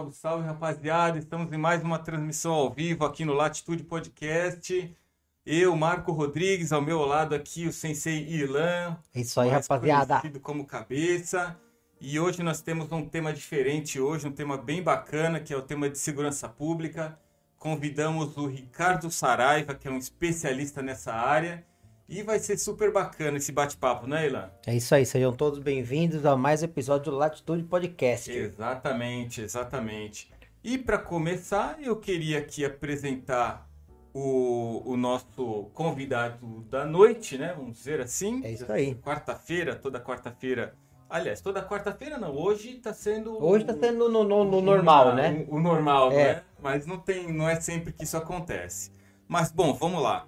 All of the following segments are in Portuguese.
salve, salve, rapaziada. Estamos em mais uma transmissão ao vivo aqui no Latitude Podcast. Eu, Marco Rodrigues, ao meu lado aqui o Sensei Ilan. É isso aí, rapaziada. Conhecido como Cabeça. E hoje nós temos um tema diferente hoje, um tema bem bacana, que é o tema de segurança pública. Convidamos o Ricardo Saraiva, que é um especialista nessa área. E vai ser super bacana esse bate-papo, né, Ilan? É isso aí, sejam todos bem-vindos a mais um episódio do Latitude Podcast. Exatamente, exatamente. E para começar, eu queria aqui apresentar o, o nosso convidado da noite, né? Vamos dizer assim. É isso aí. Quarta-feira, toda quarta-feira. Aliás, toda quarta-feira não, hoje está sendo. Hoje tá sendo no, no- no normal, né? O, o normal, É. né? Mas não, tem, não é sempre que isso acontece. Mas, bom, vamos lá.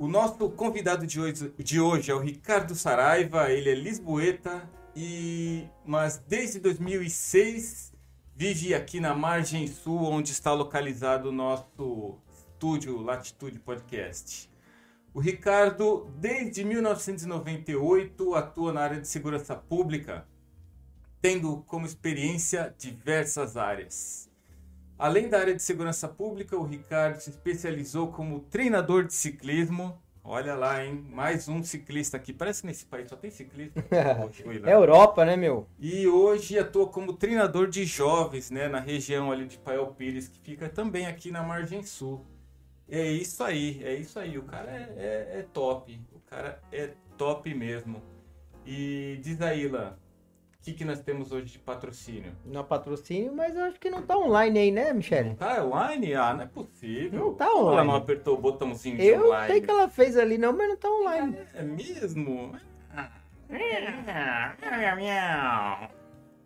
O nosso convidado de hoje, de hoje é o Ricardo Saraiva, ele é lisboeta, e, mas desde 2006 vive aqui na margem sul, onde está localizado o nosso estúdio Latitude Podcast. O Ricardo, desde 1998, atua na área de segurança pública, tendo como experiência diversas áreas. Além da área de segurança pública, o Ricardo se especializou como treinador de ciclismo. Olha lá, hein? Mais um ciclista aqui. Parece que nesse país só tem ciclista. É. Europa, né, meu? E hoje atua como treinador de jovens, né? Na região ali de Pael Pires, que fica também aqui na Margem Sul. É isso aí, é isso aí. O cara é, é- é top. O cara é top mesmo. E diz aí, Lan, o que, que nós temos hoje de patrocínio? Não é patrocínio, mas eu acho que não tá online aí, né, Michele? Tá online? Ah, não é possível. Não tá Como Ela online. não apertou o botãozinho de Eu online. sei que ela fez ali, não, mas não tá online. É mesmo?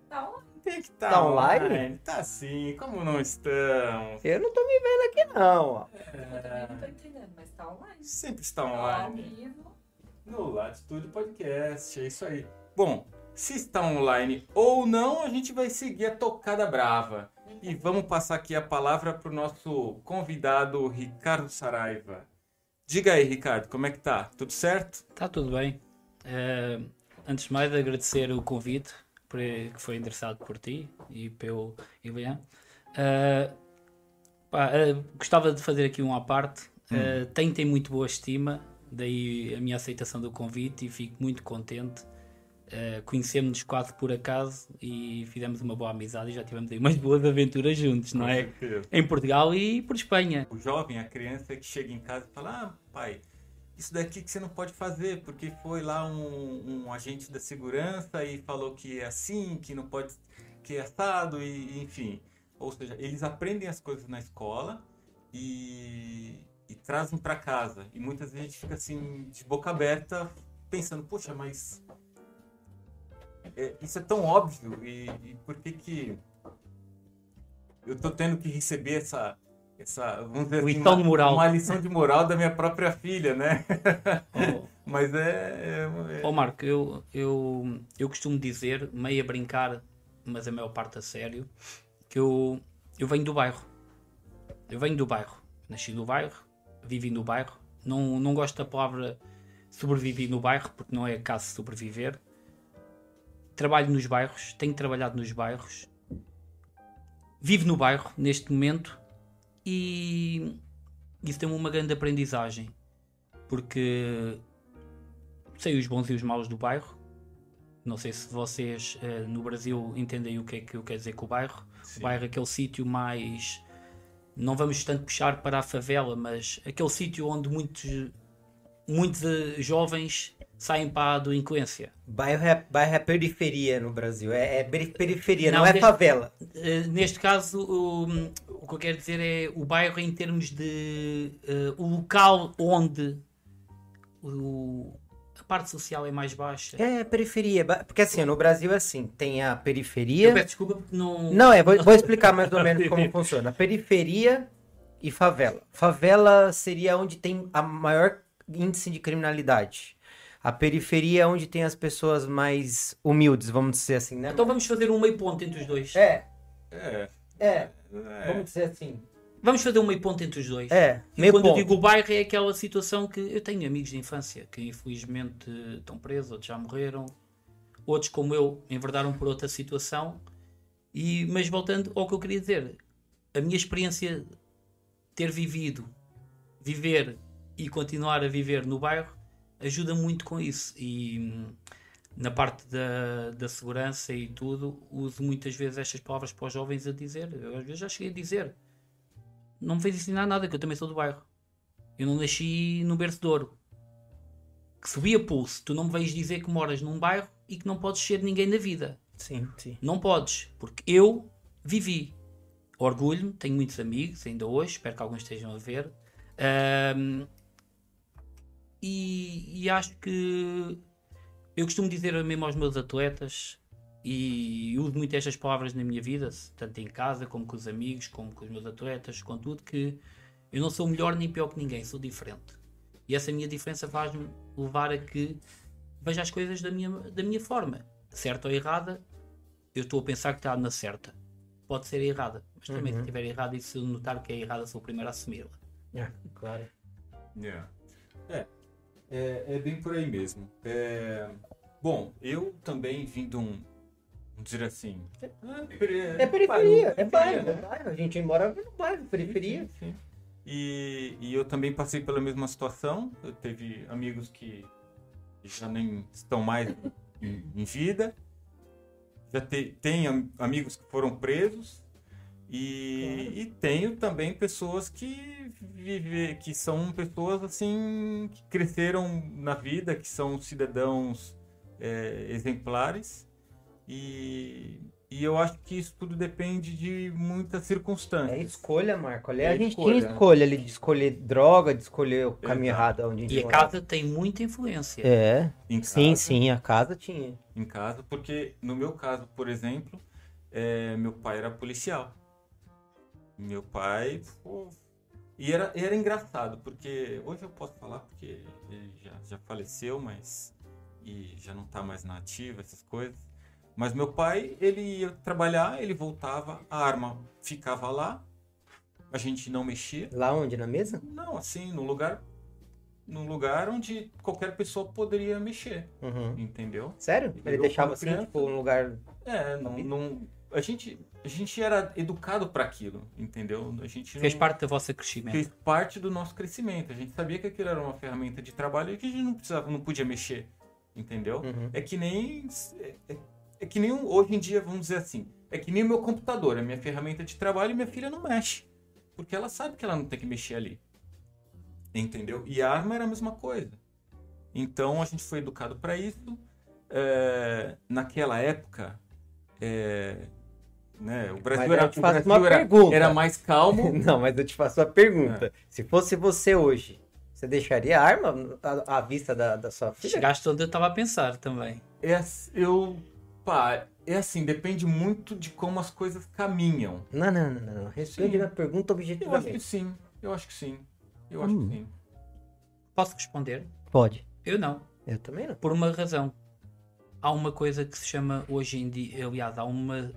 Tá on- Tem que estar Tá online? Tá sim, como não estamos? Eu não tô me vendo aqui, não. Eu também não tô entendendo, mas tá online. Sempre está Ao online. vivo. No Latitude Podcast, é isso aí. Bom, se está online ou não, a gente vai seguir a tocada brava. E vamos passar aqui a palavra para o nosso convidado, Ricardo Saraiva. Diga aí, Ricardo, como é que tá? Tudo certo? Está tudo bem. Eh, antes de mais, agradecer o convite que foi endereçado por ti e pelo Ivan. Eh, pá, eh, gostava de fazer aqui um à parte. Uh, tenho, tenho muito boa estima, daí a minha aceitação do convite e fico muito contente. Uh, Conhecemos-nos quase por acaso e fizemos uma boa amizade e já tivemos aí umas boas aventuras juntos, não é? Em Portugal e por Espanha. O jovem, a criança que chega em casa e fala: Ah, pai, isso daqui que você não pode fazer, porque foi lá um, um agente da segurança e falou que é assim, que não pode, que é assado, e enfim. Ou seja, eles aprendem as coisas na escola e, e trazem para casa. E muitas vezes a gente fica assim, de boca aberta, pensando: Poxa, mas é, isso é tão óbvio, e, e por que que eu tô tendo que receber essa. Essa, vamos dizer assim, Lição uma, de moral. uma lição de moral da minha própria filha, né? Oh, Mas é. é- Ó Marco, eu, eu, eu costumo dizer, meio a brincar, mas a maior parte a sério, que eu, eu venho do bairro. Eu venho do bairro. Nasci no bairro, vivi no bairro. Não, não gosto da palavra sobrevivi no bairro, porque não é caso de sobreviver. Trabalho nos bairros, tenho trabalhado nos bairros. Vivo no bairro neste momento e isso tem uma grande aprendizagem. Porque sei os bons e os maus do bairro. Não sei se vocês eh, no Brasil entendem o que é que eu quero dizer com o bairro. Sim. O bairro é aquele sítio mais. Não vamos tanto puxar para a favela, mas aquele sítio onde muitos, muitos eh, jovens saem para a delinquência. Bairro é, bairro é periferia no Brasil. É, é peri- periferia, não, Não, é deste- favela. Eh, neste caso, o, o que eu quero dizer é o bairro em termos de eh, o local onde o- a parte social é mais baixa. É periferia. ba- Porque assim, no Brasil é assim: tem a Eu periferia. peço desculpa porque não. Não, é, vou, vou explicar mais ou menos como funciona. Periferia e favela. Favela seria onde tem a maior índice de criminalidade. A periferia é onde tem as pessoas mais humildes, vamos dizer assim, né? Então vamos fazer um meio ponto entre os dois. É, É. é, é. vamos dizer assim. Vamos fazer um meio ponto entre os dois. É, E meio quando eu ponto. digo o bairro é aquela situação que eu tenho amigos de infância que infelizmente estão presos, outros já morreram, outros como eu enverdaram por outra situação E, mas voltando ao que eu queria dizer, a minha experiência ter vivido, viver e continuar a viver no bairro ajuda muito com isso. E hum, na parte da, da segurança e tudo, uso muitas vezes estas palavras para os jovens a dizer. Eu às vezes já cheguei a dizer: não me fez ensinar nada, que eu também sou do bairro. Eu não nasci no berço de ouro. Que subi a pulso, tu não me vais dizer que moras num bairro e que não podes ser ninguém na vida. Sim, sim. Não podes, porque eu vivi. Orgulho-me, tenho muitos amigos ainda hoje, espero que alguns estejam a ver. Ahm, e, e acho que eu costumo dizer mesmo aos meus atletas, e uso muito estas palavras na minha vida, tanto em casa como com os amigos, como com os meus atletas, com tudo, que eu não sou melhor nem pior que ninguém, sou diferente. E essa minha diferença faz-me levar a que veja as coisas da minha, da minha forma. Certa ou errada, eu estou a pensar que está na certa. Pode ser errada, mas também se estiver errada e se eu notar que é errada, sou o primeiro a assumi-la. É, claro. Yeah. É, é, é bem por aí mesmo. É, bom, eu também vim de um, vamos dizer assim... É, É periferia, é bairro, é bairro. A gente mora no bairro, periferia. Sim, sim. E, e eu também passei pela mesma situação. Eu teve amigos que já nem estão mais em, em vida. Já te, tem am- amigos que foram presos. E, e tenho também pessoas que vive, que são pessoas assim que cresceram na vida, que são cidadãos é, exemplares. E, e eu acho que isso tudo depende de muitas É circunstâncias. escolha, Marco. Ali É a gente escolha. tinha escolha ali de escolher droga, de escolher o caminho Exato. errado onde a gente E a casa tem muita influência. É, Em sim, casa. sim, a casa tinha. em casa, porque no meu caso, por exemplo, é, meu pai era policial. Meu pai. pô, e era, era engraçado, porque hoje eu posso falar porque ele já, já faleceu, mas. E já não tá mais na ativa, essas coisas. Mas meu pai, ele ia trabalhar, ele voltava, a arma ficava lá, a gente não mexia. Lá onde? Na mesa? Não, assim, num lugar. Num lugar onde qualquer pessoa poderia mexer, Uhum. entendeu? Sério? Eu, Ele deixava assim, criança- tipo, um lugar. É, não, não- a gente a gente era educado para aquilo, entendeu? A gente Fez não- parte do vosso crescimento. fez parte do nosso crescimento. A gente sabia que aquilo era uma ferramenta de trabalho e que a gente não precisava, não podia mexer, entendeu? Uhum. É que nem é, é- é que nem um- hoje em dia, vamos dizer assim, é que nem o meu computador, é minha ferramenta de trabalho e minha filha não mexe, porque ela sabe que ela não tem que mexer ali. Entendeu? E a arma era a mesma coisa. Então a gente foi educado para isso. É, naquela época, é, né, o Brasil, Mas era, eu te o faço Brasil uma era- pergunta. era mais calmo. Não, mas eu te faço uma pergunta. Se fosse você hoje, você deixaria a arma à, à vista da, da sua filha? Chegaste onde eu estava a pensar também. É, eu, pá, é assim, depende muito de como as coisas caminham. Não, não, não, não. não. Responde minha pergunta Eu acho que objetivamente. sim, eu acho que sim. Eu acho Hum. que sim. Posso responder? Pode. Eu não. Eu também não. Por uma razão. Há uma coisa que se chama hoje em dia, aliás, há uma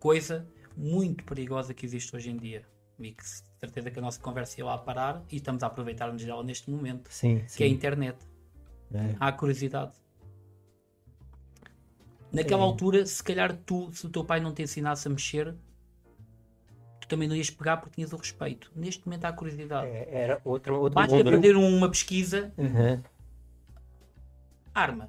coisa muito perigosa que existe hoje em dia. E que de certeza que a nossa conversa ia lá parar e estamos a aproveitar-nos dela neste momento, Sim, que é a sim. internet. É. Há curiosidade. Naquela É. altura, se calhar tu, se o teu pai não te ensinasse a mexer, tu também não ias pegar porque tinhas o respeito. Neste momento há curiosidade. É, Era outro, outro Basta fazer uma pesquisa, Uhum. arma.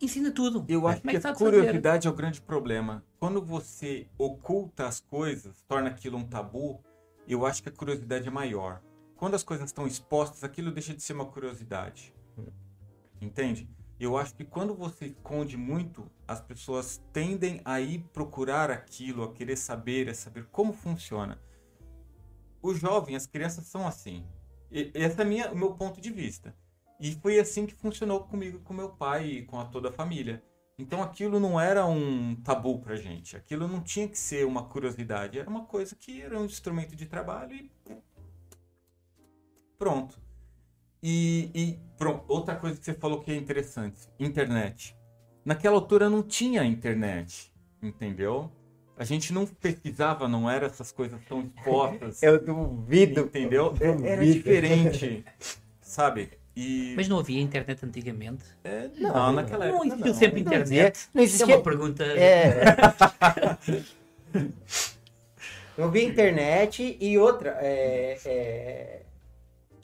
Ensina tudo. Eu acho Como é que a sabes fazer? curiosidade é o grande problema. Quando você oculta as coisas, torna aquilo um tabu, eu acho que a curiosidade é maior. Quando as coisas estão expostas, aquilo deixa de ser uma curiosidade. Entende? Eu acho que quando você esconde muito, as pessoas tendem a ir procurar aquilo, a querer saber, a saber como funciona. O jovem, as crianças são assim. E- Esse é minha- o meu ponto de vista. E foi assim que funcionou comigo, com meu pai e com a toda a família. Então aquilo não era um tabu pra gente. Aquilo não tinha que ser uma curiosidade. Era uma coisa que era um instrumento de trabalho e. Pronto. E, e pronto. outra coisa que você falou que é interessante: internet. Naquela altura não tinha internet. Entendeu? A gente não pesquisava, não era essas coisas tão expostas. Eu duvido. Entendeu? É- Era Duvido. diferente, sabe? E Mas não havia internet antigamente? é, não, naquela Não época existiu não. sempre Não internet? existia- não Isso é existia- uma pergunta. É. Eu vi internet e outra. É, é,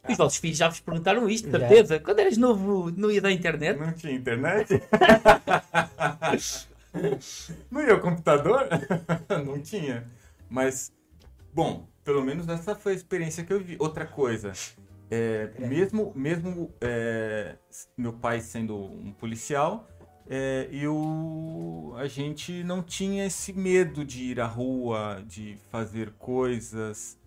Os vossos filhos já vos perguntaram isto, certeza. Quando eras novo, não ia dar internet? Não tinha internet? não ia o computador? não tinha. Mas, bom, pelo menos essa foi a experiência que eu vi. Outra coisa, é, mesmo, mesmo é, meu pai sendo um policial, é, eu, a gente não tinha esse medo de ir à rua, de fazer coisas.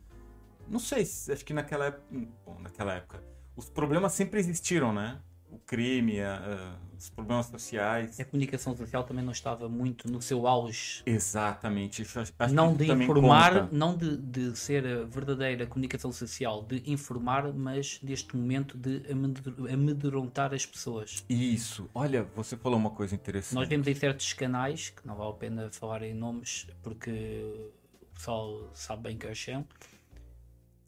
Não sei, se- acho que naquela época, bom, naquela época, os problemas sempre existiram, né? O crime, a- a- os problemas sociais. A comunicação social também não estava muito no seu auge. Exatamente. isso acho- acho não de informar, não de, de ser a verdadeira comunicação social, de informar, mas neste momento de amedr- amedrontar as pessoas. Isso. Olha, você falou uma coisa interessante. Nós vemos em certos canais, que não vale a pena falar em nomes, porque o pessoal sabe bem que são,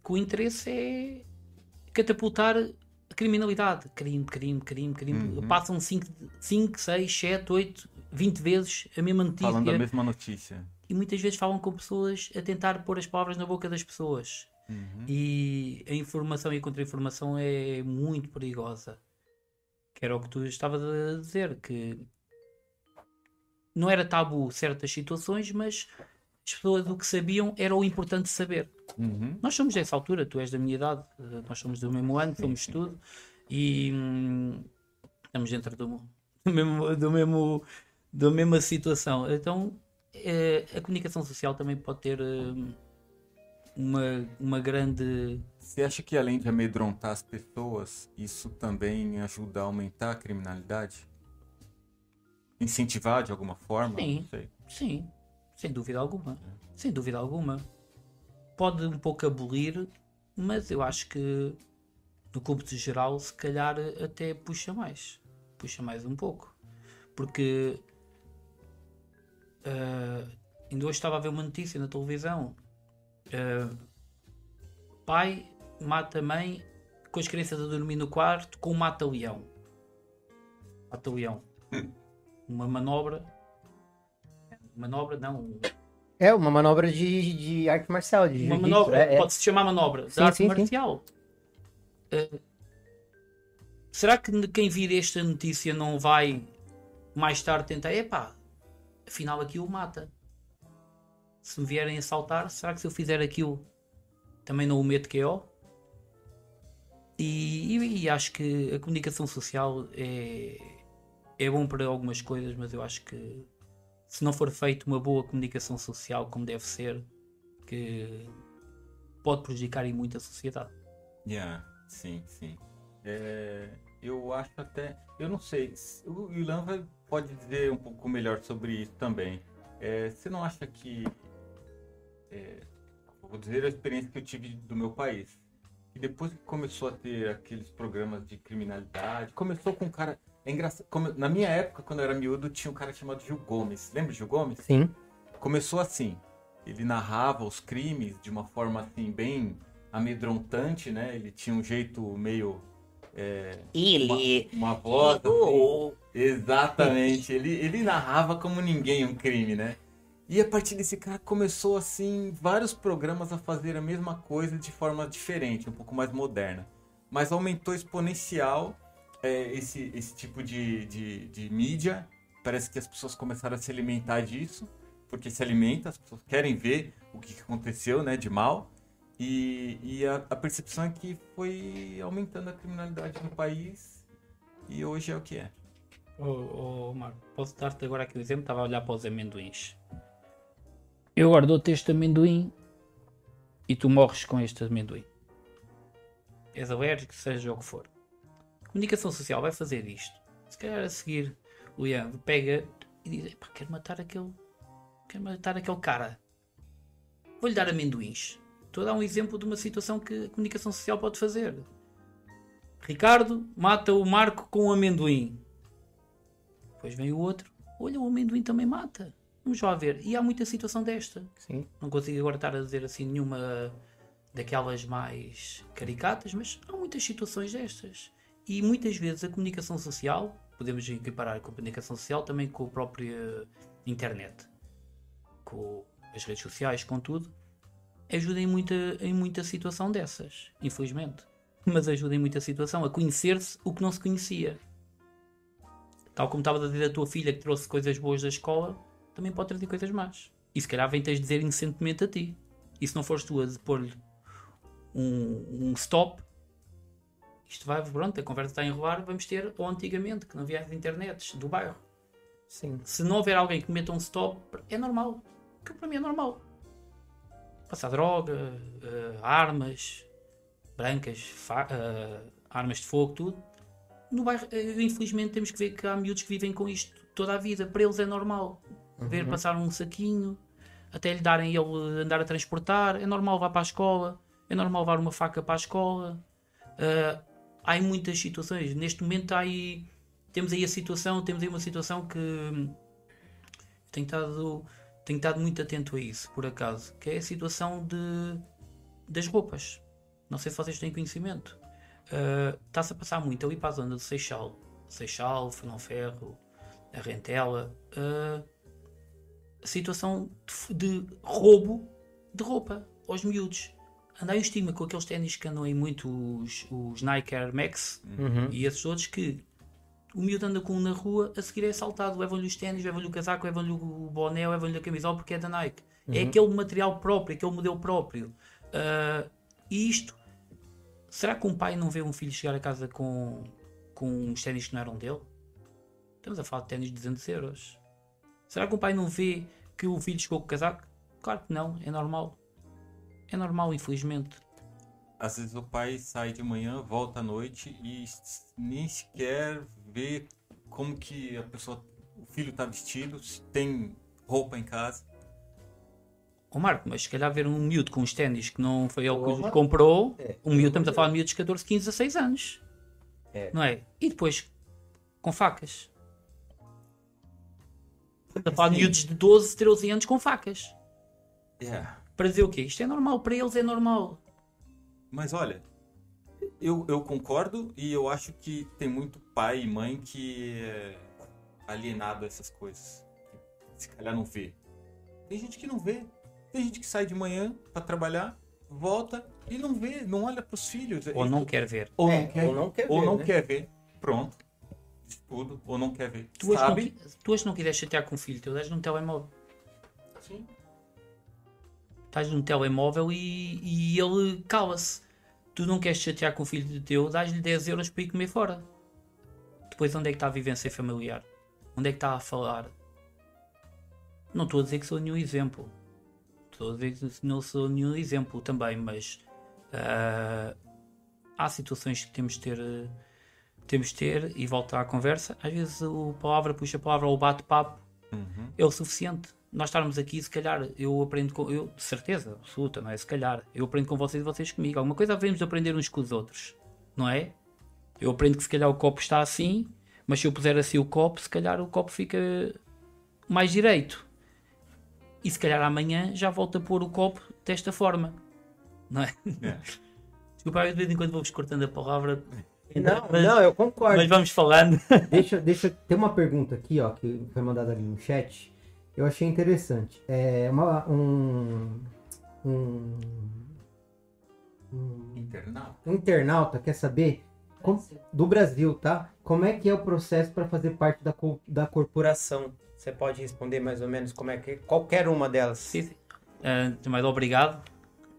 que o interesse é catapultar criminalidade. Crime, crime, crime, crime. Uhum. Passam 5, 6, 7, 8, 20 vezes a mesma notícia. Falando da mesma notícia. E muitas vezes falam com pessoas a tentar pôr as palavras na boca das pessoas. Uhum. E a informação e a contra-informação é muito perigosa. Que era o que tu estavas a dizer, que não era tabu certas situações, mas as pessoas o que sabiam era o importante saber. Uhum. Nós somos dessa altura, tu és da minha idade, eh, nós somos do mesmo ano, Sim, somos sim. tudo, e hum, estamos dentro do, do mesmo, do mesmo, da mesma situação. Então, eh, a comunicação social também pode ter hum, uma, uma grande. Você acha que além de amedrontar as pessoas, isso também ajuda a aumentar a criminalidade? Incentivar de alguma forma? Sim. Sim, sem dúvida alguma. Sem dúvida alguma. Pode um pouco abolir, mas eu acho que no cômputo geral, se calhar até puxa mais. Puxa mais um pouco. Porque ah, ainda hoje estava a ver uma notícia na televisão. Ah, pai mata mãe com as crianças a dormir no quarto com um mata-leão. Mata-leão. Uma manobra manobra, não. É uma manobra de, de arte marcial, de Uma manobra, é, é. pode-se chamar manobra, Sim, da arte sim, sim. marcial. Eh, será que quem vir esta notícia não vai mais tarde tentar? Epá, afinal aquilo mata. Se me vierem assaltar, será que se eu fizer aquilo também não o meto KO? E, e, e acho que a comunicação social é, é bom para algumas coisas, mas eu acho que se não for feita uma boa comunicação social como deve ser, que pode prejudicar em muito a sociedade. Yeah, sim, sim. É, eu acho até. Eu não sei. se- O Ilan vai, pode dizer um pouco melhor sobre isso também. É, você não acha que. é, vou dizer a experiência que eu tive do meu país. Que depois que começou a ter aqueles programas de criminalidade, começou com um cara. É engraçado. como- na minha época, quando eu era miúdo, tinha um cara chamado Gil Gomes. Lembra de Gil Gomes? Sim. começou assim. Ele narrava os crimes de uma forma assim bem amedrontante, né? Ele tinha um jeito meio é, Ele. uma voz assim. Exatamente. Ele, ele narrava como ninguém um crime, né? E a partir desse cara começou assim vários programas a fazer a mesma coisa de forma diferente, um pouco mais moderna. Mas aumentou exponencial é, esse, esse tipo de, de, de mídia. Parece que as pessoas começaram a se alimentar disso, porque se alimenta, as pessoas querem ver o que aconteceu né, de mal. E, e a, a percepção é que foi aumentando a criminalidade no país e hoje é o que é. Ô Marco, posso dar-te agora aqui o exemplo? Estava a olhar para os amendoins. Eu agora dou-te este amendoim e tu morres com este amendoim. És alérgico, seja o que for. Comunicação social vai fazer isto. Se calhar a seguir, o Ian pega e diz: Epá, quero matar aquele. Quero matar aquele cara. Vou-lhe dar amendoins. Estou a dar um exemplo de uma situação que a comunicação social pode fazer. Ricardo mata o Marco com um amendoim. Depois vem o outro. Olha, o amendoim também mata. Vamos lá ver. E há muita situação desta. Sim. Não consigo agora estar a dizer assim nenhuma daquelas mais caricatas, mas há muitas situações destas. E muitas vezes a comunicação social, podemos equiparar com a comunicação social também com a própria internet, com as redes sociais, com tudo, ajuda em muita, em muita situação dessas, infelizmente. Mas ajuda em muita situação a conhecer-se o que não se conhecia. Tal como estava a dizer a tua filha que trouxe coisas boas da escola, também pode trazer coisas más. E se calhar vem-te a dizer inocentemente a ti. E se não fores tu a pôr-lhe um, um stop, isto vai, pronto, a conversa está a enrolar, vamos ter, ou antigamente, que não havia as internets do bairro. Sim. Se não houver alguém que meta um stop, é normal. Que para mim é normal. Passar droga, eh, armas brancas, eh, armas de fogo, tudo. No bairro, eh, infelizmente, temos que ver que há miúdos que vivem com isto toda a vida. Para eles é normal. Ver passar um saquinho, até lhe darem ele andar a transportar. É normal levar para a escola. É normal levar uma faca para a escola. Eh, há aí muitas situações. Neste momento aí, temos aí a situação, temos aí uma situação que hum, tenho estado, tenho estado muito atento a isso, por acaso, que é a situação de, das roupas. Não sei se vocês têm conhecimento. Uh, Está-se a passar muito ali para a zona do Seixal. Seixal, Fernão Ferro, a Rentela. uh, a situação de, de roubo de roupa aos miúdos. Andai o estigma com aqueles ténis que andam aí muito, os, os Nike Air Max Uhum. e esses outros que o miúdo anda com um na rua, a seguir é assaltado, levam-lhe os ténis, levam-lhe o casaco, levam-lhe o boné, levam-lhe a camisola porque é da Nike. É aquele material próprio, aquele modelo próprio. Ah, e isto, será que um pai não vê um filho chegar a casa com, com uns ténis que não eram dele? Estamos a falar de ténis de 200 euros. Será que um pai não vê que o filho chegou com o casaco? Claro que não, é normal. É normal, infelizmente. Às vezes o pai sai de manhã, volta à noite e nem sequer vê como que a pessoa, o filho está vestido, se tem roupa em casa. Ô Marco, mas se calhar ver um miúdo com os ténis que não foi ele que comprou, É, um miúdo, estamos a falar de miúdos de 14, 15, 16 anos. É. Não é? E depois com facas. Estamos a falar de miúdos de 12, 13 anos com facas. Yeah. Para dizer o quê? Isto é normal, para eles é normal. Mas olha, eu, eu concordo e eu acho que tem muito pai e mãe que é alienado a essas coisas. Que se calhar não vê. Tem gente que não vê. Tem gente que sai de manhã para trabalhar, volta e não vê, não olha para os filhos. Ou não quer ver. Ou É, não quer, ou não quer ou ver, não né? quer ver. Pronto. Diz tudo. Ou não quer ver. Tu hoje, não, Sabe? qui- tu hoje não quiseres chatear com o filho teu, dás num telemóvel. Sim. Estás num telemóvel e, e ele cala-se. Tu não queres chatear com o filho teu, dás-lhe 10 euros para ir comer fora. Depois onde é que está a vivência familiar? Onde é que está a falar? Não estou a dizer que sou nenhum exemplo. Estou a dizer que não sou nenhum exemplo também, mas ah, há situações que temos de ter. Temos de ter e voltar à conversa. Às vezes o palavra puxa a palavra ou o bate-papo Uhum. é o suficiente. Nós estarmos aqui, se calhar, eu aprendo com. Eu, de certeza, absoluta, não é? Se calhar, eu aprendo com vocês e vocês comigo. Alguma coisa devemos aprender uns com os outros, não é? Eu aprendo que se calhar o copo está assim, mas se eu puser assim o copo, se calhar o copo fica mais direito. E se calhar amanhã já volto a pôr o copo desta forma, não é? É. Desculpa, de vez em quando vou-vos cortando a palavra, Não, Mas- não, eu concordo. mas vamos falando. Deixa, deixa. Tem uma pergunta aqui, ó, que foi mandada ali no chat. Eu achei interessante. É uma, um, um, um Internal. um internauta quer saber como- do Brasil, tá? Como é que é o processo para fazer parte da, da corporação? Você pode responder mais ou menos como é que qualquer uma delas. Sim, sim. Ah, mais obrigado.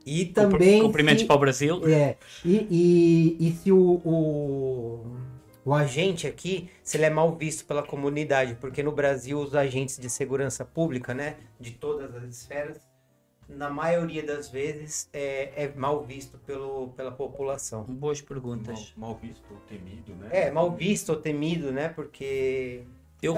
E também Cumprimentos se- para o Brasil. É, e, e, e se o, o, o agente aqui, se ele é mal visto pela comunidade, porque no Brasil os agentes de segurança pública, né, de todas as esferas, na maioria das vezes é, é mal visto pelo, pela população. Boas Mal, perguntas. mal visto ou temido, né? É, mal visto ou temido, né, porque... Eu,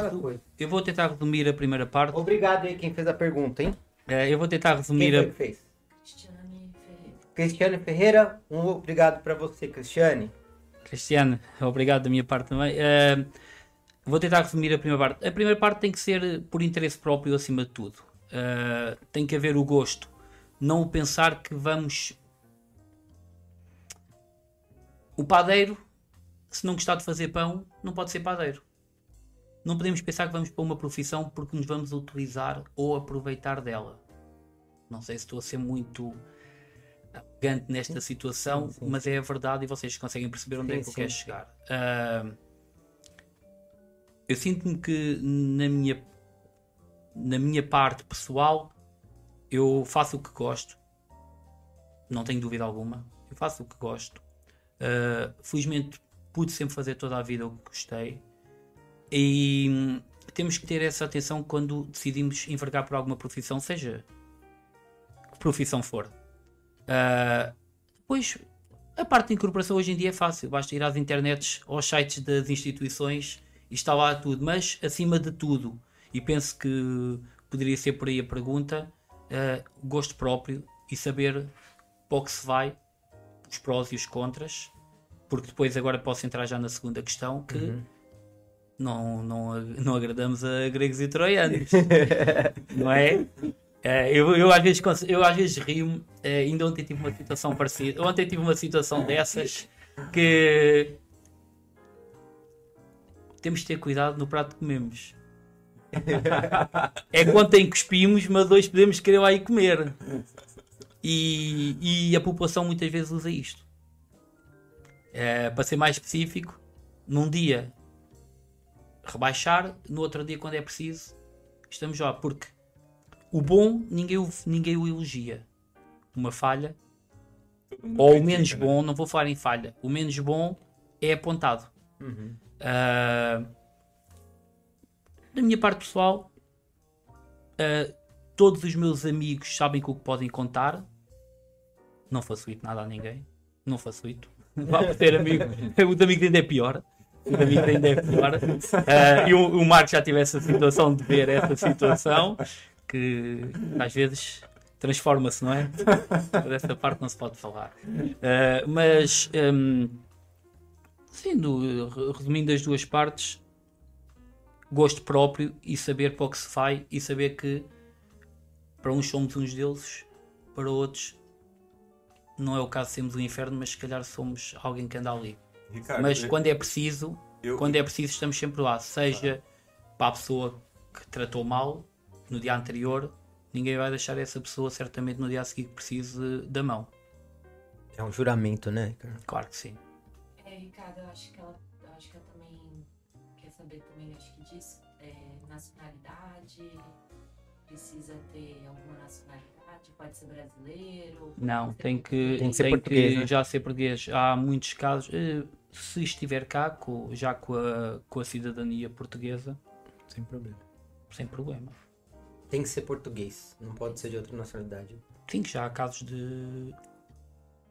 eu vou tentar resumir a primeira parte. Obrigado aí quem fez a pergunta, hein? Eh, eu vou tentar Quem resumir foi a, que fez? Cristiane Ferreira. Cristiane Ferreira, um obrigado para você, Cristiane. Cristiano, obrigado da minha parte também. Eh, vou tentar resumir a primeira parte. A primeira parte tem que ser por interesse próprio acima de tudo. Eh, tem que haver o gosto. Não pensar que vamos. O padeiro se não gostar de fazer pão, não pode ser padeiro. Não podemos pensar que vamos para uma profissão porque nos vamos utilizar ou aproveitar dela. Não sei se estou a ser muito arrogante nesta situação, sim, sim. mas é a verdade e vocês conseguem perceber onde é Sim, que eu sim. quero chegar. Ah, eu sinto-me que na minha, na minha parte pessoal eu faço o que gosto, não tenho dúvida alguma. Eu faço o que gosto. Uh, felizmente pude sempre fazer toda a vida o que gostei. E temos que ter essa atenção quando decidimos envergar por alguma profissão, seja que profissão for. Uh, depois, a parte de incorporação hoje em dia é fácil, basta ir às internets, aos sites das instituições e está lá tudo. Mas, acima de tudo, e penso que poderia ser por aí a pergunta, uh, gosto próprio e saber para o que se vai, os prós e os contras, porque depois agora posso entrar já na segunda questão que não, não, não agradamos a gregos e troianos, não é? Eh, eu, eu, às vezes, eu às vezes rio ainda ontem tive uma situação parecida, ontem tive uma situação dessas que temos de ter cuidado no prato que comemos. É quando tem cuspimos, mas hoje podemos querer lá ir comer. E, e a população muitas vezes usa isto. Eh, para ser mais específico, num dia rebaixar, no outro dia, quando é preciso, estamos lá. Porque o bom ninguém o, ninguém o elogia. Uma falha, ou o menos né? bom, não vou falar em falha, o menos bom é apontado. Uhum. Ah, da minha parte pessoal, ah, todos os meus amigos sabem com o que podem contar. Não facilito nada a ninguém. Não facilito. Vá ter amigo. O amigo ainda é pior. O amigo ainda é pior. Ah, e o, o Marco já tive essa situação de ver essa situação que às vezes transforma-se, não é? Dessa parte não se pode falar. Ah, mas hum, Sim, no- re- resumindo as duas partes, gosto próprio e saber para o que se vai e saber que para uns somos uns deuses, para outros não é o caso de sermos um inferno, mas se calhar somos alguém que anda ali. Ricardo, Mas eu- quando é preciso, eu- quando é preciso estamos sempre lá, seja para a pessoa que tratou mal no dia anterior, ninguém vai deixar essa pessoa certamente no dia a seguir que precise da mão. É um juramento, né, Ricardo? Claro que sim. É, Ricardo, eu acho que ela, eu acho que ela também quer saber também, acho que disso, é, nacionalidade, precisa ter alguma nacionalidade, pode ser brasileiro. Não, tem que, Tem que ser português, né? já ser português. Há muitos casos, eh, se estiver cá, já com a, com a cidadania portuguesa, Sem problema. sem problema. Tem que ser português, não pode ser de outra nacionalidade. Sim, já há casos de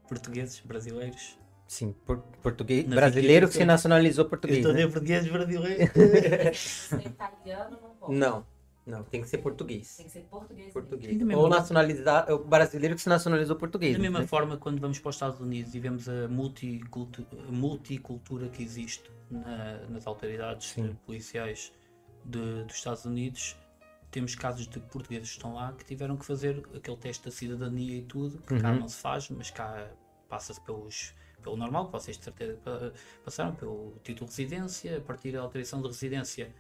portugueses, brasileiros. Sim, por- português. Nas brasileiro que se nacionalizou português. né? portugueses brasileiros. Ser italiano não pode. Não, não, tem que ser português. Tem que ser português. Português. Mesma- Ou nacionalizar, é o brasileiro que se nacionalizou português. Da mesma né? forma, quando vamos para os Estados Unidos e vemos a multicultu- a multicultura que existe na- nas autoridades Sim. policiais de- dos Estados Unidos, temos casos de portugueses que estão lá que tiveram que fazer aquele teste da cidadania e tudo, que cá Uhum. não se faz, mas cá passa-se pelos, pelo normal, que vocês de certeza pa- passaram pelo título de residência, a partir da autorização de residência,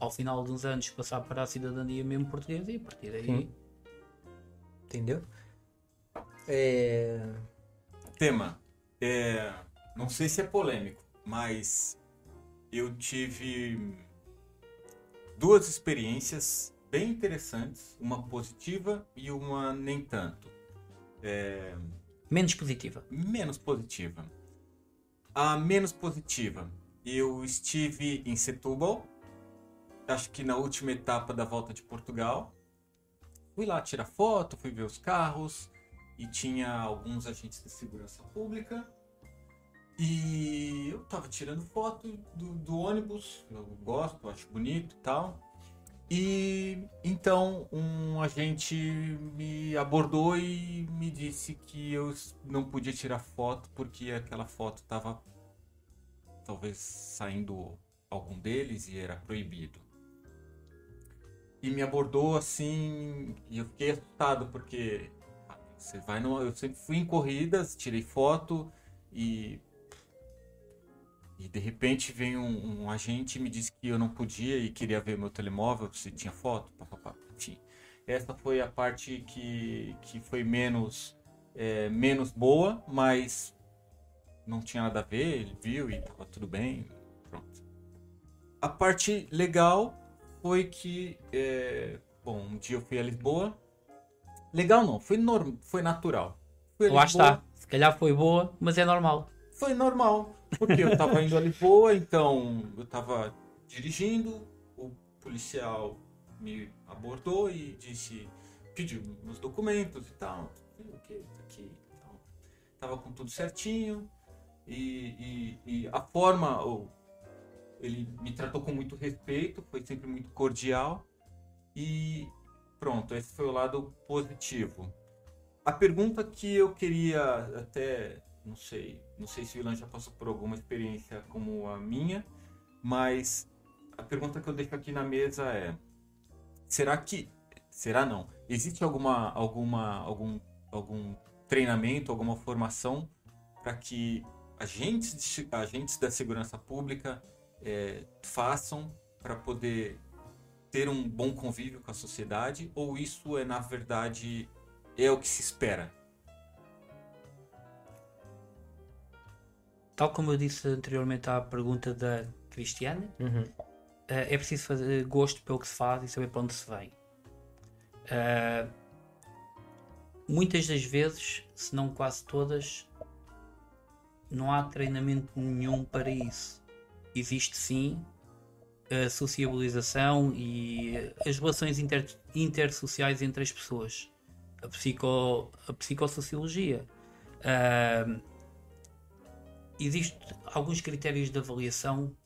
ao final de uns anos, passar para a cidadania mesmo portuguesa e a partir daí. Sim. Entendeu? É... Tema. É, não sei se é polêmico, mas eu tive duas experiências bem interessantes, uma positiva e uma nem tanto. É, Menos positiva. menos positiva. A menos positiva, eu estive em Setúbal, acho que na última etapa da volta de Portugal. Fui lá tirar foto, fui ver os carros e tinha alguns agentes de segurança pública. E eu tava tirando foto do, do ônibus, eu gosto, acho bonito e tal. E então um agente me abordou e me disse que eu não podia tirar foto porque aquela foto estava talvez saindo algum deles e era proibido. E me abordou assim e eu fiquei assustado porque ah, você vai no, eu sempre fui em corridas, tirei foto e E de repente vem um, um agente e me disse que eu não podia e queria ver meu telemóvel, se tinha foto, papapá. Enfim, essa foi a parte que, que foi menos, é, menos boa, mas não tinha nada a ver, ele viu e tava tudo bem, pronto. A parte legal foi que, é, bom, um dia eu fui a Lisboa. Legal não, foi, norm, foi natural. Fui a Lá Lisboa, está. Se calhar foi boa, mas é normal. Foi normal, porque eu tava indo a Lisboa, então eu tava dirigindo, o policial me abordou e disse, pediu meus documentos e tal, o que, tá aqui e tal. Tava com tudo certinho e, e, e a forma, ele me tratou com muito respeito, foi sempre muito cordial e pronto, esse foi o lado positivo. A pergunta que eu queria até, não sei, não sei se o Ilan já passou por alguma experiência como a minha, mas a pergunta que eu deixo aqui na mesa é: será que, será não? Existe alguma, alguma, algum, algum treinamento, alguma formação para que agentes, de agentes da segurança pública eh, façam para poder ter um bom convívio com a sociedade? Ou isso é na verdade é o que se espera? Tal como eu disse anteriormente à pergunta da Cristiane, Uhum. eh, é preciso fazer gosto pelo que se faz e saber para onde se vem. Eh, muitas das vezes, se não quase todas, não há treinamento nenhum para isso. Existe sim a sociabilização e as relações inter, intersociais entre as pessoas, a, psico, a psicossociologia. Ah, Existem alguns critérios de avaliação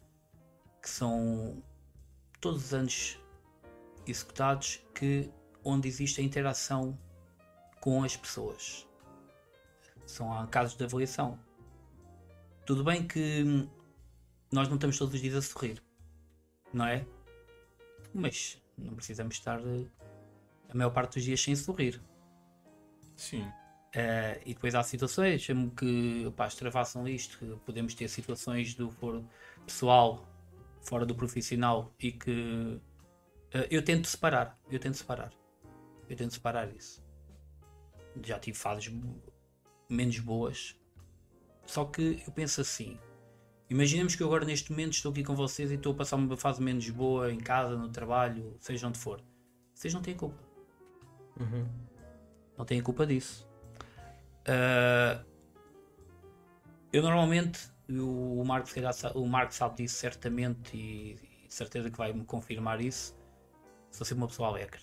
que são todos os anos executados que onde existe a interação com as pessoas. São casos de avaliação. Tudo bem que nós não estamos todos os dias a sorrir, não é? Mas não precisamos estar eh, a maior parte dos dias sem sorrir. Sim. Eh, e depois há situações mesmo que opá, extravassam isto, que podemos ter situações do foro pessoal fora do profissional e que eh, eu tento separar, eu tento separar, eu tento separar isso. Já tive fases menos boas, só que eu penso assim. Imaginemos que eu agora neste momento estou aqui com vocês e estou a passar uma fase menos boa em casa, no trabalho, seja onde for. Vocês não têm culpa. Uhum. Não têm culpa disso. Ah, eu normalmente, o, Marco, se calhar o Marco sabe disso certamente e, e de certeza que vai me confirmar isso. Sou sempre uma pessoa alegre.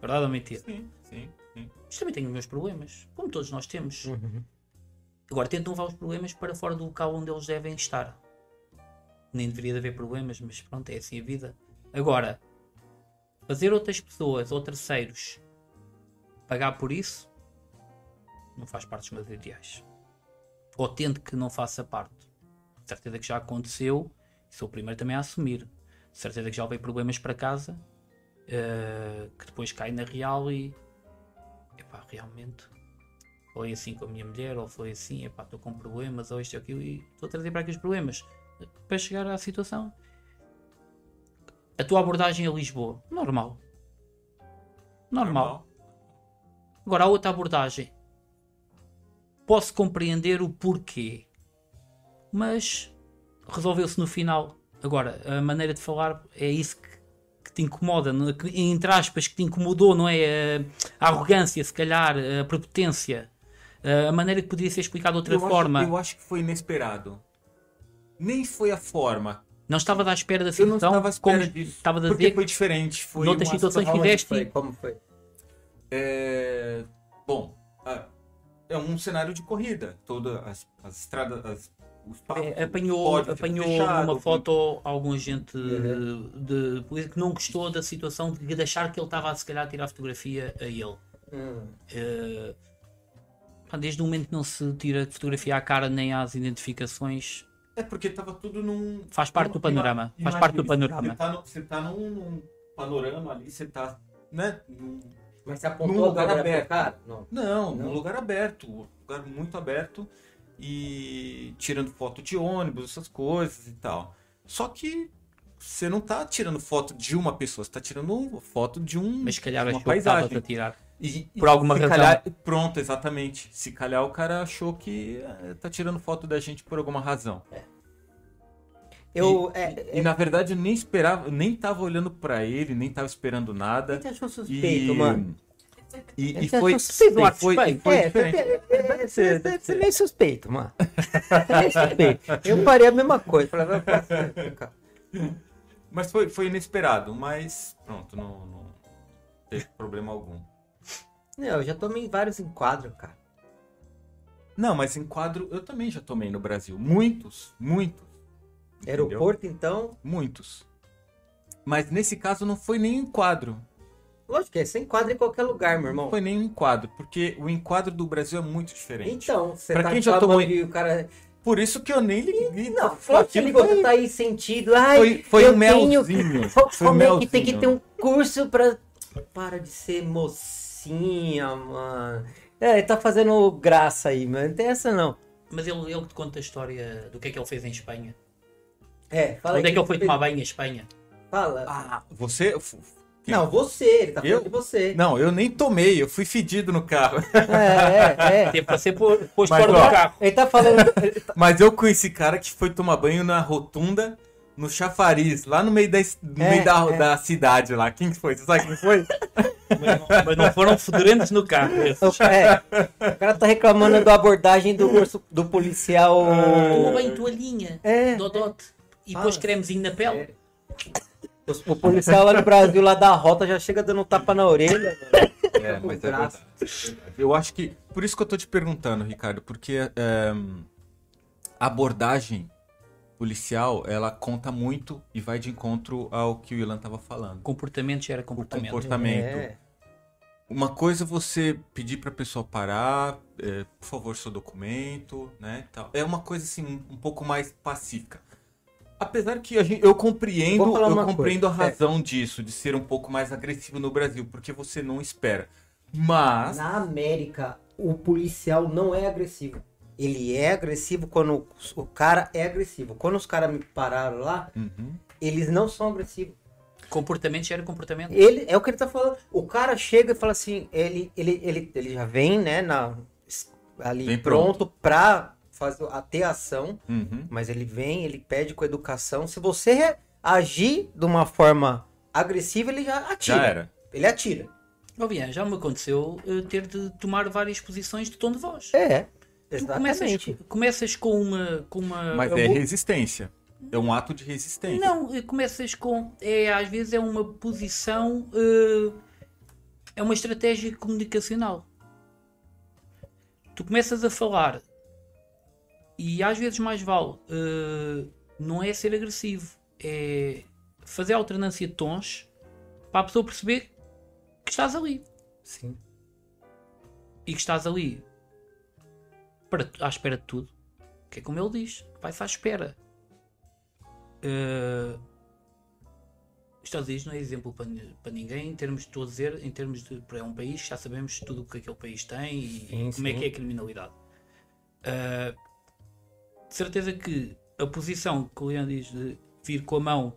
Verdade ou mentira? Sim, sim, sim. Mas também tenho os meus problemas, como todos nós temos. Uhum. Agora tento levar os problemas para fora do local onde eles devem estar. Nem deveria de haver problemas, mas pronto, é assim a vida. Agora, fazer outras pessoas ou terceiros pagar por isso não faz parte dos meus ideais. Ou tento que não faça parte. De certeza que já aconteceu, e sou o primeiro também a assumir. De certeza que já levei problemas para casa eh, que depois cai na real e epá, realmente foi assim com a minha mulher, ou foi assim, epá, estou com problemas, ou isto ou aquilo, e estou a trazer para aqui os problemas para chegar à situação. A tua abordagem a Lisboa, normal. Normal. Agora, a outra abordagem, posso compreender o porquê, mas resolveu-se no final. Agora, a maneira de falar é isso que, que te incomoda, é? Que, entre aspas, que te incomodou, não é? A, a arrogância, se calhar, a prepotência, a maneira que poderia ser explicada de outra eu forma. Acho, eu acho que foi inesperado. Nem foi a forma. Não estava à espera da Eu não situação, estava à espera como disso. estava a Porque dizer. foi diferente. Foi noutras situações situação- fizeste- como foi? É, Bom, ah, é um cenário de corrida. Todas as, as estradas. As, os É, passos, apanhou apanhou fechado, numa foto algum agente Uhum. de, de polícia que não gostou da situação de de achar que ele estava a se calhar a tirar fotografia a ele. Pá, desde o momento que não se tira fotografia à cara nem às identificações, É porque estava tudo num. Faz parte do panorama, faz parte do panorama. Você tá, no- você tá num, num panorama ali, você tá. Né? num- Mas você Num apontou lugar a câmera aberto. cara? Não. Não, Não? num lugar aberto. um Lugar muito aberto. e tirando foto de ônibus, essas coisas e tal. Só que você não tá tirando foto de uma pessoa, você tá tirando foto de um Mas se calhar uma paisagem. a tirar. E- Por alguma se razão. calhar- pronto, exatamente. Se calhar o cara achou que eh, tá tirando foto da gente por alguma razão. Eu. e, é, e, na verdade eu nem esperava, nem tava olhando pra ele, nem tava esperando nada. Você achou E, suspeito, mano? e, e foi, suspeito, e foi, e foi É, diferente. é, é, Você você é meio suspeito, mano. É meio suspeito. Eu faria a mesma coisa. Falava, "Pô, Mas foi, foi inesperado, mas pronto, não, não teve problema algum. Não, eu já tomei vários enquadros, cara. Não, mas em quadro eu também já tomei no Brasil. Muitos, muitos. Entendeu? Aeroporto, então. Muitos. Mas nesse caso não foi nem um enquadro. Lógico que é, você enquadra em qualquer lugar, meu irmão. Não foi nem um enquadro, porque o enquadro do Brasil é muito diferente. Então, você Pra tá quem já tomou- e o cara. Por isso que eu nem liguei. Não, Flávio, que foi- tá aí sentido. Ai, Foi, foi eu um tenho- melzinho. Fo- Foi um é que tem que melzinho. ter um curso pra. Para de ser mocinha, mano. É, ele tá fazendo graça aí, mano. Não tem essa não. Mas ele, ele te conta a história do que é que ele fez em Espanha. É, fala Onde é aí que ele foi você tomar banho em Espanha? Fala. Ah, você. quem? Não, você, ele tá falando Eu? de você. Não, eu nem tomei, eu fui fedido no carro. É, é, é. Teve para ser pô- posto Mas, fora ó, do carro. Ele tá falando. ele tá- Mas eu conheci cara que foi tomar banho na rotunda, no chafariz, lá no meio da, no É, meio da, é. da cidade lá. Quem que foi? Você sabe quem foi? Mas não, mas não foram fedorentos no carro. esses. o, é, o cara tá reclamando da abordagem do, urso- do policial. Banho toalhinha, É. Dodote. E Fala. pôs cremezinho na pele. O, o policial lá no Brasil, lá da rota, já chega dando um tapa na orelha. mano. É, mas é verdade. Eu acho que. Por isso que eu tô te perguntando, Ricardo, porque é, a abordagem policial ela conta muito e vai de encontro ao que o Ilan tava falando. Comportamento já era comportamento. comportamento. É. Uma coisa é você pedir pra pessoa parar, é, por favor, seu documento, né? Tal. É uma coisa assim, um pouco mais pacífica. Apesar que a gente, eu compreendo, eu compreendo coisa, é. a razão disso, de ser um pouco mais agressivo no Brasil, porque você não espera. Mas. Na América, o policial não é agressivo. Ele é agressivo quando o cara é agressivo. Quando os caras me pararam lá, Uhum. eles não são agressivos. Comportamento já era comportamento. Ele é o que ele tá falando. O cara chega e fala assim, ele, ele, ele, ele já vem, né, na, ali Vem pronto, pronto. pra fazer, a ter ação, Uhum. mas ele vem, ele pede com educação. Se você agir de uma forma agressiva, ele já atira. Já era. Ele atira. Ó, Bian, já me aconteceu ter de tomar várias posições de tom de voz. É, Tu começas, exatamente. começas com uma. Com uma Mas é vou- resistência. É um ato de resistência. Não, eh, começas com. É, às vezes é uma posição. eh, é uma estratégia comunicacional. Tu começas a falar e às vezes mais vale eh, não é ser agressivo, é fazer alternância de tons para a pessoa perceber que estás ali Sim. e que estás ali para, à espera de tudo. Que é como ele diz, vai-se à espera. Os Estados Unidos não é exemplo para, para ninguém em termos de estou a dizer, em termos de é um país já sabemos tudo o que aquele país tem e Sim, como é sim. que é a criminalidade. Eh, de certeza que a posição que o Leão diz de vir com a mão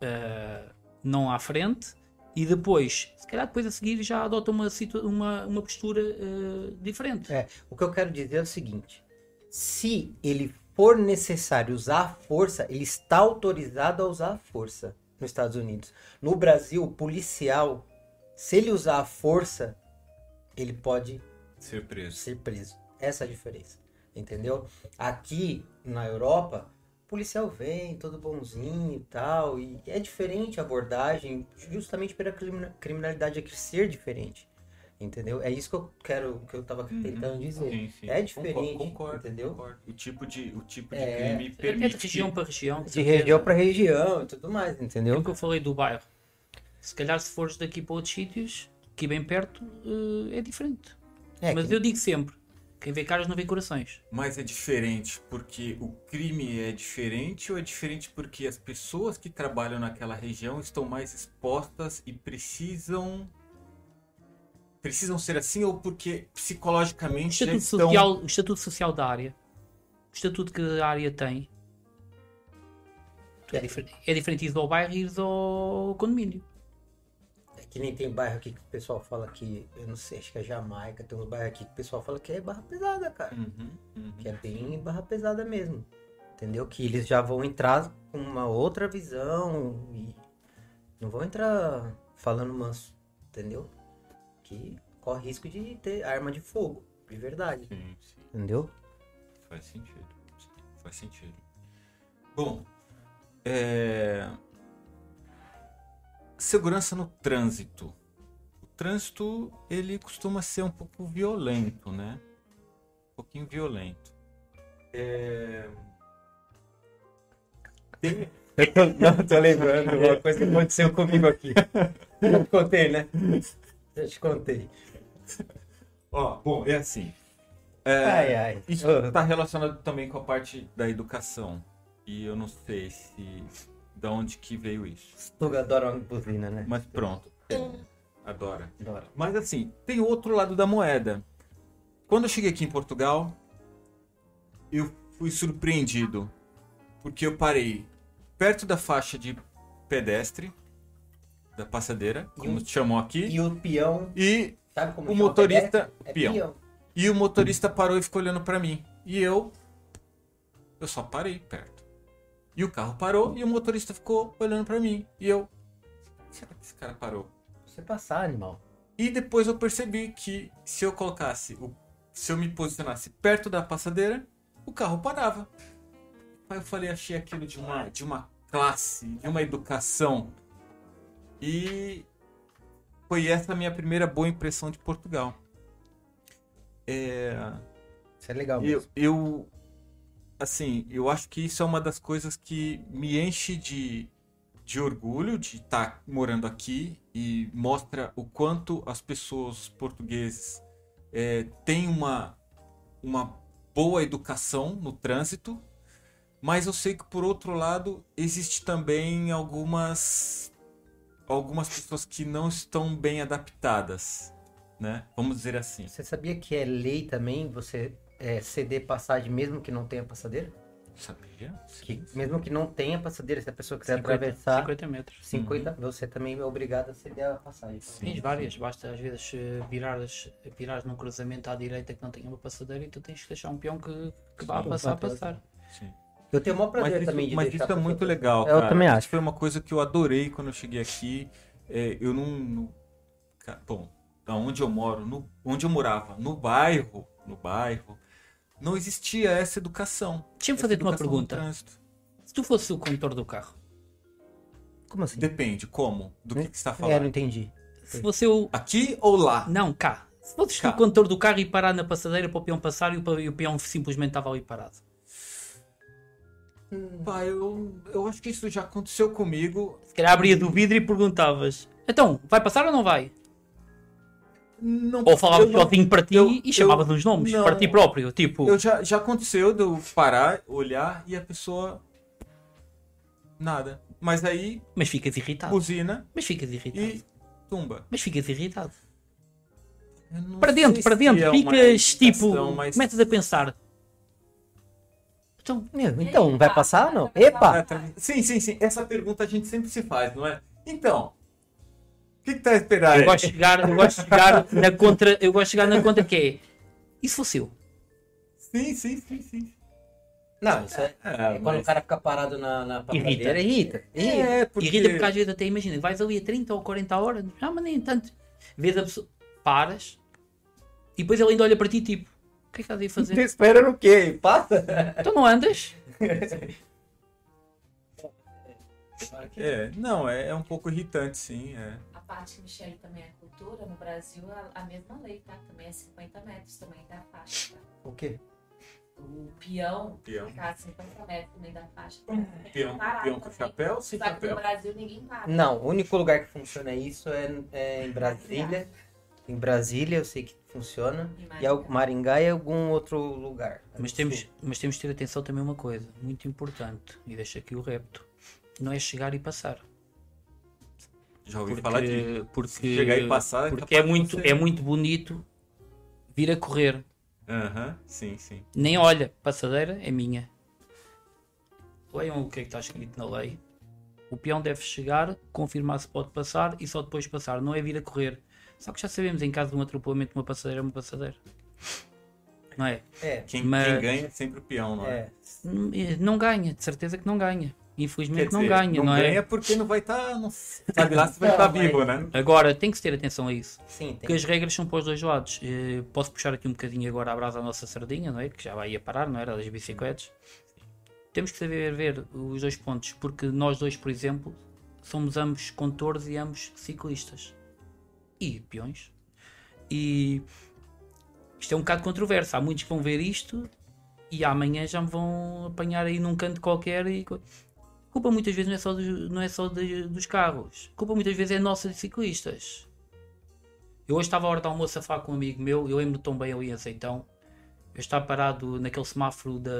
eh, não à frente e depois, se calhar depois a seguir já adota uma, uma, uma postura eh, diferente. É, o que eu quero dizer é o seguinte: se ele for necessário usar a força, ele está autorizado a usar a força nos Estados Unidos. No Brasil, o policial, se ele usar a força, ele pode Ser preso. ser preso. Essa é a diferença. Entendeu? Aqui na Europa, o policial vem todo bonzinho e tal. E é diferente a abordagem, justamente pela crimina- criminalidade aqui ser diferente. Entendeu? É isso que eu quero, que eu tava tentando dizer. Uhum. Sim, sim. É diferente, Concordo, concordo, entendeu? concordo. O tipo de, o tipo de É. crime É de permite. região para região. De região para região e tudo mais, É entendeu? o que eu falei do bairro. Se calhar se fores daqui para outros sítios, aqui bem perto, eh, é diferente. É, Mas que- eu digo sempre, quem vê caras não vê corações. Mas é diferente porque o crime é diferente ou é diferente porque as pessoas que trabalham naquela região estão mais expostas e precisam precisam ser assim ou porque O psicologicamente já estatuto, estão... social, o estatuto social da área, o estatuto que a área tem, é, difer- é diferente ir ao bairro e ir ao condomínio. Que nem tem bairro aqui que o pessoal fala que, eu não sei, acho que é Jamaica, tem uns bairros aqui que o pessoal fala que é barra pesada, cara. Uhum, uhum. Que é bem barra pesada mesmo. Entendeu? Que eles já vão entrar com uma outra visão e não vão entrar falando manso. Entendeu? Que corre risco de ter arma de fogo, de verdade. Sim, sim. Entendeu? Faz sentido. Faz sentido. Bom, é... segurança no trânsito. O trânsito ele costuma ser um pouco violento, né? Um pouquinho violento. É... Tem... Eu tô, não, tô lembrando uma coisa que aconteceu comigo aqui. Eu te contei, né? Eu te contei. Ó, bom, é assim. É, Ai, ai. Isso está relacionado também com a parte da educação. E eu não sei se da onde que veio isso. Tu adora uma buzina, né? Mas pronto. Adora. Adoro. Mas assim, tem o outro lado da moeda. Quando eu cheguei aqui em Portugal, eu fui surpreendido porque eu parei perto da faixa de pedestre da passadeira, como um- chamam aqui, E o peão, e o motorista? É peão. peão. E o motorista parou e ficou olhando pra mim. E eu. Eu só parei perto. E o carro parou e o motorista ficou olhando pra mim. E eu. Será que esse cara parou? Você passar, animal. E depois eu percebi que se eu colocasse. O, se eu me posicionasse perto da passadeira, o carro parava. Aí eu falei, achei aquilo de uma, de uma classe, de uma educação. E foi essa a minha primeira boa impressão de Portugal. É. Isso é legal Eu, mesmo. eu, assim, eu acho que isso é uma das coisas que me enche de, de orgulho de estar morando aqui e mostra o quanto as pessoas portugueses eh, têm uma, uma boa educação no trânsito, mas eu sei que por outro lado existe também algumas algumas pessoas que não estão bem adaptadas, né? Vamos dizer assim. Você sabia que é lei também você é, ceder passagem mesmo que não tenha passadeira? Sabia? Que, mesmo que não tenha passadeira, se a pessoa quiser 50, atravessar 50 metros. 50, você também é obrigado a ceder a passagem. Tens várias, basta às vezes eh, virares, virares num cruzamento à direita que não tenha uma passadeira e tu tens que deixar um peão que, que vá Sim. passar passar. Sim. Eu tenho o maior prazer Mas isso, também de mas isso é muito legal, Eu cara. também Isso acho. foi uma coisa que eu adorei quando eu cheguei aqui. É, eu não, não- Bom, da onde eu moro, no, onde eu morava, no bairro, no bairro, não existia essa educação. Deixa-me Essa fazer-te uma pergunta. Se tu fosse o condutor do carro, Como assim? Depende, como? Do que, que você está É, não falando? entendi. se fosse o. Aqui ou lá? Não, cá. Se fosses Cá. o condutor do carro e parar na passadeira para o peão passar e o, pe- o peão simplesmente estava ali parado. Pá, eu, eu acho que isso já aconteceu comigo. Se calhar abria o vidro e perguntavas: Então, vai passar ou não vai? Não, Ou falavas eu não- sozinho para ti eu- e chamavas eu- uns nomes não. para ti próprio. Tipo, Eu já, já aconteceu de eu parar, olhar e a pessoa. Nada. Mas aí, mas ficas irritado. buzina Mas ficas irritado. e tumba. Mas ficas irritado. Para dentro, para dentro. é Ficas tipo. mas- Começas a pensar. Então, Meu, então, vai passar ou não? Epa! Sim, sim, sim. Essa pergunta a gente sempre se faz, não é? Então, o que, que tá a esperar? eu gosto de chegar, eu gosto de chegar na contra. Eu gosto de chegar na conta que é. E se fosse eu? Sim, sim, sim, sim. Não, isso é, É, é quando mas- o cara fica parado na, na Irrita. irrita. irrita. É, porque... Irrita porque às vezes até imagina, vais ali a 30 ou 40 horas, ah, mas nem tanto. Vês a pessoa, paras e depois ele ainda olha para ti tipo, o que é que estás aí a fazer? Você espera no quê? Passa? então não andas? É, não, é, é um pouco irritante, sim. É. A parte que Michele também é cultura, no Brasil a, a mesma lei, tá? Também é 50 metros também da faixa, tá? O quê? O peão Peão. ficar a 50 metros também da faixa. Peão, Parado peão com chapéu, sem Só que no chapéu. Brasil ninguém para. Não, o único lugar que funciona isso é, é em Brasília. Em Brasília eu sei que funciona. E é o Maringá e algum outro lugar. Mas temos, mas temos de ter atenção também a uma coisa, muito importante, e deixa aqui o repto. Não é chegar e passar. Já ouvi Porque, falar de porque, chegar e passar, é porque é muito, é muito bonito vir a correr. Aham, sim, sim. Nem olha, passadeira é minha. Leiam o que é que está escrito na lei. O peão deve chegar, confirmar se pode passar e só depois passar, não é vir a correr. Só que já sabemos, em caso de um atropelamento, uma passadeira é uma passadeira. Não é? É, Quem, Mas- quem ganha é sempre o peão, não é? é. Não ganha, de certeza que não ganha. Infelizmente Quer não dizer, ganha, não, não é? ganha porque não vai estar. não sabe lá se vai Não, estar mas- vivo, né? Agora, tem que se ter atenção a isso. Sim, Porque as regras são para os dois lados. Eh, Posso puxar aqui um bocadinho agora a brasa à nossa sardinha, não é? Que já vai a parar, não era? Das bicicletas. Temos que saber ver os dois pontos, porque nós dois, por exemplo, somos ambos condutores e ambos ciclistas. E peões. E isto é um bocado controverso. Há muitos que vão ver isto e amanhã já me vão apanhar aí num canto qualquer e. culpa muitas vezes não é só, dos, não é só de- dos carros. A culpa muitas vezes é nossa de ciclistas. Eu hoje estava à hora de almoço a falar com um amigo meu, eu lembro tão bem ali em Azeitão. Eu estava parado naquele semáforo da.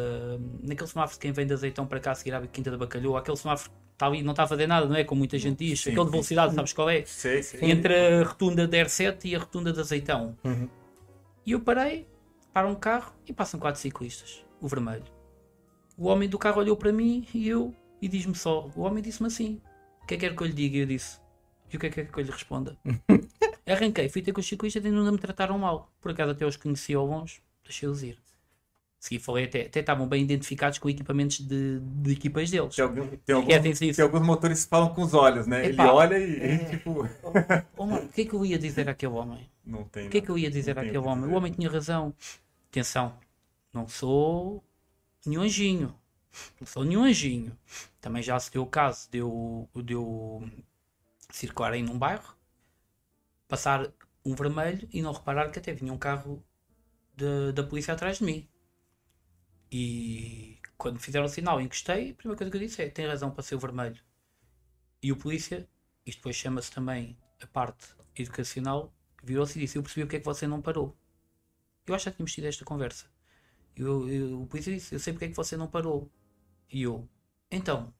naquele semáforo de quem vem de Azeitão para cá a seguir à Quinta da Bacalhau, aquele semáforo está ali não está a fazer nada, não é? Como muita gente diz, Sim, aquele de sim. velocidade, sabes qual é? Sei, sei. Entre a rotunda da R7 e a rotunda de Azeitão. Uhum. E eu parei, para um carro e passam quatro ciclistas, o vermelho. O homem do carro olhou para mim e eu e diz-me só, o homem disse-me assim, o que é que quer que eu lhe diga? E eu disse, e o que é que quer que eu lhe responda? Arranquei, fui ter com os ciclistas e ainda me trataram mal. Por acaso até os conheci ao longe, deixei-os ir. Segui, falei até, até estavam bem identificados com equipamentos de, de equipas deles. Tem, algum, tem, alguns, tem alguns motores que falam com os olhos, né? Ele olha e, é. tipo. Oh, mano, o que é que eu ia dizer àquele homem? Não tem. O que é que eu ia dizer àquele homem? dizer. O homem tinha razão. Atenção, não sou nenhum anjinho. Não sou nenhum anjinho. Também já se deu o caso de eu, de eu circular aí num bairro, passar um vermelho e não reparar que até vinha um carro de- da polícia atrás de mim. E quando fizeram o sinal, encostei, a primeira coisa que eu disse é: tem razão para ser o vermelho. E o polícia, isto depois chama-se também a parte educacional, virou-se e disse: Eu percebi porque é que você não parou. Eu acho que tínhamos tido esta conversa. Eu, eu- o polícia disse: Eu sei porque é que você não parou. E eu: Então,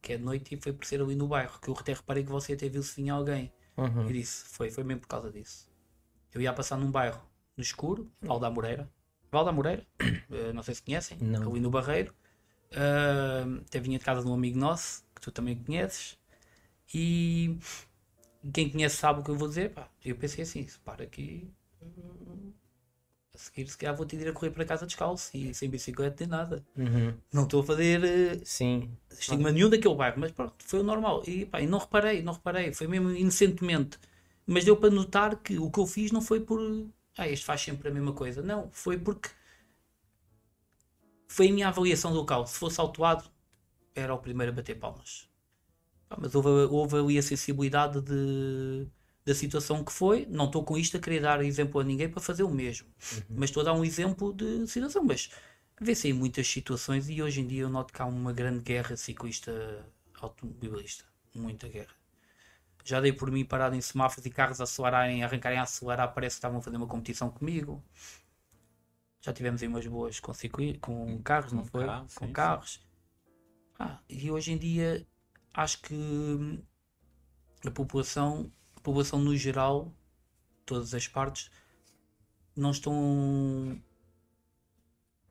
que é de noite e foi por ser ali no bairro, que eu até reparei que você até viu se vinha alguém. Uhum. E disse: Foi, foi mesmo por causa disso. Eu ia passar num bairro no escuro, Val da Moreira. Val da Moreira, eh, não sei se conhecem, Não. ali no Barreiro. Ah, até vinha de casa de um amigo nosso, que tu também conheces. E quem conhece sabe o que eu vou dizer. Pá, eu pensei assim: se para aqui, a seguir, se calhar vou-te ir a correr para casa descalço e sem bicicleta nem nada. Uhum. Não estou a fazer eh, Sim. estigma nenhum daquele bairro, mas pronto, foi o normal. E, pá, e não reparei, não reparei, foi mesmo inocentemente. Mas deu para notar que o que eu fiz não foi por. Ah, este faz sempre a mesma coisa. Não, foi porque. Foi a minha avaliação do local. Se fosse autuado, era o primeiro a bater palmas. Pá, mas houve, houve ali a sensibilidade de, da situação que foi. Não estou com isto a querer dar exemplo a ninguém para fazer o mesmo. Mas estou a dar um exemplo de situação. Mas vê-se em muitas situações e hoje em dia eu noto que há uma grande guerra ciclista automobilista. Muita guerra. Já dei por mim parado em semáforos e carros a acelerarem, arrancarem a acelerar, parece que estavam a fazer uma competição comigo. Já tivemos aí umas boas com, cicli... com carros, não foi? carro, com sim, sim. carros. Ah, e hoje em dia acho que hum, a população, população no geral, todas as partes, não estão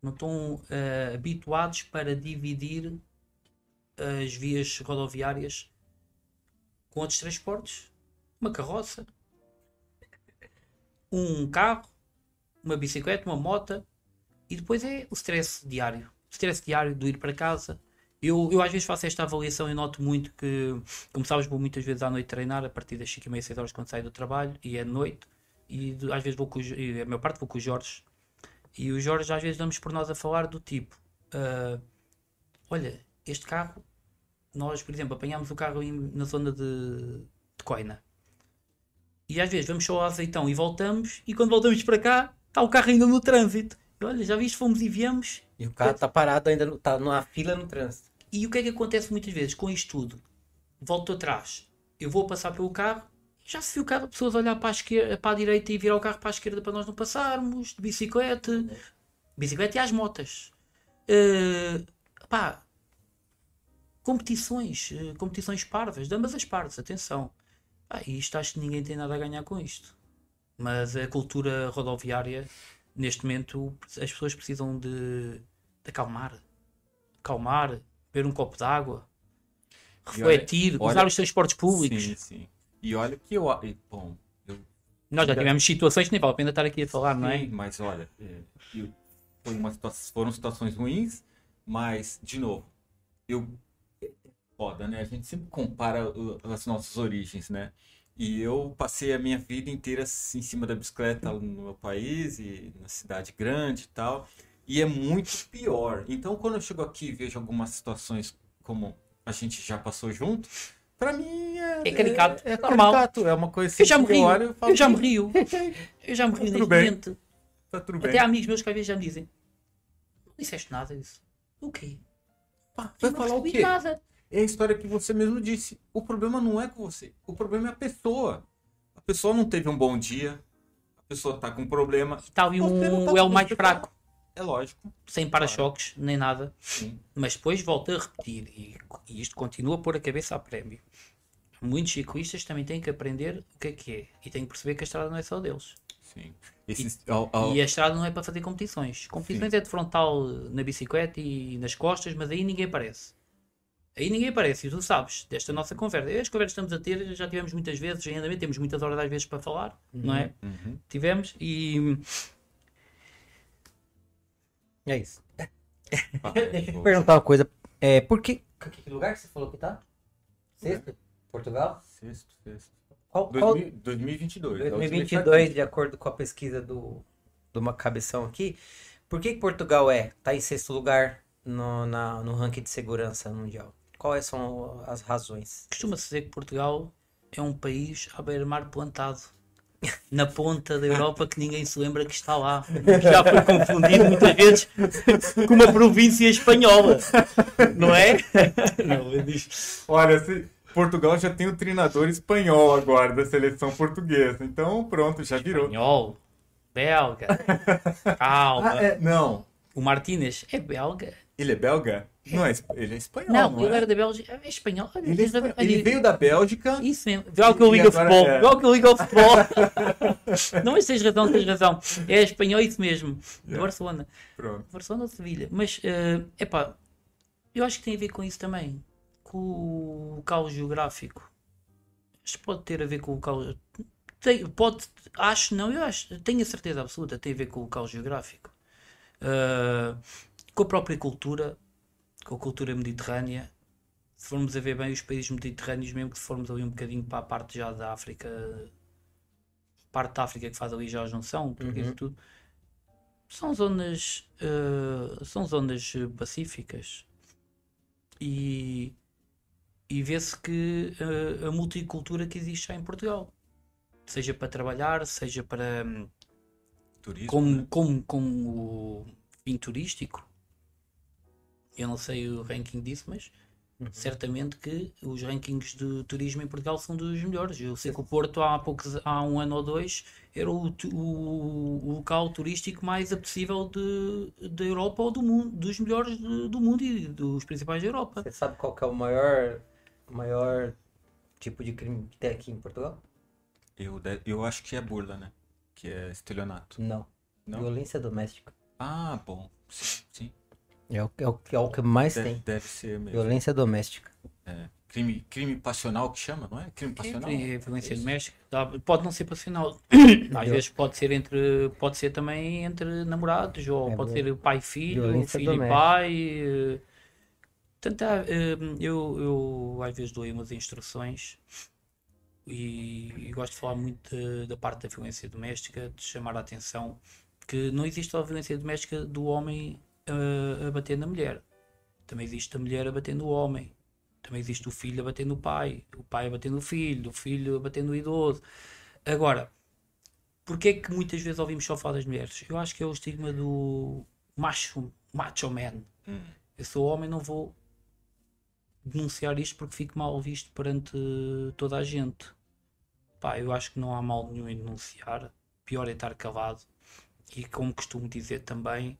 não estão eh, habituados para dividir as vias rodoviárias com outros transportes. Uma carroça, um carro, uma bicicleta, uma moto e depois é o stress diário. O stress diário do ir para casa. Eu, eu às vezes faço esta avaliação e noto muito que, como sabes, vou muitas vezes à noite treinar, a partir das 5 e meia, 6 horas quando saio do trabalho, e é noite, e às vezes vou com e a maior parte vou com o Jorge, e o Jorge às vezes damos por nós a falar do tipo, ah, olha, este carro, nós, por exemplo, apanhámos o carro em- na zona de, de Coina, e às vezes vamos só ao azeitão e voltamos, e quando voltamos para cá, está o carro ainda no trânsito. Olha, já viste, fomos e viemos, E o carro tá parado ainda, no- tá numa fila no trânsito. E o que é que acontece muitas vezes com isto tudo? Volto atrás, eu vou passar pelo carro, já se viu carro, pessoas a olhar para a, esquerda, para a direita e virar o carro para a esquerda para nós não passarmos, de bicicleta, bicicleta e às motas. Eh, pá, competições, eh, competições parvas, de ambas as partes, atenção. Ah, isto acho que ninguém tem nada a ganhar com isto. Mas a cultura rodoviária, neste momento, as pessoas precisam de, de acalmar. Acalmar, beber um copo de água, olha- refletir, olha- usar os transportes públicos. Sim, sim. E olha que eu. Bom, eu. Nós já tivemos situações que nem vale a pena estar aqui a falar, não é? Sim, mas olha, é, eu- foi uma situa- foram situações ruins, mas, de novo, eu. é Foda, né? A gente sempre compara o- as nossas origens, né? E eu passei a minha vida inteira assim, em cima da bicicleta no meu país e na cidade grande e tal. E é muito pior. Então, quando eu chego aqui e vejo algumas situações como a gente já passou junto, pra mim é. É caricato, É, é normal. caricato, é uma coisa Eu já me que rio, e falo, eu já me rio. Eu já me rio Tudo neste momento. Tá tudo bem. Até amigos meus que às vezes já me dizem: Não disseste nada disso. O quê? Pá, Eu vai falar o quê? nada. É a história que você mesmo disse. O problema não é com você. O problema é a pessoa. A pessoa não teve um bom dia. A pessoa tá com problema. Está ali Você não um tá elo com mais você fraco, É lógico. sem para-choques, nem nada. Sim. Mas depois volto a repetir, e, e isto continua a pôr a cabeça a prémio. Muitos ciclistas também têm que aprender o que é que é. E têm que perceber que a estrada não é só deles. Sim. Esse, ao- ao- E a estrada não é para fazer competições. Competições é de frontal na bicicleta e nas costas, mas aí ninguém aparece. Aí ninguém aparece, e tu sabes, desta nossa conversa. As conversas que estamos a ter, já tivemos muitas vezes, em andamento, temos muitas horas às vezes para falar, não é? Uhum. Tivemos e É isso. Pá, Deixa eu te perguntar uma coisa. É, por que. Que lugar que você falou que tá? Sexto? Portugal? Sexto, sexto. Qual, qual, 2000 2022. é a 2022, de acordo com a pesquisa do, do uma cabeção aqui, por que, que Portugal é tá em sexto lugar no, na, no ranking de segurança mundial? Quais são as razões? costuma-se dizer que Portugal é um país à beira-mar plantado. Na ponta da Europa que ninguém se lembra que está lá. Já foi confundido muitas vezes com uma província espanhola. Não é? Não, ele diz. Olha, se- Portugal já tem o treinador espanhol agora da seleção portuguesa. Então, pronto, já virou. Espanhol, belga. Calma. Ah, é, não. O Martínez é belga. Ele é belga? Não, é, ele é espanhol. Não, Não, ele é? era da Bélgica. É espanhol. Ele, é espanhol. Ele veio da Bélgica. Isso mesmo. Ao que E ligo ao agora futebol. é. Que eu ligo ao futebol. não, mas tens razão, tens razão. É espanhol isso mesmo. De Barcelona. Pronto. Barcelona ou Sevilha. Mas, é epá, eu acho que tem a ver com isso também. Com o local geográfico. Isto pode ter a ver com o local. Tem, pode, acho não, eu acho, tenho a certeza absoluta, tem a ver com o local geográfico. Ah, com a própria cultura, com a cultura mediterrânea. Se formos a ver bem os países mediterrâneos, mesmo que se formos ali um bocadinho para a parte já da África, parte da África que faz ali já a junção, português e tudo, são zonas, eh, são zonas eh, pacíficas. E, e vê-se que eh, a multicultura que existe já em Portugal, seja para trabalhar, seja para hum, Turismo. como, né? como, como o fim turístico. Eu não sei o ranking disso, mas certamente que os rankings de turismo em Portugal são dos melhores. Eu sei que o Porto há, poucos, há um ano ou dois era o, o, o local turístico mais apetecível de, da Europa ou do mundo, dos melhores de- do mundo e dos principais da Europa. Você sabe qual que é o maior, maior tipo de crime que tem aqui em Portugal? Eu, eu acho que é burla, né? Que é estelionato. Não. Não? Violência doméstica. Ah, bom. Sim, sim. É o, é o, é o que mais Deve, tem. deve ser mesmo. Violência doméstica. É. Crime, crime passional que chama, não é? Crime passional? É, violência doméstica. Dá- Pode não ser passional. Às vezes pode ser entre. Pode ser também entre namorados, ou É pode ser pai e filho, violência filho e doméstica. pai. eh. Portanto, há, eh, eu, eu às vezes dou aí umas instruções e, e gosto de falar muito da- da parte da violência doméstica, de chamar a atenção que não existe só a violência doméstica do homem eh, a bater na mulher. Também existe a mulher a bater no homem. Também existe o filho a bater no pai, o pai a bater no filho, o filho a bater no idoso. Agora, porquê é que muitas vezes ouvimos só falar das mulheres? Eu acho que é o estigma do macho, macho man. Hum. Eu sou homem, não vou denunciar isto porque fico mal visto perante toda a gente. Pá, eu acho que não há mal nenhum em denunciar. Pior é estar calado. E como costumo dizer também,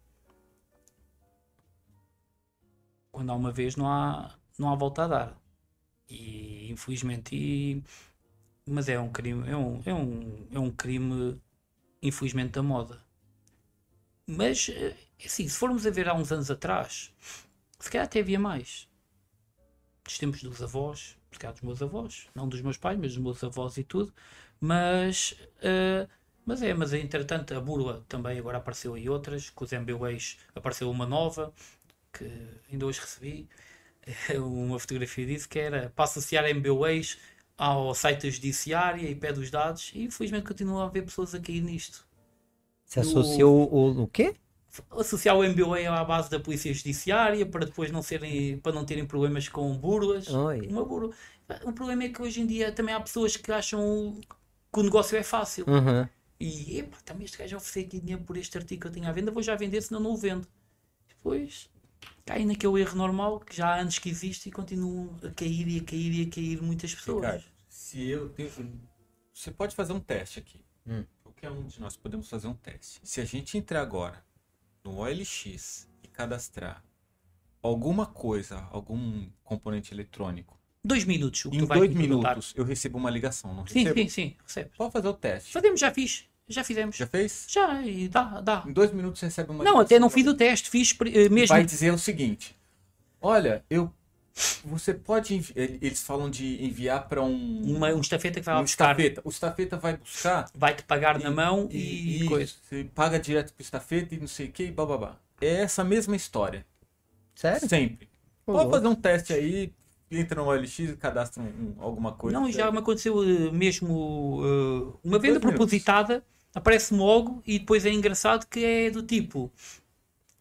quando há uma vez não há, não há volta a dar. E infelizmente, e mas é um crime, é um, é um, é um crime, infelizmente, da moda. Mas, eh, assim, se formos a ver há uns anos atrás, se calhar até havia mais. Dos tempos dos avós, se calhar dos meus avós, não dos meus pais, mas dos meus avós e tudo. Mas, eh, mas é, mas entretanto a burla também agora apareceu aí outras, com os MBWays apareceu uma nova, que ainda hoje recebi, uma fotografia disso, que era para associar MBWays ao site da judiciária e pede os dados, e infelizmente continua a haver pessoas a cair nisto. Se associou o, o quê? Associar o MBA à base da polícia judiciária para depois não serem, para não terem problemas com burlas. Oi. Uma burla. O problema é que hoje em dia também há pessoas que acham que o negócio é fácil. Uhum. E epá, também este gajo oferecer aqui dinheiro por este artigo que eu tenho à venda, vou já vender, senão não o vendo. Depois cai naquele erro normal que já há anos que existe e continuam a cair e a cair e a cair muitas pessoas. Ricardo, se eu tenho. Você pode fazer um teste aqui. Hum. Qualquer um de nós podemos fazer um teste. Se a gente entrar agora no OLX e cadastrar alguma coisa, algum componente eletrônico, Dois minutos, em dois minutos eu recebo uma ligação, não Sim, recebo? sim, sim, recebes. Pode fazer o teste. Fazemos, já fiz. Já fizemos. Já fez? Já, e dá, dá. Em dois minutos você recebe uma Não, até não fiz o teste, fiz eh, mesmo. Vai dizer o seguinte: Olha, eu. Você pode. envi- Eles falam de enviar para um. Uma, um estafeta que vai um buscar, estafeta. O estafeta vai buscar vai-te pagar na mão e, e, e coisa. você paga direto pro estafeta e não sei o que, bababá. É essa mesma história. Sério? Sempre. Pô, Pode fazer um teste aí, entra no OLX e cadastra um- um- alguma coisa. Não, já me aconteceu eh, mesmo eh, uma venda Dois minutos. Aparece-me logo e depois é engraçado que é do tipo.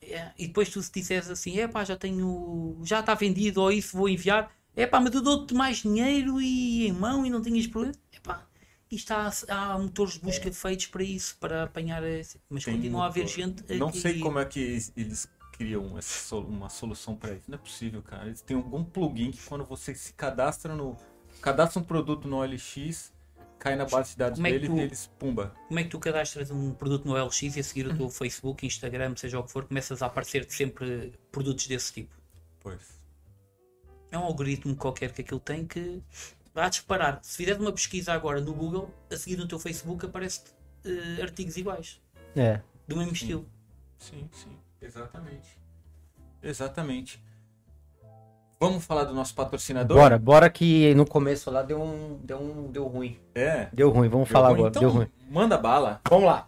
é, e depois tu se disseres assim, é pá, já tenho. já está vendido ou isso vou enviar, é pá, mas eu dou-te mais dinheiro e em mão e não tinhas problema. É pá, isto há, há motores de busca feitos para isso, para apanhar. esse- Mas Tem continua a haver motor. gente. Não sei como é que eles- criam essa uma solução para isso. Não é possível, cara. Eles têm algum plugin que quando você se cadastra no. Cadastra um produto no OLX, cai na base de dados Como é que deles tu- e eles, pumba. Como é que tu cadastras um produto no LX e a seguir o Uhum. teu Facebook, Instagram, seja o que for, começas a aparecer sempre produtos desse tipo? Pois. É um algoritmo qualquer que aquilo tem que de disparar. Se fizeres uma pesquisa agora no Google, a seguir no teu Facebook aparece artigos iguais, É. do mesmo Sim. estilo. Sim, sim. Exatamente. Exatamente. Vamos falar do nosso patrocinador? Bora, bora que no começo lá deu um. Deu um. Deu ruim. É. Deu ruim, vamos Deu falar ruim? agora. Então, Deu ruim. Manda bala. Vamos lá.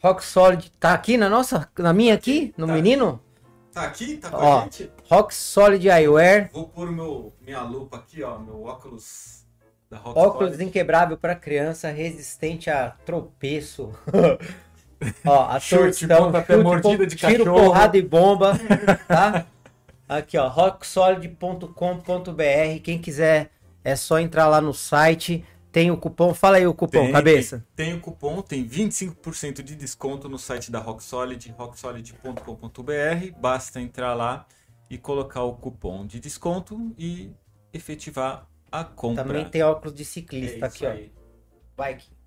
Rock Solid tá aqui na nossa. Na minha aqui? No Tá. menino? Tá aqui? Tá com Ó. a gente? Rock Solid Eyewear. Vou pôr meu, minha lupa aqui, ó. Meu óculos da Rock Óculos Solid. inquebrável para criança, resistente a tropeço. ó, a torção, pontapé, chute, mordida de tiro, cachorro. porrada e bomba, tá? Aqui, ó, rocksolid.com.br. Quem quiser é só entrar lá no site. Tem o cupom. Fala aí o cupom, Tem, cabeça. Tem, o cupom, tem 25% de desconto no site da Rock Solid, rocksolid.com.br. Basta entrar lá e colocar o cupom de desconto e efetivar a compra. Também tem óculos de é ciclista isso aqui, ó. Bike.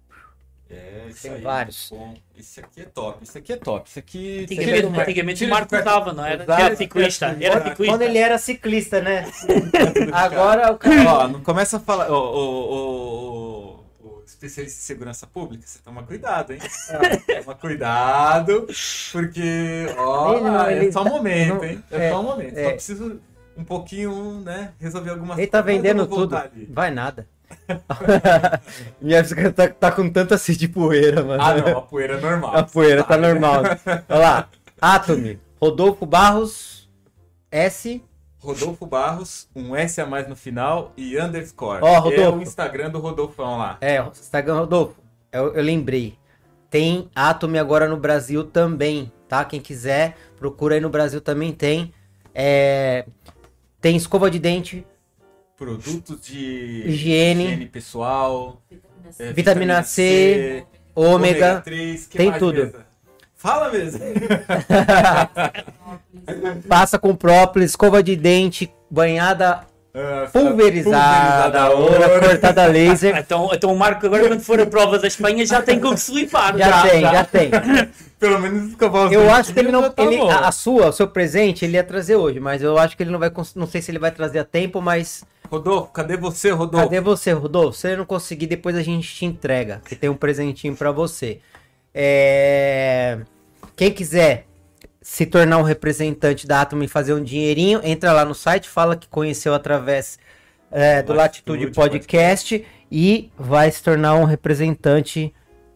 É, isso Tem aí, vários. Bom, esse aqui é top, esse aqui é top. Esse aqui. Antigamente, Tira- antigamente tira o Marco usava, não era? Usava. Era ciclista. Era Quando, ciclista. quando ele era ciclista, né? Agora o cara. Ó, não começa a falar. Ô, ô, ô, ô, ô, especialista em segurança pública, você toma cuidado, hein? Toma cuidado, porque. Ó, Ele não- é ele só um tá- momento, não- hein? É, é, só um momento. é. Só preciso um pouquinho, né? Resolver algumas Ele tá coisas, mas eu vendendo tudo. Vai nada. Minha bicicleta tá, tá com tanta sede de poeira, mano. Ah, não, a poeira é normal. A poeira tá né? normal. Olha lá. Atomy. Rodolfo Barros. S. Rodolfo Barros, um S a mais no final e underscore. Ó, É Rodolfo. o Instagram do Rodolfão lá. É, Instagram Rodolfo. Eu, eu lembrei. Tem Atomy agora no Brasil também, tá? Quem quiser, procura aí no Brasil também tem. É, tem escova de dente, Produtos de Higiene. pessoal, Vitamina C. é, Vitamina C, ômega. 3, que tem mais, tudo. mesa? Fala mesmo. Passa com própolis, escova de dente, banhada Ah, Pulverizada, ouro, cortada a laser. Então, então o Marco agora quando for a prova da Espanha já tem como se limpar. Já, tem, já, tem. Pelo menos escovar os Eu acho que ele não. tá ele- a, a sua, o seu presente, ele ia trazer hoje, mas eu acho que ele não vai. Não sei se ele vai trazer a tempo, mas. Rodolfo, cadê você, Rodolfo? Cadê você, Rodolfo? Se ele não conseguir, depois a gente te entrega. Que tem um presentinho pra você. É... Quem quiser se tornar um representante da Atom e fazer um dinheirinho, entra lá no site, fala que conheceu através é, do Latitude, Latitude Podcast e vai se tornar um representante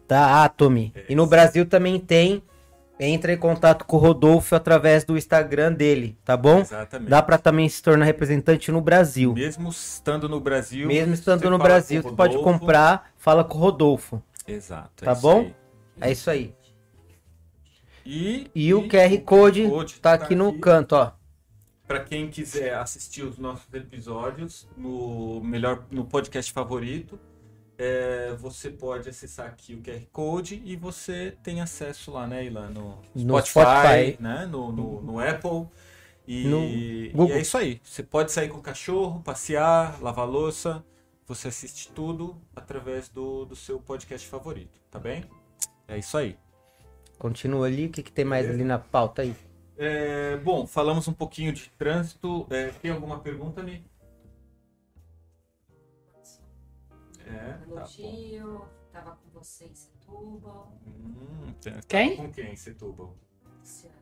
da Atomy. E no Brasil também tem. Entra em contato com o Rodolfo através do Instagram dele, tá bom? Exatamente. Dá pra também se tornar representante no Brasil. Mesmo estando no Brasil. Mesmo estando no Brasil, você pode comprar, fala com o Rodolfo. Exato. é Tá isso bom? É isso aí. E, E o QR Code Code tá aqui no canto, ó. Para quem quiser assistir os nossos episódios no melhor no podcast favorito, é, você pode acessar aqui o QR Code e você tem acesso lá, né, Ilan, no, No Spotify, Spotify. né, no, no, no Apple. E, No e é isso aí. Você pode sair com o cachorro, passear, lavar louça. Você assiste tudo através do, do seu podcast favorito, tá bem? É isso aí. Continua ali, o que, que tem mais ali na pauta aí? É, bom, falamos um pouquinho de trânsito. É, tem alguma pergunta, Mi? É, tá bom. Elogio, tava com você em Setúbal. Hum, tá- tá Quem? Com quem, Setúbal? Luciano.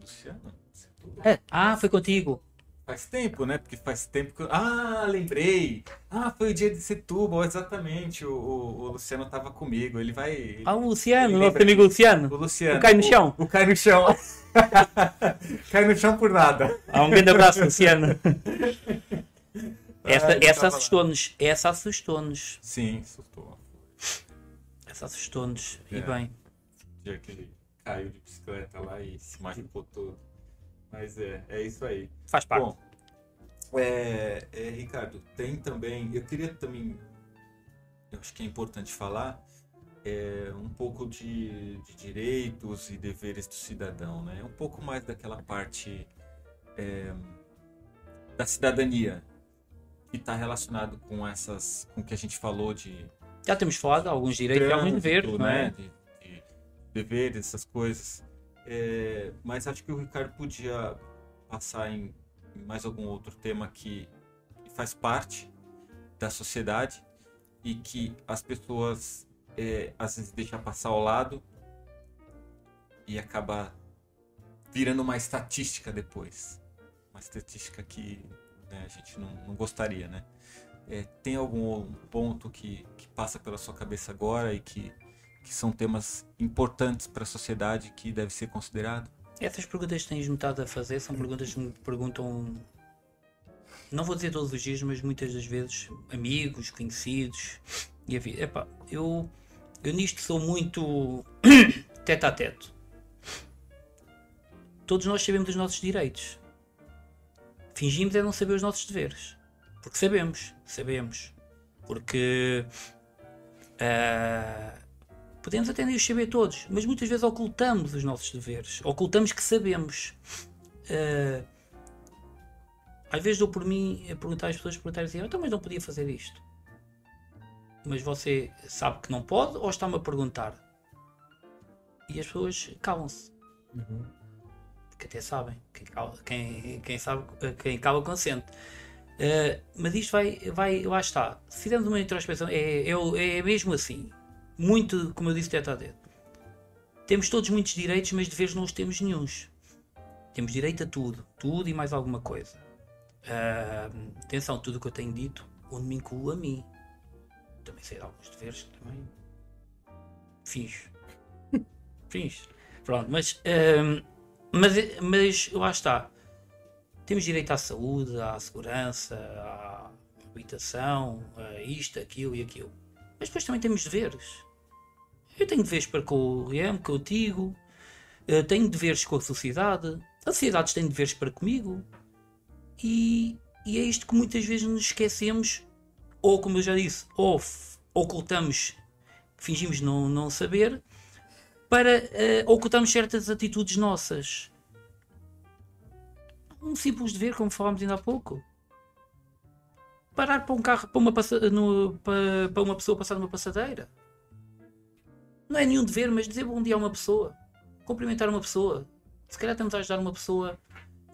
Luciano? Setúbal? É. Ah, foi contigo. Faz tempo, né? Porque faz tempo que eu... Ah, lembrei! Ah, foi o dia de Setúbal, exatamente. O, o- o Luciano tava comigo. Ele vai... ele- Ah, o Luciano, nosso amigo Luciano. O Luciano. O cai no chão. O, cai no chão. cai no chão por nada. Ah, um grande abraço, Luciano. Essa, Ah, essa assustou-nos. Essa assustou-nos. Sim, assustou. Essa assustou-nos. É. E bem. dia que ele caiu de bicicleta lá e se machucou todo. Mas é, é isso aí. Faz parte. Bom, é, é, Ricardo, tem também. Eu queria também. Eu acho que é importante falar é, um pouco de, de direitos e deveres do cidadão, né? Um pouco mais daquela parte é, da cidadania que está relacionado com essas, com o que a gente falou de Já temos falado alguns direitos e alguns trânsito, deveres, não é? De, de deveres, essas coisas. É, mas acho que o Ricardo podia passar em, mais algum outro tema que, que faz parte da sociedade e que as pessoas é, às vezes deixam passar ao lado e acaba virando uma estatística depois. Uma estatística que né, a gente não, não gostaria, né? É, tem algum ponto que, que passa pela sua cabeça agora e que, que são temas importantes para a sociedade que deve ser considerado? Essas perguntas que tens notado a fazer são perguntas que me perguntam, não vou dizer todos os dias, mas muitas das vezes, amigos, conhecidos. E. Epá, eu, eu nisto sou muito tete a teto. Todos nós sabemos os nossos direitos. Fingimos é não saber os nossos deveres. Porque sabemos, sabemos. Porque ah, podemos até nem os saber todos, mas muitas vezes ocultamos os nossos deveres, ocultamos que sabemos. Ah, às vezes dou por mim a perguntar às pessoas perguntarem assim, então mas não podia fazer isto. Mas você sabe que não pode ou está-me a perguntar? E as pessoas calam-se. Porque até sabem. Quem, quem, quem sabe, quem cala consente. Uh, mas isto vai, vai, lá está. Se fizermos uma introspeção, é, é, é mesmo assim. Muito, como eu disse, teto a dedo. Temos todos muitos direitos, mas deveres não os temos nenhuns. Temos direito a tudo. Tudo e mais alguma coisa. Uh, atenção, tudo o que eu tenho dito, onde me incluo a mim. Também sei de alguns deveres que também. Finjo. Finjo. Pronto, mas, uh, mas, mas lá está. Temos direito à saúde, à segurança, à habitação, a isto, aquilo e aquilo. Mas depois também temos deveres. Eu tenho deveres para com o Liam, contigo. Eu tenho deveres com a sociedade. As sociedades têm deveres para comigo. E, e é isto que muitas vezes nos esquecemos. Ou, como eu já disse, ou ocultamos, fingimos não, não saber, para eh, ocultarmos certas atitudes nossas um simples dever, como falámos ainda há pouco. parar para um carro, para uma, no, para, para uma pessoa passar numa passadeira. Não é nenhum dever, mas dizer bom dia a uma pessoa, cumprimentar uma pessoa. Se calhar estamos a ajudar uma pessoa,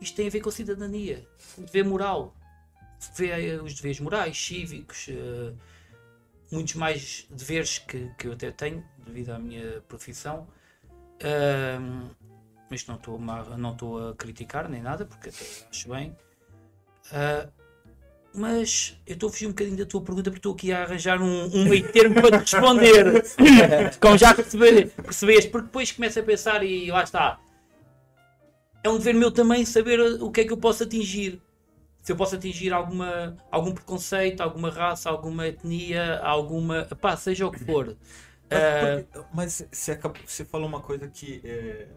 isto tem a ver com a cidadania, o dever moral, Vê os deveres morais, cívicos, uh, muitos mais deveres que, que eu até tenho devido à minha profissão. Uh, mas não estou não estou a criticar nem nada, porque até acho bem. Uh, mas eu estou a fugir um bocadinho da tua pergunta porque estou aqui a arranjar um, um meio termo para te responder. Como já percebi, percebeste, porque depois começo a pensar e lá está. É um dever meu também saber o que é que eu posso atingir. Se eu posso atingir alguma, algum preconceito, alguma raça, alguma etnia, alguma. pá, seja o que for. Mas, uh... mas você, acabou, você falou uma coisa que. É,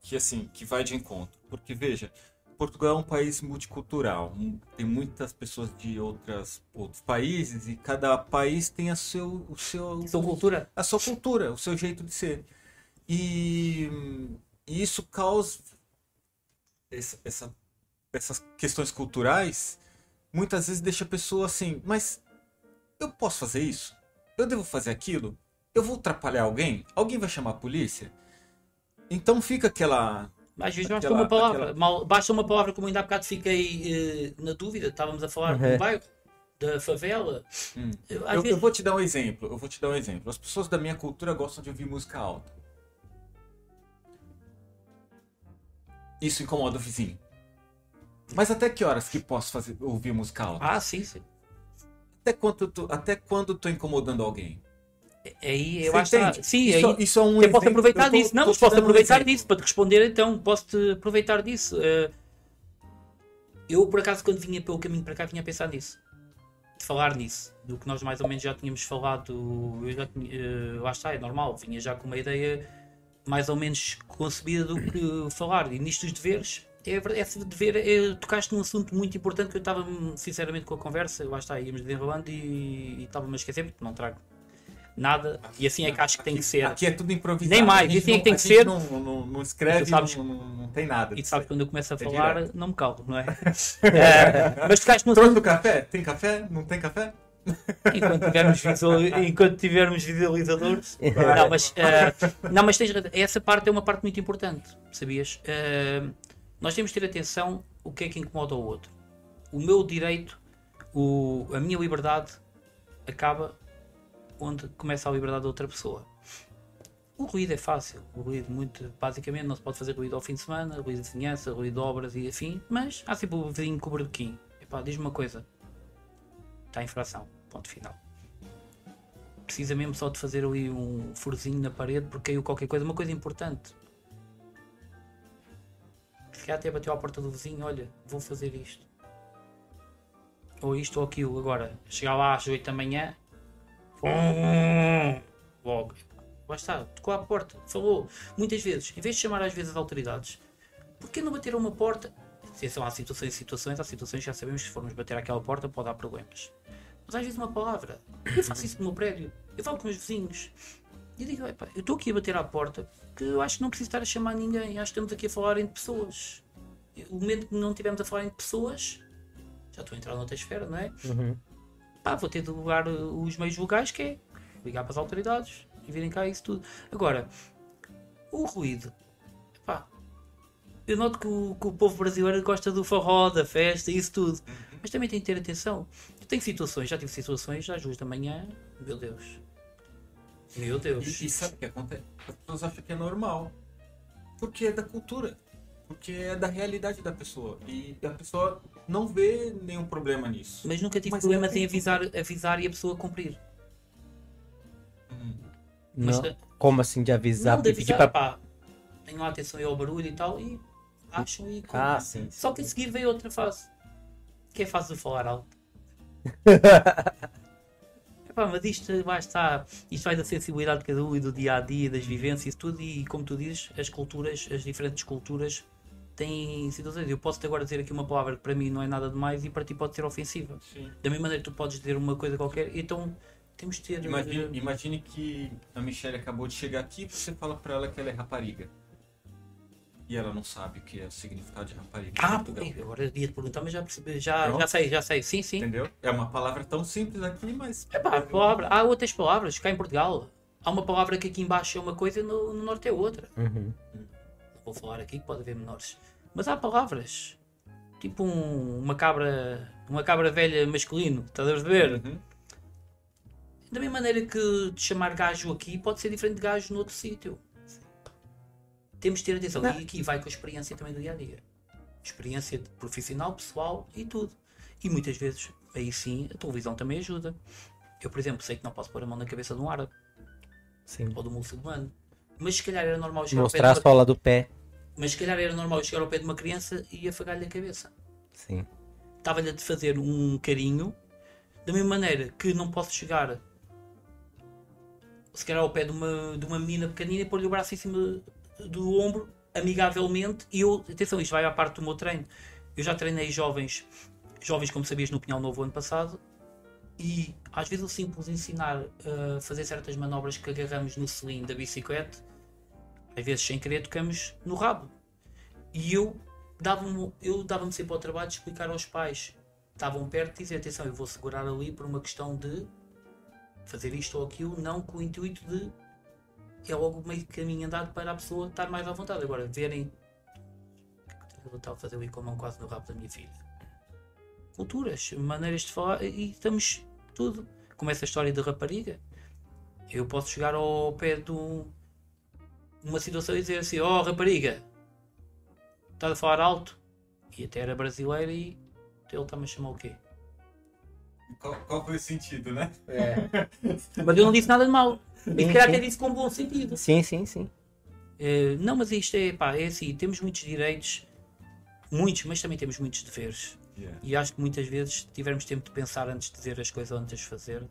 que assim, que vai de encontro. Porque veja, Portugal é um país multicultural. Tem muitas pessoas de outras, outros países e cada país tem a seu, o seu, sua cultura. A sua cultura, o seu jeito de ser. E, e isso causa essa, essa, essas questões culturais. Muitas vezes deixa a pessoa assim, mas eu posso fazer isso? Eu devo fazer aquilo? Eu vou atrapalhar alguém? Alguém vai chamar a polícia? Então fica aquela às vezes basta uma palavra. Aquela... Mal, basta uma palavra, como ainda há bocado fiquei uh, na dúvida, estávamos a falar uhum. do bairro, da favela. Hum. Eu, vezes... eu, vou te dar um exemplo. Eu vou te dar um exemplo. As pessoas da minha cultura gostam de ouvir música alta. Isso incomoda o vizinho. Mas até que horas que posso fazer, ouvir música alta? Ah, sim, sim. Até quando, tu, até quando tô incomodando alguém? Aí eu Você acho que sim, isso, aí, isso é um eu posso aproveitar eu tô, disso. Não, mas posso aproveitar um disso para te responder então. Posso te aproveitar disso. Uh, eu por acaso quando vinha pelo caminho para cá vinha a pensar nisso. De falar nisso. Do que nós mais ou menos já tínhamos falado. Eu já tinha, lá está, é normal. Vinha já com uma ideia mais ou menos concebida do que falar. E nisto dos deveres, é, esse dever, é, tocaste num assunto muito importante que eu estava sinceramente com a conversa, lá está, íamos desenrolando e, estava-me a esquecer, porque não trago nada. E assim é que acho que tem que ser. Aqui é tudo improvisado. Nem mais, e assim é que tem que ser. Não, não, não escreve, sabes, não, não, tem nada. E tu sabes quando eu começo a é falar, direto. não me calo, não é? é mas tocaste no. Trouxe do café? Tem café? Não tem café? enquanto tivermos, visual... enquanto tivermos visualizadores. não, mas, uh, não, mas tens... essa parte é uma parte muito importante, sabias? Uh, nós temos de ter atenção o que é que incomoda o outro. O meu direito, o, a minha liberdade acaba onde começa a liberdade da outra pessoa. O ruído é fácil, o ruído muito, basicamente não se pode fazer ruído ao fim de semana, ruído de vizinhança, ruído de obras e afim, mas há sempre o vizinho com o. Epá, diz-me uma coisa, está infração, ponto final. Precisa mesmo só de fazer ali um furozinho na parede porque caiu qualquer coisa, uma coisa importante. Calhar até bateu à porta do vizinho, olha, vou fazer isto. Ou isto ou aquilo. Agora, chegar lá às 8 da manhã, Logo. Lá está, tocou à porta, falou. Muitas vezes, em vez de chamar às vezes as autoridades, por que não bater a uma porta? Atenção, há situações e situações, há situações que já sabemos que se formos bater àquela porta pode dar problemas. Mas às vezes uma palavra. Eu faço isso no meu prédio, eu falo com os meus vizinhos. E digo, eu estou aqui a bater à porta porque eu acho que não preciso estar a chamar ninguém, acho que estamos aqui a falar entre pessoas. O momento que não estivermos a falar entre pessoas, já estou a entrar noutra esfera, não é? Uhum pá, vou ter de lugar uh, os meios legais, que é ligar para as autoridades e virem cá isso tudo. Agora, o ruído, pá, eu noto que o, que o povo brasileiro gosta do forró, da festa e isso tudo, uhum. mas também tem que ter atenção. Eu tenho situações, já tive situações às duas da manhã, meu Deus. Meu Deus. E, e sabe o que acontece? As pessoas acham que é normal. Porque é da cultura. Porque é da realidade da pessoa. E a pessoa não vê nenhum problema nisso. Mas nunca tive Mas problemas é em avisar, avisar e a pessoa cumprir. Hum. Não. Mas, Como assim de avisar? Não, de avisar, pra... pá, tenham atenção ao barulho e tal e acham e. Ah, sim, sim. Só que a seguir veio outra fase. Que é a fase de falar alto. Epá, mas isto vai estar, isto vai da sensibilidade de cada um e do dia a dia, das vivências e tudo, e como tu dizes, as culturas, as diferentes culturas têm situações. Eu posso agora dizer aqui uma palavra que para mim não é nada demais e para ti pode ser ofensiva. Sim. Da mesma maneira que tu podes dizer uma coisa qualquer, então temos de ter. Imagine, uh... imagine que a Michelle acabou de chegar aqui e você fala para ela que ela é rapariga. E ela não sabe o que é o significado de rapariga. Ah, agora eu ia te perguntar, mas já percebi, já, Não? já sei, já sei. Sim, sim. Entendeu? É uma palavra tão simples aqui, mas. É pá, palavra, há outras palavras cá em Portugal. Há uma palavra que aqui embaixo é uma coisa e no, no norte é outra. Uhum. Não vou falar aqui que pode haver menores. Mas há palavras. Tipo um- uma cabra. Uma cabra velha masculino, estás a ver? Uhum. Da mesma maneira que de chamar gajo aqui pode ser diferente de gajo noutro sítio. Temos de ter atenção. Não. E aqui vai com a experiência também do dia a dia. Experiência profissional, pessoal e tudo. E muitas vezes, aí sim, a televisão também ajuda. Eu, por exemplo, sei que não posso pôr a mão na cabeça de um árabe Sim. ou de um muçulmano. Mas se calhar era normal chegar ao pé Mostrar a uma... sola do pé. Mas se calhar era normal chegar ao pé de uma criança e afagar-lhe a cabeça. Sim. Estava-lhe a fazer um carinho, da mesma maneira que não posso chegar se calhar ao pé de uma, de uma menina pequenina e pôr-lhe o braço em cima do ombro, amigavelmente, e eu, atenção, isto vai à parte do meu treino. Eu já treinei jovens, jovens como sabias no Pinhal Novo ano passado, e às vezes o simples ensinar a fazer certas manobras que agarramos no selim da bicicleta, às vezes sem querer tocamos no rabo. E eu dava-me eu dava sempre ao trabalho de explicar aos pais estavam perto e dizer, atenção, eu vou segurar ali por uma questão de fazer isto ou aquilo, não com o intuito de é logo meio caminho andado para a pessoa estar mais à vontade. Agora, verem o eu estava a fazer ali com a mão quase no rabo da minha filha. Culturas, maneiras de falar e estamos tudo. Como essa história de rapariga. Eu posso chegar ao pé de um- uma situação e dizer assim, oh rapariga, estás a falar alto? E até era brasileira e ele está-me a chamar o quê? Qual, qual foi o sentido, né? É. Mas eu não disse nada de mal. E Sim, até disse com bom sentido. Sim, sim, sim. Eh, não, mas isto é, pá, é assim, temos muitos direitos, muitos, mas também temos muitos deveres. Yeah. E acho que muitas vezes, se tivermos tempo de pensar antes de dizer as coisas ou antes de fazer,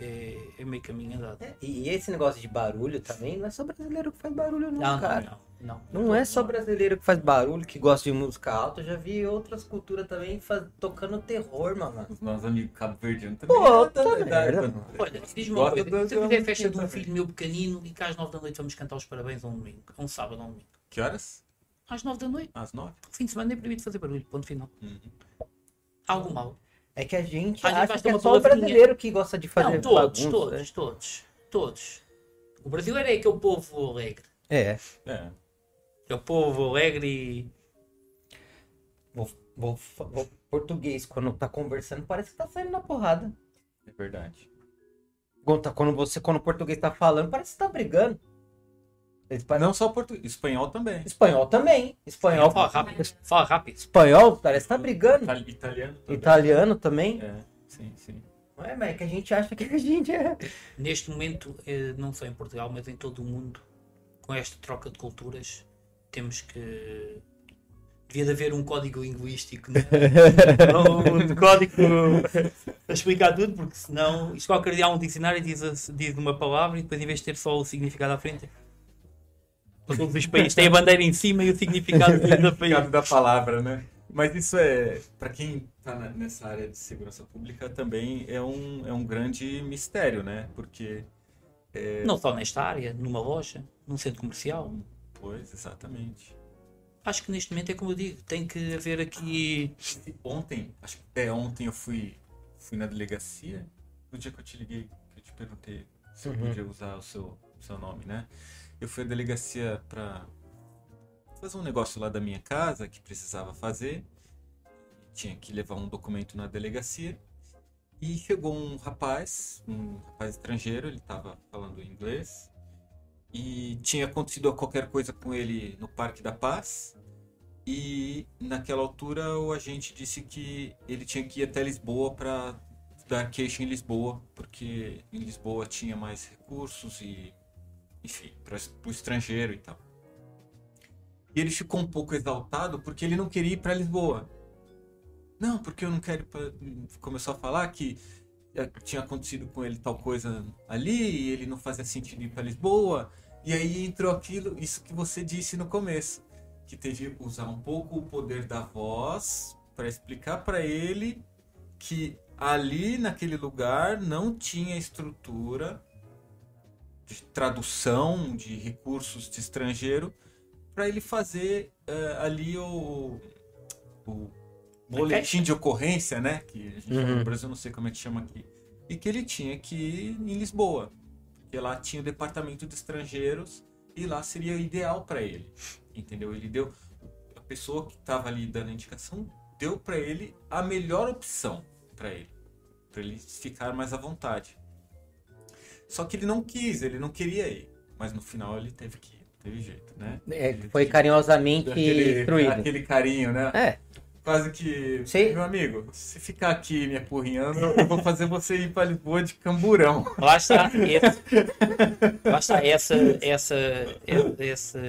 é, é meio caminho andado. E esse negócio de barulho também, não é só brasileiro que faz barulho, não, Não, cara. não, não, Não, é só brasileiro que faz barulho, que gosta de música alta. Eu já vi outras culturas também faz- tocando terror, mano. Os nossos amigos cabo-verdianos também. Pô, é tá da- da- merda, da- mano. Olha, diz-me uma Gosta coisa, de- se eu de- festa de um também. filho meu pequenino e que às nove da noite vamos cantar os parabéns a um domingo, a um sábado ou um domingo. Que horas? Às nove da noite, Às nove? fim de semana é proibido fazer barulho, ponto final. Uhum. Algo mal. É que a gente A gente acha que é só o brasileiro que gosta de fazer Não, todos, bagunça, todos, né? todos, todos. O brasileiro é aquele povo alegre. É. É. É o povo alegre e. Vou, vou, vou- português, quando tá conversando, parece que tá saindo na porrada. É verdade. Quando, tá- quando você, quando o português tá falando, parece que tá brigando. Parecem- Não só português, espanhol também. Espanhol também. Espanhol, Fala rápido, fala rápido. espanhol parece que tá brigando. Itali- Italiano também. Italiano também. É, sim, sim. Não é, mas é que a gente acha que a gente é. Neste momento, eh, não só em Portugal, mas em todo o mundo, com esta troca de culturas, temos que. Devia de haver um código linguístico, né? um código a explicar tudo, porque senão isto qualquer dia há um dicionário e diz, diz uma palavra e depois em vez de ter só o significado à frente. Todos os países têm a bandeira em cima e o significado de cada país. Da palavra, né? Mas isso é, para quem tá na- nessa área de segurança pública, também é um, é um grande mistério, né? Porque, Não só nesta área, numa loja, num centro comercial. pois, exatamente. Acho que neste momento é como eu digo, tem que haver aqui. Ontem, acho que é ontem eu fui, fui na delegacia, no dia que eu te liguei, que eu te perguntei se eu Uhum. podia usar o seu, seu nome, né? Eu fui à delegacia para fazer um negócio lá da minha casa que precisava fazer. Tinha que levar um documento na delegacia. E chegou um rapaz, um rapaz estrangeiro, ele estava falando inglês. E tinha acontecido qualquer coisa com ele no Parque da Paz. E naquela altura o agente disse que ele tinha que ir até Lisboa para dar queixa em Lisboa, porque em Lisboa tinha mais recursos e, enfim, para o estrangeiro e tal. E ele ficou um pouco exaltado porque ele não queria ir para Lisboa. Não, porque eu não quero pra... Começou a falar que eh, tinha acontecido com ele tal coisa ali e ele não fazia sentido ir para Lisboa. E aí entrou aquilo, isso que você disse no começo que teve que usar um pouco o poder da voz para explicar para ele que ali naquele lugar não tinha estrutura de tradução de recursos de estrangeiro para ele fazer eh, ali o, o boletim de ocorrência, né? Que a gente Uhum. no Brasil, não sei como é que chama aqui. E que ele tinha que ir em Lisboa, porque lá tinha o departamento de estrangeiros e lá seria o ideal para ele, entendeu? Ele deu a pessoa que estava ali dando a indicação deu para ele a melhor opção para ele, para ele ficar mais à vontade. Só que ele não quis, ele não queria ir, mas no final ele teve que ir, não teve jeito, né? É, Ele foi teve- carinhosamente aquele, instruído. aquele carinho, né? É, Quase que, Sim. meu amigo, se ficar aqui me apurrinhando, eu vou fazer você ir para Lisboa de camburão. Lá está. Esse, lá está. Essa, essa, essa,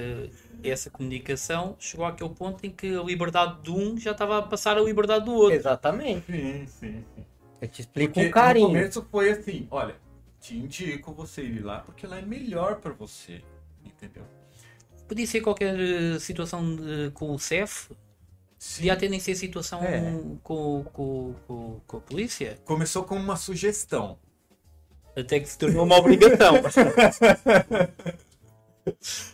essa comunicação chegou àquele ponto em que a liberdade de um já estava a passar a liberdade do outro. exatamente. Sim, sim, sim. Eu te explico Porque com carinho. no começo foi assim, olha, te indico você ir lá porque lá é melhor para você, entendeu? Podia ser qualquer eh, situação de- com o CEF, podia até nem ser situação É. com, com, com, com a polícia, Começou como uma sugestão. até que se tornou uma obrigação.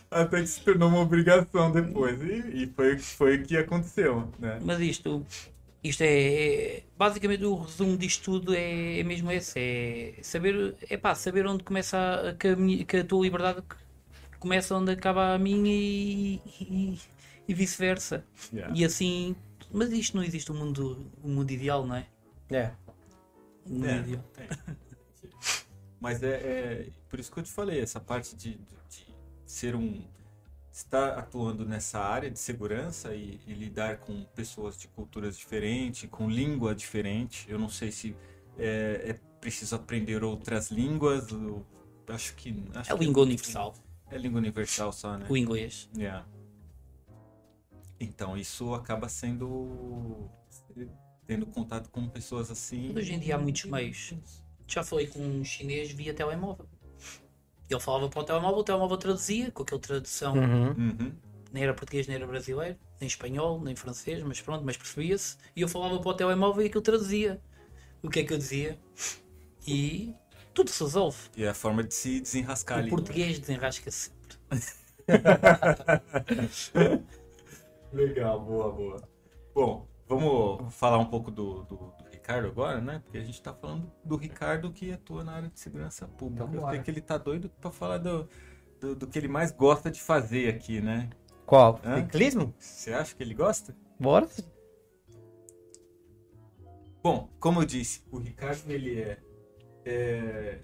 Até que se tornou uma obrigação depois. E, e foi, foi o que aconteceu, né? Mas isto, isto é, é- basicamente o resumo disto tudo é, é mesmo esse, é saber, é pá, saber onde começa a, que a, minha- que a tua liberdade começa onde acaba a minha e, e, e vice-versa. Yeah. E assim, mas isto não existe um mundo, um mundo ideal, não é? É. Um mundo É. ideal. Mas é, é por isso que eu te falei, essa parte de, de- de ser um. Estar atuando nessa área de segurança e, e lidar com pessoas de culturas diferentes, com língua diferente. Eu não sei se é, é preciso aprender outras línguas. eu acho que. Acho É língua universal, É língua universal só, né? o inglês. Yeah. Então, isso acaba sendo. tendo contato com pessoas assim. Hoje em dia há muitos meios. Já falei com um chinês via telemóvel. Ele falava para o telemóvel, o telemóvel traduzia, com aquela tradução Uhum. Uhum. nem era português, nem era brasileiro, nem espanhol, nem francês, mas pronto, mas percebia-se. E eu falava para o telemóvel e aquilo traduzia. O que é que eu dizia? E tudo se resolve. E é a forma de se desenrascar O ali. português desenrasca sempre. Legal, boa, boa. Bom, vamos falar um pouco do, do, do Ricardo agora, né? Porque a gente tá falando do Ricardo que atua na área de segurança pública. Então, Eu sei que ele tá doido pra falar do, do, do que ele mais gosta de fazer aqui, né? Qual? Hã? Ciclismo? Você acha que ele gosta? Bora. Bom, como eu disse, o Ricardo ele é, é-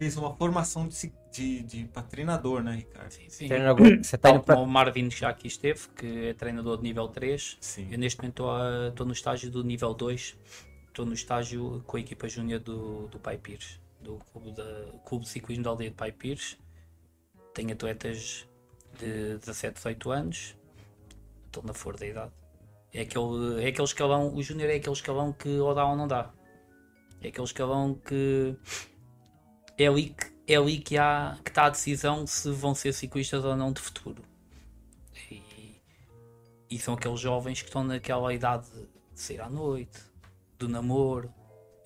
fez uma formação de, de, de patrinador, né, Ricardo? Sim, sim. Treinador- Você tá Tal indo pra... como o Marvin já aqui esteve, que é treinador de nível 3. Sim. Eu neste momento estou no estágio do nível 2. Estou no estágio com a equipa júnior do, do Pai Pires, do clube, da, Clube de Ciclismo da Aldeia de Pai Pires. Tenho atletas de 17, 18 anos. Estão na flor da idade. É aquele, é aquele escalão, o júnior é aquele escalão que ou dá ou não dá. É aquele escalão que é ali que, é ali que, há, que está a decisão se vão ser ciclistas ou não de futuro. E, e são aqueles jovens que estão naquela idade de sair à noite, do namoro,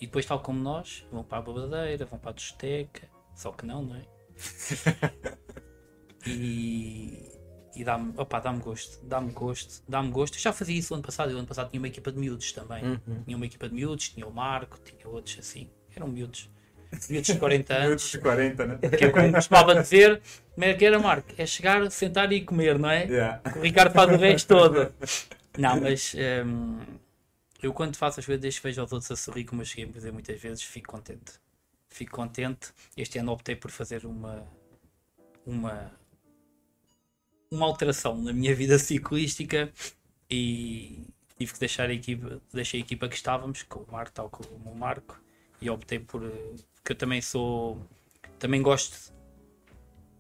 e depois, tal como nós, vão para a babadeira, vão para a discoteca, só que não, não é? e e dá-me opá, dá-me gosto, dá-me gosto, dá-me gosto. Eu já fazia isso ano passado, eu ano passado tinha uma equipa de miúdos também. Uhum. Tinha uma equipa de miúdos, tinha o Marco, tinha outros assim, eram miúdos. Miúdos de 40 Minutos anos. de 40, né? Que é como costumava dizer, como é que era, Marco? É chegar, sentar e comer, não é? Yeah. O Ricardo faz o resto todo. Não, mas hum, eu quando faço as vezes vejo aos outros a sorrir, como eu cheguei a dizer muitas vezes, fico contente. Fico contente. Este ano optei por fazer uma uma uma alteração na minha vida ciclística e tive que deixar a equipa, deixei a equipa que estávamos, com o Marco, tal como o Marco, e optei por porque eu também sou também gosto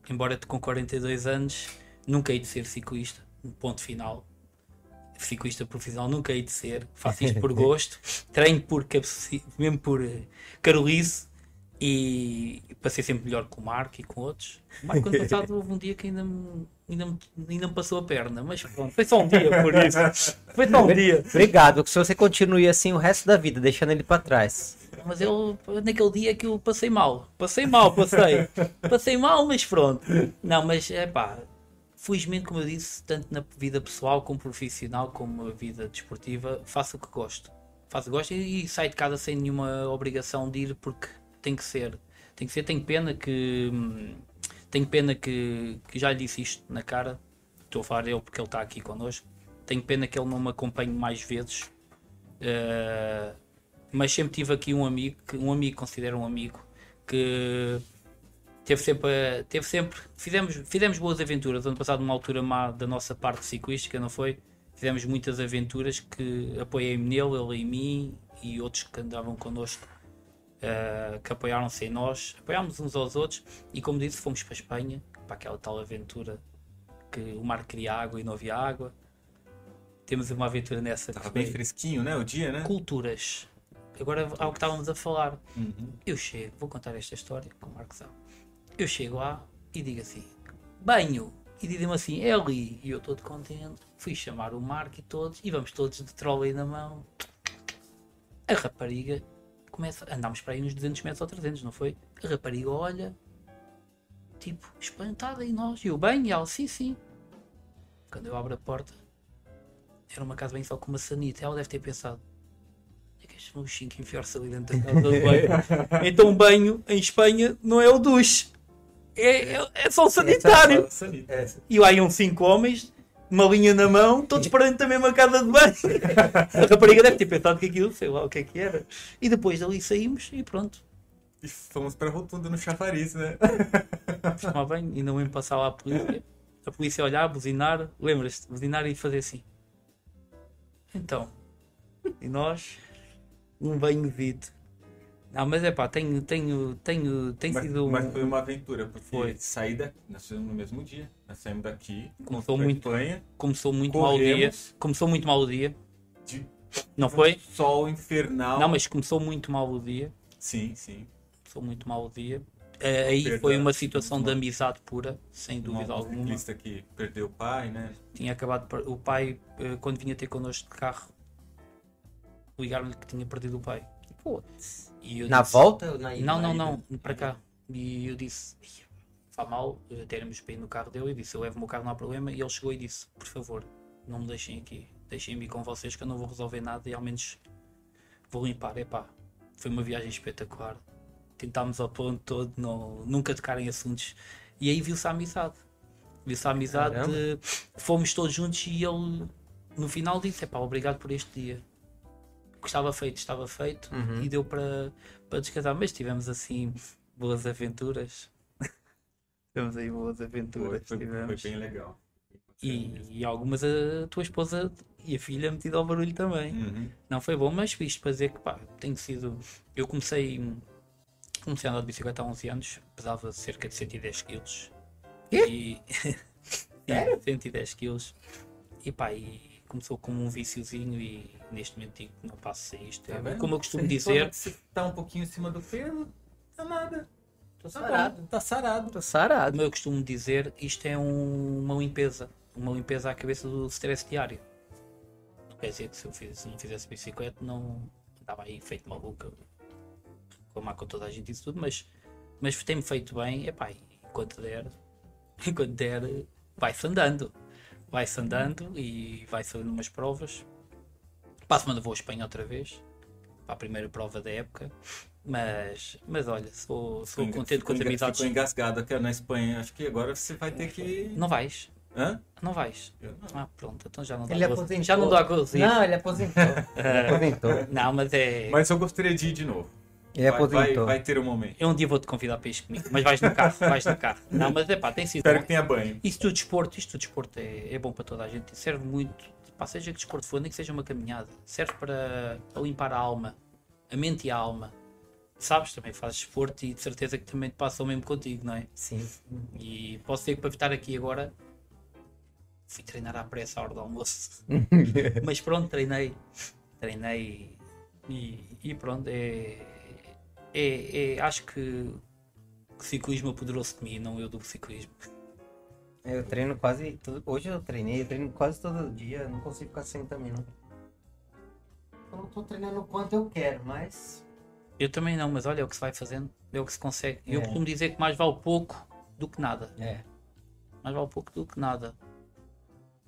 embora com 42 anos, nunca hei de ser ciclista, ponto final. Ciclista profissional nunca hei de ser, faço isto por gosto, treino por mesmo por eh, carolice e para ser sempre melhor com o Marco e com outros. O Marco, ano passado, houve um dia que ainda me, ainda, me, ainda me passou a perna, mas pronto, foi só um dia por isso. Foi só um dia. Obrigado, que se você continue assim o resto da vida, deixando ele pra trás. Mas eu, naquele dia que eu passei mal. Passei mal, passei. Passei mal, mas pronto. Não, mas é pá, felizmente, como eu disse, tanto na vida pessoal como profissional, como a vida desportiva, faço o que gosto. Faço o que gosto e, e saio de casa sem nenhuma obrigação de ir porque tem que ser. Tem que ser, tenho pena que. Tenho pena que, que já lhe disse isto na cara. Estou a falar dele porque ele está aqui connosco. Tenho pena que ele não me acompanhe mais vezes. Uh, mas sempre tive aqui um amigo, que um amigo considero um amigo, que teve sempre, teve sempre fizemos, fizemos boas aventuras. Ano passado, numa altura má da nossa parte ciclística, não foi? Fizemos muitas aventuras que apoiei-me nele, ele em mim e outros que andavam connosco. Uh, que apoiaram-se em nós, apoiámos uns aos outros e como disse, fomos para a Espanha, para aquela tal aventura que o mar queria água e não havia água. Temos uma aventura nessa que Tava bem fresquinho, né? O dia, né? culturas. Agora ao que estávamos a falar. Uhum. Eu chego, vou contar esta história com o Marco Sá. Eu chego lá e digo assim: banho. E dizem-me assim: é ali. E eu todo contente. Fui chamar o Marco e todos. E vamos todos de trolley na mão. A rapariga começa. Andámos para aí uns 200 metros ou 300, não foi? A rapariga olha, tipo, espantada em nós. E eu, bem, e ela, sim, sim. Quando eu abro a porta, era uma casa bem só com uma sanita. Ela deve ter pensado: é que são os 5 enfiar-se ali dentro da casa do banho. então, banho em Espanha não é o duche, é, é, é só o sanitário. É. E lá iam cinco homens, uma linha na mão, todos para dentro da mesma casa de banho. A rapariga deve ter pensado que aquilo, sei lá o que é que era. E depois dali saímos e pronto. E fomos pra rotunda no chafariz, né? Tomar banho e não iam passar lá a polícia. A polícia olhar, buzinar, lembras-te, buzinar e fazer assim. Então, e nós, um banho devido. Não, mas é pá, tenho, tenho, tenho, tem Mas, sido. um- mas foi uma aventura, porque Foi. saí daqui, nós no mesmo dia, nós saímos daqui, Começou muito- Espanha, Começou muito mal o dia. Começou muito mal o dia. de Não foi? sol infernal. Não, mas começou muito mal o dia. Sim, sim. Começou muito mal o dia. Eh, aí Perda- foi uma situação de amizade pura, sem Um dúvida alguma. ciclista que perdeu o pai, né? Tinha acabado. O pai, eh, quando vinha ter connosco de carro, ligaram-lhe que tinha perdido o pai. Putz. E eu Na disse- volta? Na ida? Não, não, ida. não, para cá. E eu disse, "Ih, faz mal, termos para ir no carro dele. Eu disse, eu levo o meu carro, não há problema. E ele chegou e disse, por favor, não me deixem aqui. Deixem-me ir com vocês que eu não vou resolver nada e ao menos vou limpar. Epá, foi uma viagem espetacular. Tentámos ao ponto todo, não, nunca tocar em assuntos. E aí viu-se a amizade. Viu-se a amizade, Caramba. fomos todos juntos e ele no final disse, epá, obrigado por este dia. Que estava feito, estava feito Uhum. e deu para, para descansar. Mas tivemos assim boas aventuras. tivemos aí boas Foi, aventuras. foi, tivemos. foi bem legal. E, e algumas a tua esposa e a filha metido ao barulho também. Uhum. Não foi bom, mas isto para dizer que pá, tem sido. Eu comecei, comecei a andar de bicicleta há 11 anos, pesava cerca de 110 kg. Quê? E, Sério? 110 kg. E pá, e começou como um viciozinho e neste momento digo que não passo sem isto. Tá vendo? como eu costumo dizer, que Se tá um pouquinho acima do peso, tá nada. Tô Tá sarado. bom, Tá sarado. Tô sarado. como eu costumo dizer, isto é um- uma limpeza. Uma limpeza à cabeça do stress diário. Quer dizer que se eu fiz- se não fizesse bicicleta não estava aí feito maluca. Reclamar com toda a gente isso tudo, mas, mas tem-me feito bem, epá, enquanto der, enquanto der, vai-se andando. Vai-se andando e vai-se fazendo umas provas. Para a semana vou à Espanha outra vez, para a primeira prova da época. Mas, mas olha, sou, sou Ficou contente com as amizades. Ficou engasgado aqui na Espanha. Acho que agora você vai ter que. Não vais? Hã? Não vais? Eu não. Ah, pronto, então já não dá Ele gozo. aposentou. Já não dá gozo. Não, ele aposentou. Ele aposentou. Não, mas é. Mas eu gostaria de ir de novo. Ele Vai, vai, aposentou. vai ter um momento. Eu um dia vou-te convidar para ir comigo, mas vais no carro, vais no carro. Não, mas é pá, tem sido. Espero bom. que tenha banho. Isto do desporto, isto do desporto é, é bom para toda a gente, serve muito, pá, seja que desporto for, nem que seja uma caminhada, serve para, para limpar a alma, a mente e a alma. Sabes, também fazes desporto e de certeza que também te passa o mesmo contigo, não é? Sim. E posso dizer que para estar aqui agora fui treinar à pressa à hora do almoço. Mas pronto, treinei. Treinei e, e pronto, é, é, é- acho que o ciclismo apoderou-se de mim, não eu do ciclismo. Eu treino quase. todo- Hoje eu treinei, eu treino quase todo dia. Não consigo ficar sem também, não. Eu não tô treinando o quanto eu quero, mas. Eu também não, mas olha, é o que se vai fazendo, é o que se consegue. Eu É. costumo dizer que mais vale pouco do que nada. É. Mais vale pouco do que nada.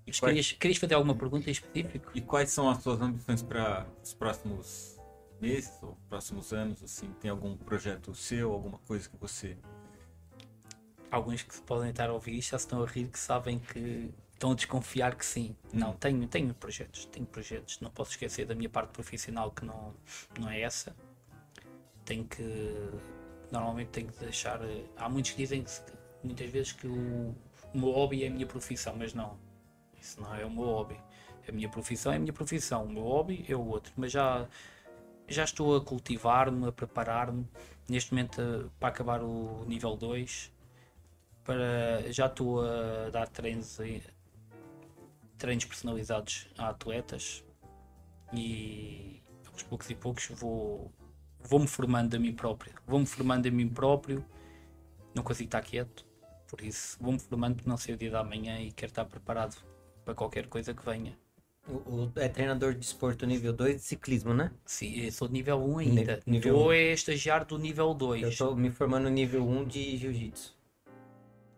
Quais- querias, querias fazer alguma pergunta em específico? E quais são as suas ambições para os próximos meses ou próximos anos? Assim, tem algum projeto seu, alguma coisa que você Alguns que podem estar a ouvir isto já se estão a rir que sabem que estão a desconfiar que sim. Não, tenho, tenho projetos, tenho projetos. Não posso esquecer da minha parte profissional que não, não é essa. Tenho que. Normalmente tenho que deixar. eh, Há muitos que dizem que muitas vezes que o, o meu hobby é a minha profissão, mas não. Isso não é o meu hobby. A minha profissão é a minha profissão, o meu hobby é o outro. Mas já, já estou a cultivar-me, a preparar-me. Neste momento, eh, para acabar o nível 2, para, já estou a dar treinos, treinos personalizados a atletas e aos poucos e poucos vou, vou-me formando a mim próprio. Vou-me formando a mim próprio, não consigo estar quieto, por isso vou-me formando porque não sei o dia da manhã e quero estar preparado para qualquer coisa que venha. O, o- é treinador de esporto nível 2 de ciclismo, né? Sim, eu sou de nível 1 ainda. nível Estou um. é estagiário do nível Eu 2. tô me formando no nível 1 de jiu-jitsu.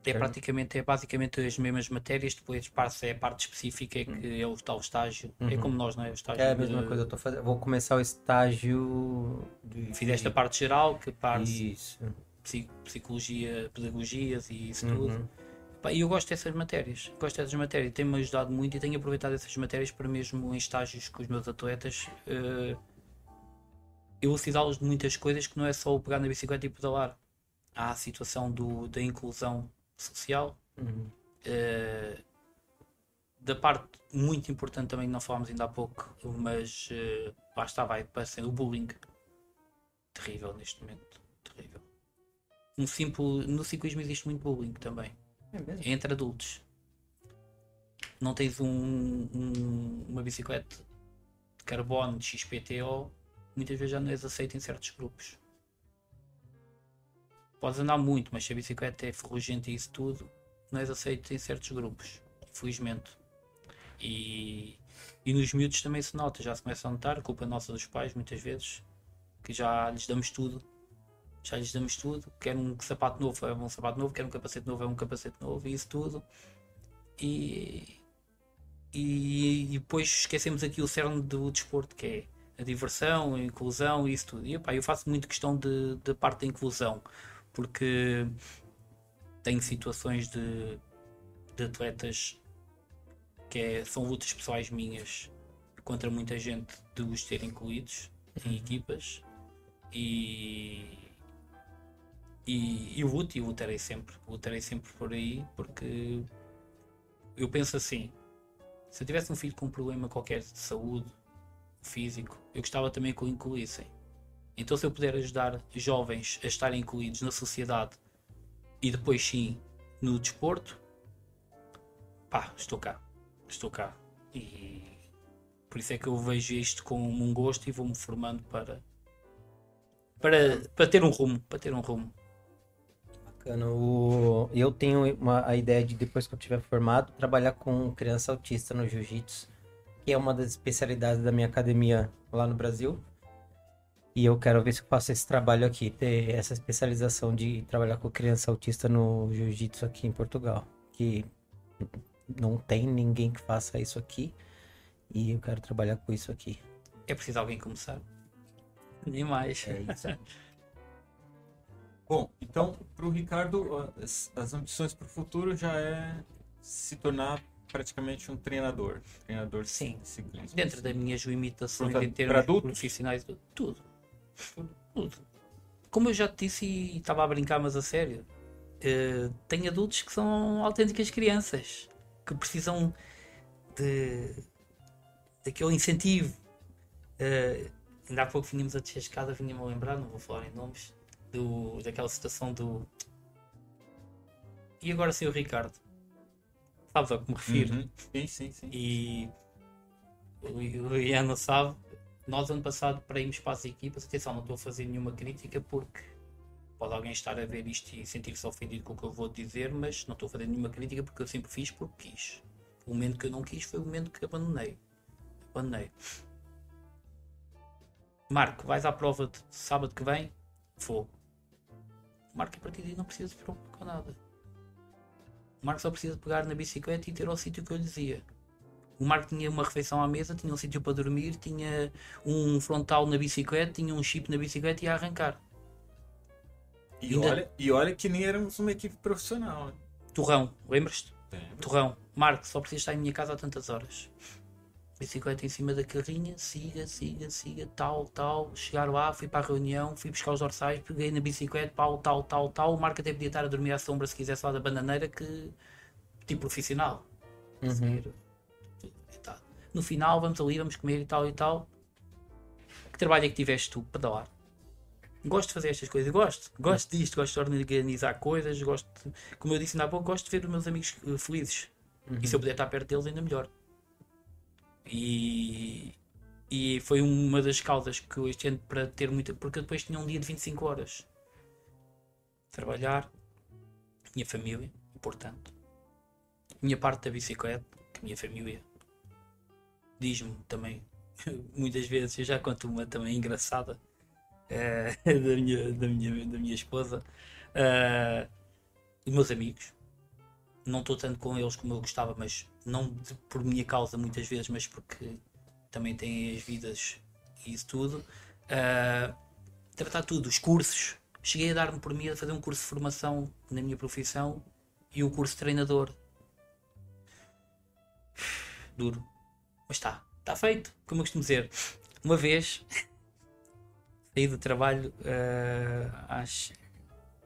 É praticamente, é basicamente as mesmas matérias, depois passa é a parte específica que é o tal estágio. É como nós, não é? O estágio É a mesma de- coisa, eu tô fazendo. Vou começar o estágio de. Fizeste a parte geral, que parte Isso. psi- psicologia, pedagogias e isso Uhum. tudo. E eu gosto dessas matérias, gosto dessas matérias, tem-me ajudado muito e tenho aproveitado essas matérias para mesmo em estágios com os meus atletas eh, elucidá-los de muitas coisas que não é só o pegar na bicicleta e pedalar. Há a situação do, da inclusão social, Uhum. eh, da parte muito importante também que não falámos ainda há pouco, mas eh, lá está, vai parecendo o bullying. Terrível neste momento, terrível. Um simples, no ciclismo existe muito bullying também, É entre adultos. Não tens um, um- uma bicicleta de carbono de XPTO, muitas vezes já não és aceito em certos grupos. Podes andar muito, mas se a bicicleta é ferrugente e isso tudo, não és aceito em certos grupos, infelizmente. E, e nos miúdos também se nota, já se começa a notar, culpa nossa dos pais, muitas vezes, que já lhes damos tudo. Já lhes damos tudo. Quer um sapato novo, é um sapato novo, quer um capacete novo, é um capacete novo, e isso tudo. E, e, e depois esquecemos aqui o cerne do desporto, que é a diversão, a inclusão e isso tudo. E epá, eu faço muito questão de- da parte da inclusão, porque tenho situações de, de atletas que é- são lutas pessoais minhas contra muita gente de os ter incluídos em equipas e, e, e luto e lutarei sempre, lutarei sempre por aí porque eu penso assim, se eu tivesse um filho com um problema qualquer de saúde físico, eu gostava também que o incluíssem. Então se eu puder ajudar jovens a estarem incluídos na sociedade e depois sim no desporto, pá, estou cá. Estou cá. E por isso é que eu vejo isto como um gosto e vou-me formando para, para, para ter um rumo. Para ter um rumo. Bacana. O... Eu tenho uma, a ideia de, depois que eu tiver formado, trabalhar com criança autista no jiu-jitsu, que é uma das especialidades da minha academia lá no Brasil. E eu quero ver se eu faço esse trabalho aqui, ter essa especialização de trabalhar com criança autista no jiu-jitsu aqui em Portugal. Que não tem ninguém que faça isso aqui. E eu quero trabalhar com isso aqui. É preciso alguém começar. Nem mais. É isso. Bom, então, para o Ricardo, as, as ambições para o futuro já é se tornar praticamente um treinador. Treinador Sim. Dentro das minhas limitações Para- em termos profissionais, tudo. Tudo. Como eu já te disse e estava a brincar, mas a sério, eh, tem adultos que são autênticas crianças que precisam de daquele incentivo. Eh, ainda há pouco vinhamos a descer a escada, vinha-me a lembrar, não vou falar em nomes, do, daquela situação do. E agora sim o Ricardo. Sabes ao que me refiro? Uhum. Sim, sim, sim. E o, o Ian não sabe, nós ano passado para irmos para as equipas, atenção, não estou a fazer nenhuma crítica porque pode alguém estar a ver isto e sentir-se ofendido com o que eu vou dizer, mas não estou a fazer nenhuma crítica porque eu sempre fiz porque quis. O momento que eu não quis foi o momento que abandonei. Abandonei. Marco, vais à prova de sábado que vem? Vou. Marco, a partir daí não precisa se preocupar com nada. O Marco só precisa pegar na bicicleta e ter ao sítio que eu lhe dizia. O Marco tinha uma refeição à mesa, tinha um sítio para dormir, tinha um frontal na bicicleta, tinha um chip na bicicleta e ia arrancar. E Ainda- olha, e olha que nem éramos uma equipe profissional. Torrão, lembras-te? Torrão, Marco, só precisa estar em minha casa há tantas horas. Bicicleta em cima da carrinha, siga, siga, siga, tal, tal. Chegar lá, fui para a reunião, fui buscar os dorsais, peguei na bicicleta, tal, tal, tal, tal. O Marco até podia estar a dormir à sombra se quisesse lá da bananeira, que tipo profissional. Uhum. Tal. No final, vamos ali, vamos comer e tal e tal. Que trabalho é que tiveste tu para dar? Gosto de fazer estas coisas, gosto, gosto disto, gosto de organizar coisas, gosto, de- como eu disse ainda há pouco, gosto de ver os meus amigos eh, felizes. E se eu puder estar perto deles, ainda melhor. E, e foi uma das causas que eu este ano para ter muita. Porque eu depois tinha um dia de 25 horas. Trabalhar, minha família, importante. Minha parte da bicicleta, que minha família diz-me também, muitas vezes, eu já conto uma também engraçada eh, da, minha, da, minha, da minha esposa. Os meus amigos, não estou tanto com eles como eu gostava, mas não por minha causa muitas vezes, mas porque também têm as vidas e isso tudo. Ah, tratar tudo, os cursos. Cheguei a dar-me por mim a fazer um curso de formação na minha profissão e o curso de treinador. Duro. Mas está, está feito, como eu costumo dizer. Uma vez saí do trabalho ah, às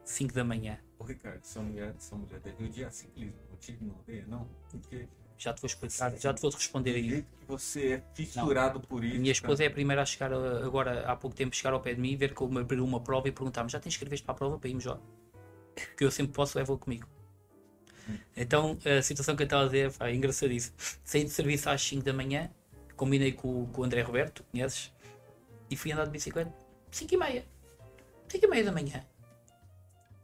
5 da manhã. Ô Ricardo, sua mulher, sua mulher deve odiar ciclismo. O time não odeia, não? Porque Já te vou explicar, já te vou responder aí. que você é fissurado por isso. Minha esposa é a primeira a chegar agora há pouco tempo chegar ao pé de mim, ver que eu me abriu uma prova e perguntar-me já te inscreveste para a prova para irmos já? Que eu sempre posso levar comigo. Então a situação que eu estava a dizer pá, é engraçadíssimo. Saí de serviço às 5 da manhã, combinei com, com o André Roberto, conheces? E fui andar de bicicleta 5 e meia. 5 e meia da manhã.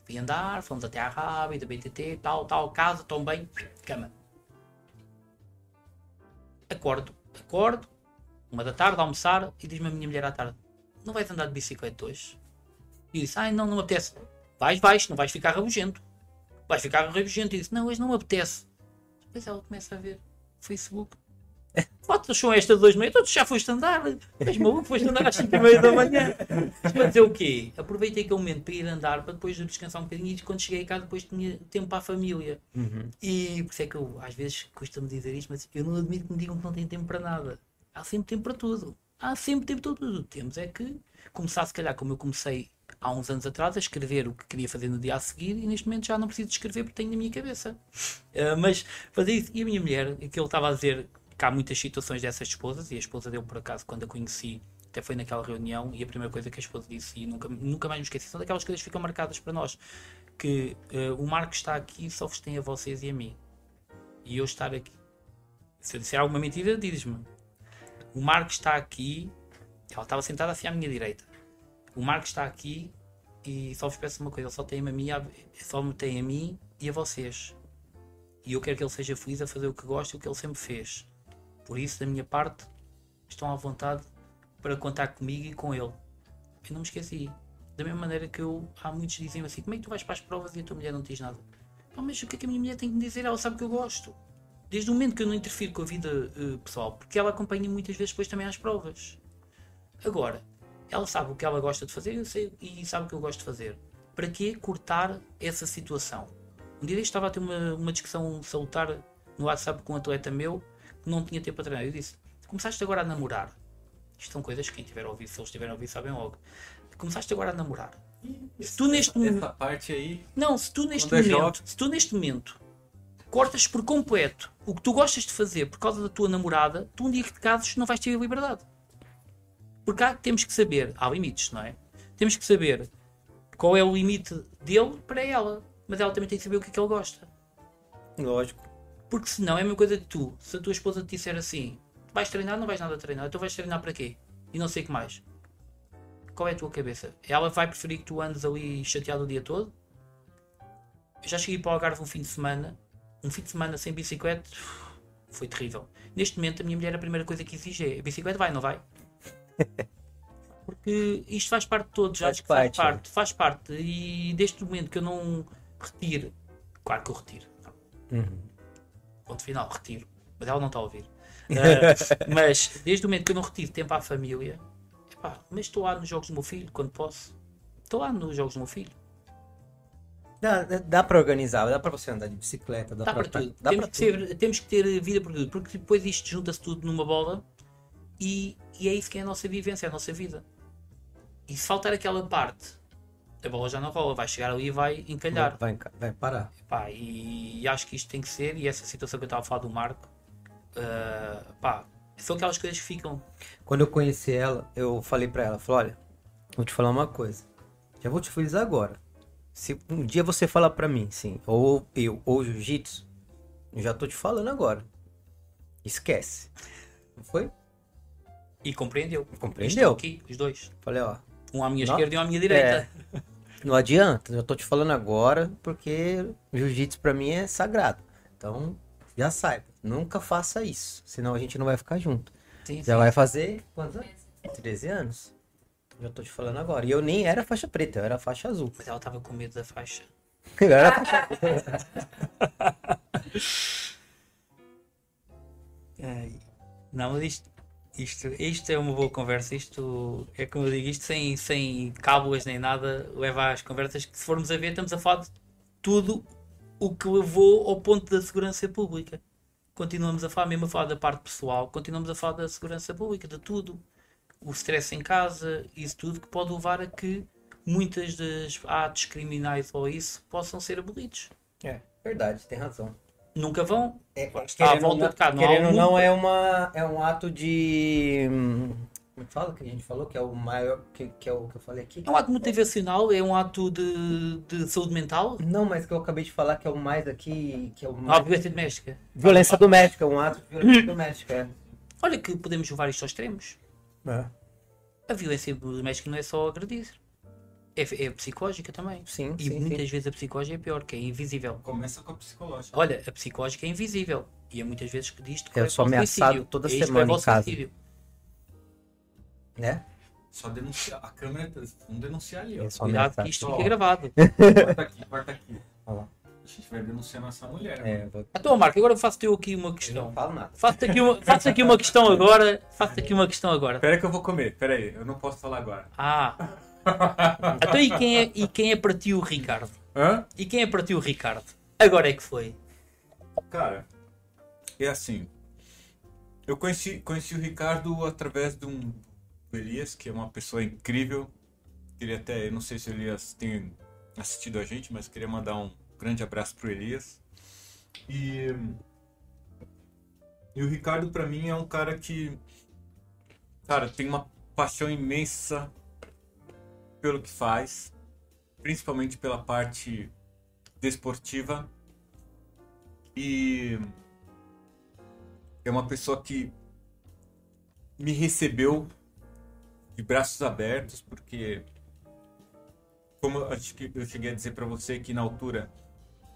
Fui andar, fomos até à Rábida, BTT, tal, tal, casa, tomo bem, cama. Acordo, acordo, uma da tarde, almoçar, e diz-me a minha mulher à tarde: Não vais andar de bicicleta hoje? E disse: Ai, não, não me apetece. Vais, vais, não vais ficar rabugento. Vais ficar rabugento. E disse: Não, hoje não me apetece. Depois ela começa a ver Facebook. Fotos são estas duas meia, tu já foste andar. Mas maluco, foste andar às 5 e meia da manhã. Mas para dizer o quê? Aproveitei aquele momento para ir andar, para depois descansar um bocadinho e quando cheguei casa depois tinha tempo para a família. E por isso é que eu, às vezes, custa-me dizer isto, mas eu não admito que me digam que não tenho tempo para nada. Há sempre tempo para tudo. Há sempre tempo para tudo. Temos é que começar, se calhar, como eu comecei há uns anos atrás, a escrever o que queria fazer no dia a seguir e neste momento já não preciso de escrever porque tenho na minha cabeça. Ah, mas fazer isso. E a minha mulher, que ele estava a dizer que há muitas situações dessas esposas, e a esposa dele, por acaso, quando a conheci, até foi naquela reunião, e a primeira coisa que a esposa disse, e nunca, nunca mais me esqueci, são daquelas coisas que ficam marcadas para nós, que ah, o Marco está aqui só vos tem a vocês e a mim. E eu estar aqui. Se eu disser alguma mentira, diz-me. O Marco está aqui. Ela estava sentada assim à minha direita. O Marco está aqui e só vos peço uma coisa: ele só tem a mim, só me tem a mim e a vocês. E eu quero que ele seja feliz a fazer o que gosta e o que ele sempre fez. Por isso, da minha parte, estão à vontade para contar comigo e com ele. Eu não me esqueci. Da mesma maneira que eu, há muitos dizem assim: como é que tu vais para as provas e a tua mulher não diz nada? Ah, mas o que é que a minha mulher tem que me dizer? Ela sabe que eu gosto. Desde o momento que eu não interfiro com a vida eh, pessoal, porque ela acompanha muitas vezes depois também às provas. Agora, ela sabe o que ela gosta de fazer eu sei, e sabe o que eu gosto de fazer. Para que cortar essa situação? Um dia deste estava a ter uma, uma discussão salutar no WhatsApp com um atleta meu não tinha tempo para treinar. Eu disse: Começaste agora a namorar. Isto são coisas que quem tiver a ouvir, se eles tiverem a ouvir, sabem logo. Começaste agora a namorar. Se tu neste momento. Parte aí. Não, se tu neste é momento, se tu neste momento cortas por completo o que tu gostas de fazer por causa da tua namorada, tu um dia que te cases não vais ter a liberdade. Porque há, temos que saber, há limites, não é? Temos que saber qual é o limite dele para ela, mas ela também tem que saber o que é que ele gosta. Lógico. Porque senão é a mesma coisa que tu, se a tua esposa te disser assim, vais treinar, não vais nada treinar, então vais treinar para quê? E não sei o que mais. Qual é a tua cabeça? Ela vai preferir que tu andes ali chateado o dia todo? Eu já cheguei para o Algarve um fim de semana, um fim de semana sem bicicleta, foi terrível. Neste momento a minha mulher a primeira coisa que exige é, a bicicleta vai, não vai? Porque isto faz parte de todos, Faz acho que faz parte, né? parte, faz parte. E desde o momento que eu não retiro, claro que eu retiro, Uhum. Ponto final, retiro. Mas ela não está a ouvir. Ah, mas desde o momento que eu não retiro tempo à família, epá, mas estou lá nos jogos do meu filho, quando posso. Estou lá nos jogos do meu filho. Dá, dá- pra organizar, dá pra você andar de bicicleta, dá, Dá para tudo. Dá temos, que ser- temos que ter vida para tudo, porque depois isto junta-se tudo numa bola e, e é isso que é a nossa vivência, é a nossa vida. E se faltar aquela parte, a bola já não rola, vai chegar ali e vai encalhar. Vai, vai, vai parar. Pá, e, acho que isto tem que ser, e essa situação que eu estava a falar do Marco, ah, pá, são aquelas coisas que ficam. Quando eu conheci ela, eu falei pra ela, falei, olha, vou te falar uma coisa. Já vou te frisar agora. Se um dia você falar pra mim, sim, ou eu, ou jiu-jitsu, já tô te falando agora. Esquece. Não foi? E compreendeu. Compreendeu. Estão aqui, os dois. Falei, ó, Um à minha Não? esquerda e um à minha direita. não adianta, eu tô te falando agora, porque jiu-jitsu pra mim é sagrado. Então, já saiba, nunca faça isso, senão a gente não vai ficar junto. Sim, Já sim. vai fazer quantos anos? 13 anos? Já tô te falando agora. E eu nem era faixa preta, eu era faixa azul. Mas ela estava com medo da faixa. Eu era faixa Ai. Não, mas isto, isto, isto é uma boa conversa. Isto é como eu digo, isto sem, sem cábulas nem nada leva às conversas que, se formos a ver, estamos a falar de tudo o que levou ao ponto da segurança pública. Continuamos a falar, mesmo a falar da parte pessoal, continuamos a falar da segurança pública, de tudo. O stress em casa, isso tudo que pode levar a que muitas das atos criminais ou isso possam ser abolidos. É, verdade, tem razão. Nunca vão. É, à ou volta não- de cá, não há querendo ou não, é, uma, é um ato de. Como é que fala que a gente falou? Que é o maior. Que, que é o que eu falei aqui? É um ato motivacional, é um ato de, de saúde mental. Não, mas que eu acabei de falar que é o mais aqui. Que é o há mais... violência doméstica. Violência doméstica, um ato de violência doméstica. é. Olha que podemos levar isto aos extremos. É. A violência doméstica não é só agredir. É, é psicológica também. Sim, E sim, sim. muitas vezes a psicológica é pior, que é invisível. Começa com a psicológica. Olha, a psicológica é invisível. E é muitas vezes que diz que Eu leva sou ao ameaçado suicídio. toda É que semana em casa. suicídio. Né? Só denunciar. A câmera, vamos denunciar ali, ó. Eu sou Cuidado ameaçado. que isto fica gravado. Corta aqui, corta aqui. Olha lá. A gente vai denunciando essa mulher. É, vou... Então, Marco, agora faço-te eu aqui uma Eu questão. não falo nada. Faço-te aqui, uma, faço aqui uma questão agora. Faço-te aqui uma questão agora. Pera que eu vou comer, pera aí, eu não posso falar agora. Ah. Então e quem é, e quem é para ti o Ricardo? Hã? E quem é para ti o Ricardo? Agora é que foi. Cara, é assim. Eu conheci, conheci o Ricardo através de um Elias, que é uma pessoa incrível. Queria até, eu não sei se o Elias tem assistido a gente, mas queria mandar um grande abraço pro Elias. E, e o Ricardo, pra mim, é um cara que, cara, tem uma paixão imensa pelo que faz, principalmente pela parte desportiva. E é uma pessoa que me recebeu de braços abertos, porque como eu acho que eu cheguei a dizer para você que na altura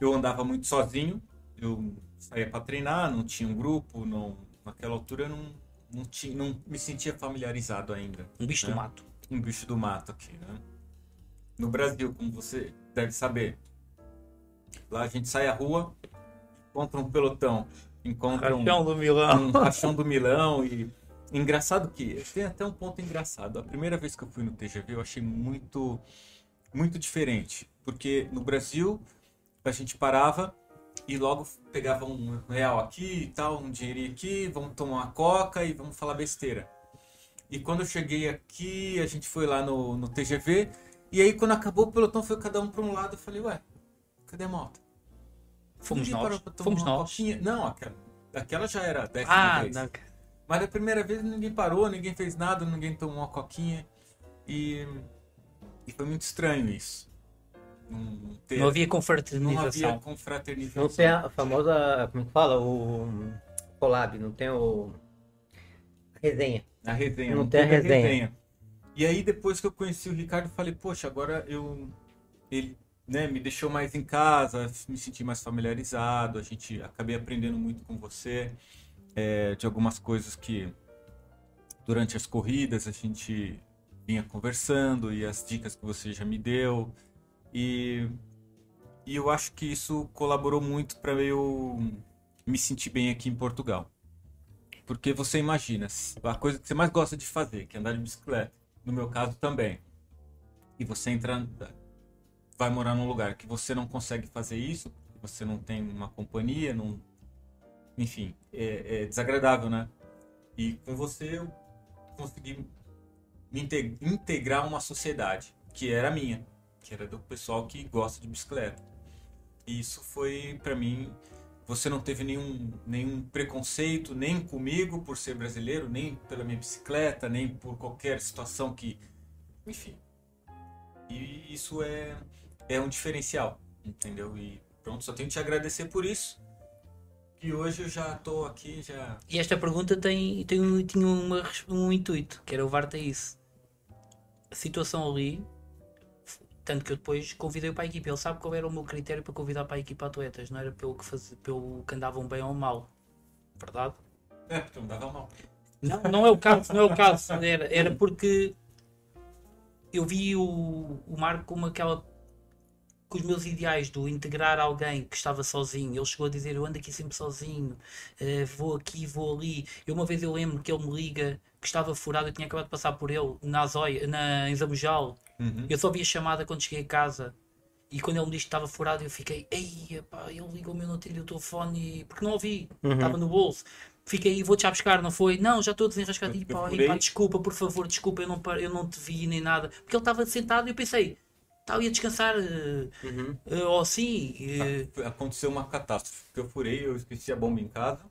eu andava muito sozinho, eu saía para treinar, não tinha um grupo, não naquela altura eu não não, tinha, não me sentia familiarizado ainda Um bicho do É. mato. Um bicho do mato aqui, né? No Brasil, como você deve saber, lá a gente sai à rua, encontra um pelotão, encontra um, Rachão do Milão. um rachão do Milão e engraçado que tem até um ponto engraçado. A primeira vez que eu fui no TGV eu achei muito muito diferente, porque no Brasil a gente parava e logo pegava um real aqui e tal, um dinheirinho aqui, vamos tomar uma coca e vamos falar besteira. E quando eu cheguei aqui, a gente foi lá no, no TGV, e aí quando acabou o pelotão foi cada um para um lado, eu falei, ué, cadê a moto? Fomos Ninguém nós. parou pra tomar Fomos uma nós. coquinha? Não, aquela, aquela já era a décima Ah, vez. não. Mas da primeira vez ninguém parou, ninguém fez nada, ninguém tomou uma coquinha. E, e foi muito estranho isso. Não, ter- Não havia não confraternização. havia confraternização. Não tem a famosa. Como é que fala? O. Collab, não tem o. A resenha. A resenha. Não tem a teve resenha. E aí depois que eu conheci o Ricardo, eu falei, poxa, agora eu. Ele né, me deixou mais em casa, me senti mais familiarizado, a gente acabei aprendendo muito com você é, de algumas coisas que durante as corridas a gente vinha conversando e as dicas que você já me deu. E, E eu acho que isso colaborou muito para eu me sentir bem aqui em Portugal. Porque você imagina, a coisa que você mais gosta de fazer, que é andar de bicicleta, no meu caso também. E você entra, vai morar num lugar que você não consegue fazer isso, você não tem uma companhia, não, enfim, é, é desagradável, né? E com você eu consegui me integrar uma sociedade que era minha, que era do pessoal que gosta de bicicleta. E isso foi para mim você não teve nenhum, nenhum preconceito, nem comigo por ser brasileiro, nem pela minha bicicleta, nem por qualquer situação que. Enfim. E isso é, é um diferencial, entendeu? E pronto, só tenho que te agradecer por isso. E hoje eu já estou aqui, já. E esta pergunta tem, tem, tinha uma, um intuito, que era levar-te a isso. A situação ali tanto que eu depois convidei para a equipa. Ele sabe qual era o meu critério para convidar para a equipa atletas, não era pelo que, faz... pelo que andavam bem ou mal. Verdade? É, porque andavam mal. Não, não é o caso, não é o caso. Era, era porque eu vi o, o Marco como aquela com os meus ideais do integrar alguém que estava sozinho. Ele chegou a dizer: Eu ando aqui sempre sozinho, uh, vou aqui, vou ali. Eu, uma vez eu lembro que ele me liga que estava furado, eu tinha acabado de passar por ele na Azóia, na, em Zamujal. Uhum. Eu só vi a chamada quando cheguei a casa. E quando ele me disse que estava furado, eu fiquei, ei, pá, ele ligou-me, eu não tirei o telefone, porque não ouvi, uhum. estava no bolso. Fiquei, vou-te já buscar, não foi? Não, já estou desenrascado. E pá, e, pá, desculpa, por favor, desculpa, eu não, eu não te vi nem nada. Porque ele estava sentado e eu pensei, tal, ia descansar, eh, uhum. uh, ou assim. Uh... Aconteceu uma catástrofe, porque eu furei, eu esqueci a bomba em casa.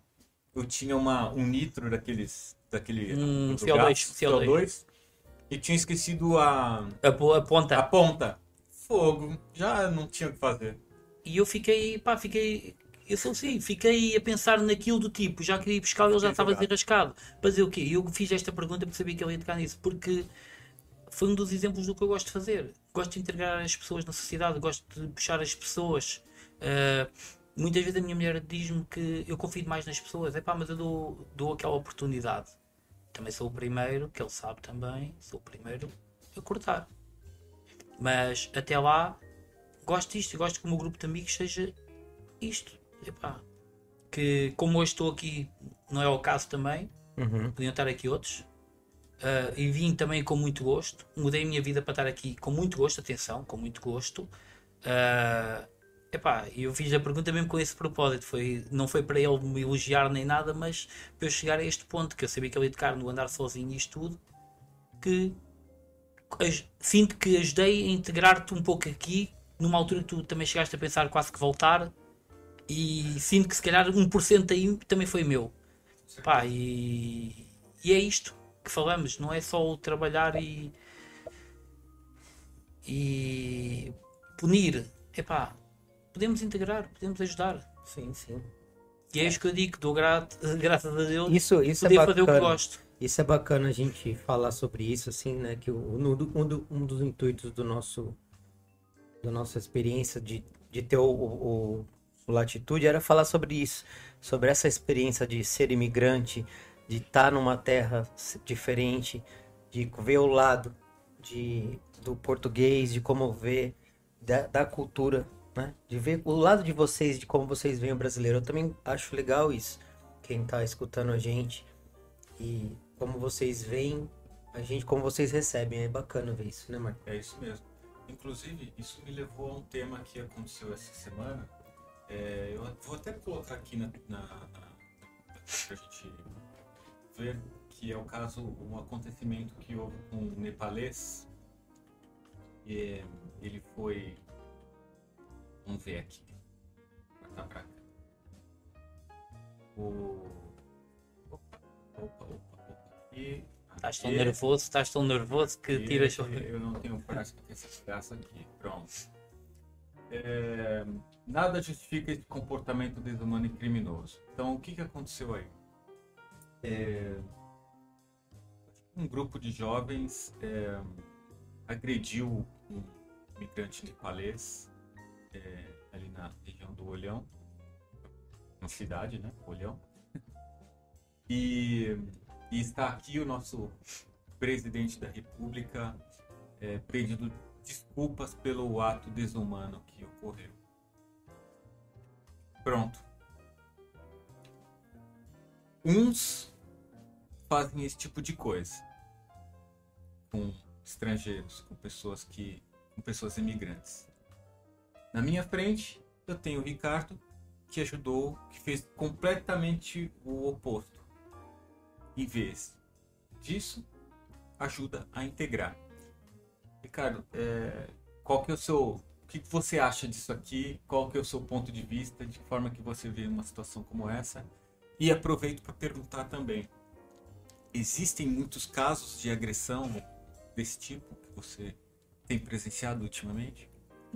Eu tinha uma, um nitro daqueles, daquele... Um CO2, CO2. CO2 e tinha esquecido a. A, a ponta. A ponta. Fogo. Já não tinha o que fazer. E eu fiquei, pá, fiquei. Eu sou assim, fiquei a pensar naquilo do tipo, já queria ir buscar ele já estava desenrascado. Fazer o quê? Eu fiz esta pergunta porque sabia que ele ia tocar nisso, porque foi um dos exemplos do que eu gosto de fazer. Gosto de integrar as pessoas na sociedade, gosto de puxar as pessoas. Uh, muitas vezes a minha mulher diz-me que eu confio mais nas pessoas, é pá, mas eu dou, dou aquela oportunidade também sou o primeiro, que ele sabe também, sou o primeiro a cortar. Mas até lá, gosto disto, gosto que o meu grupo de amigos seja isto. Epá, que como hoje estou aqui, não é o caso também, uhum. podiam estar aqui outros. Uh, e vim também com muito gosto. Mudei a minha vida para estar aqui com muito gosto, atenção, com muito gosto. Uh, Epá, eu fiz a pergunta mesmo com esse propósito. Foi, não foi para ele me elogiar nem nada, mas para eu chegar a este ponto, que eu sabia que ele ia no andar sozinho e isto tudo, que sinto que ajudei a integrar-te um pouco aqui, numa altura que tu também chegaste a pensar quase que voltar, e sinto que se calhar 1% aí também foi meu. Pá, e, e é isto que falamos, não é só o trabalhar e, e punir. Epá, podemos integrar, podemos ajudar. Sim, sim. E é isso que eu digo, dou graças a Deus isso, isso poder é fazer o que gosto. Isso é bacana a gente falar sobre isso, assim, né? Que o, um, do, um dos intuitos do nosso da nossa experiência de, de ter o, o, o, Latitude era falar sobre isso, sobre essa experiência de ser imigrante, de estar numa terra diferente, de ver o lado de, do português, de como ver da, da cultura né? De ver o lado de vocês, de como vocês veem o brasileiro. Eu também acho legal isso. Quem tá escutando a gente e como vocês veem a gente, como vocês recebem. É bacana ver isso, né, Marco? É isso mesmo. Inclusive, isso me levou a um tema que aconteceu essa semana. É, eu vou até colocar aqui na, na, na pra gente ver que é o caso, um acontecimento que houve com um nepalês. E, ele foi Vamos ver aqui. Cortar pra cá. O. Opa, opa, opa, opa. E. Estás tão nervoso, estás tão nervoso que tiras. Eu não tenho prática com essa desgraça aqui. Pronto. É, nada justifica esse comportamento desumano e criminoso. Então, o que, que aconteceu aí? É, um grupo de jovens é, agrediu um migrante nepalês é, ali na região do Olhão, uma cidade, né? Olhão. E, e está aqui o nosso presidente da República é, pedindo desculpas pelo ato desumano que ocorreu. Pronto. Uns fazem esse tipo de coisa com estrangeiros, com pessoas que, com pessoas imigrantes. Na minha frente, eu tenho o Ricardo, que ajudou, que fez completamente o oposto. Em vez disso, ajuda a integrar. Ricardo, é, qual que é o seu, o que você acha disso aqui? Qual que é o seu ponto de vista? De que forma que você vê uma situação como essa? E aproveito para perguntar também: existem muitos casos de agressão desse tipo que você tem presenciado ultimamente?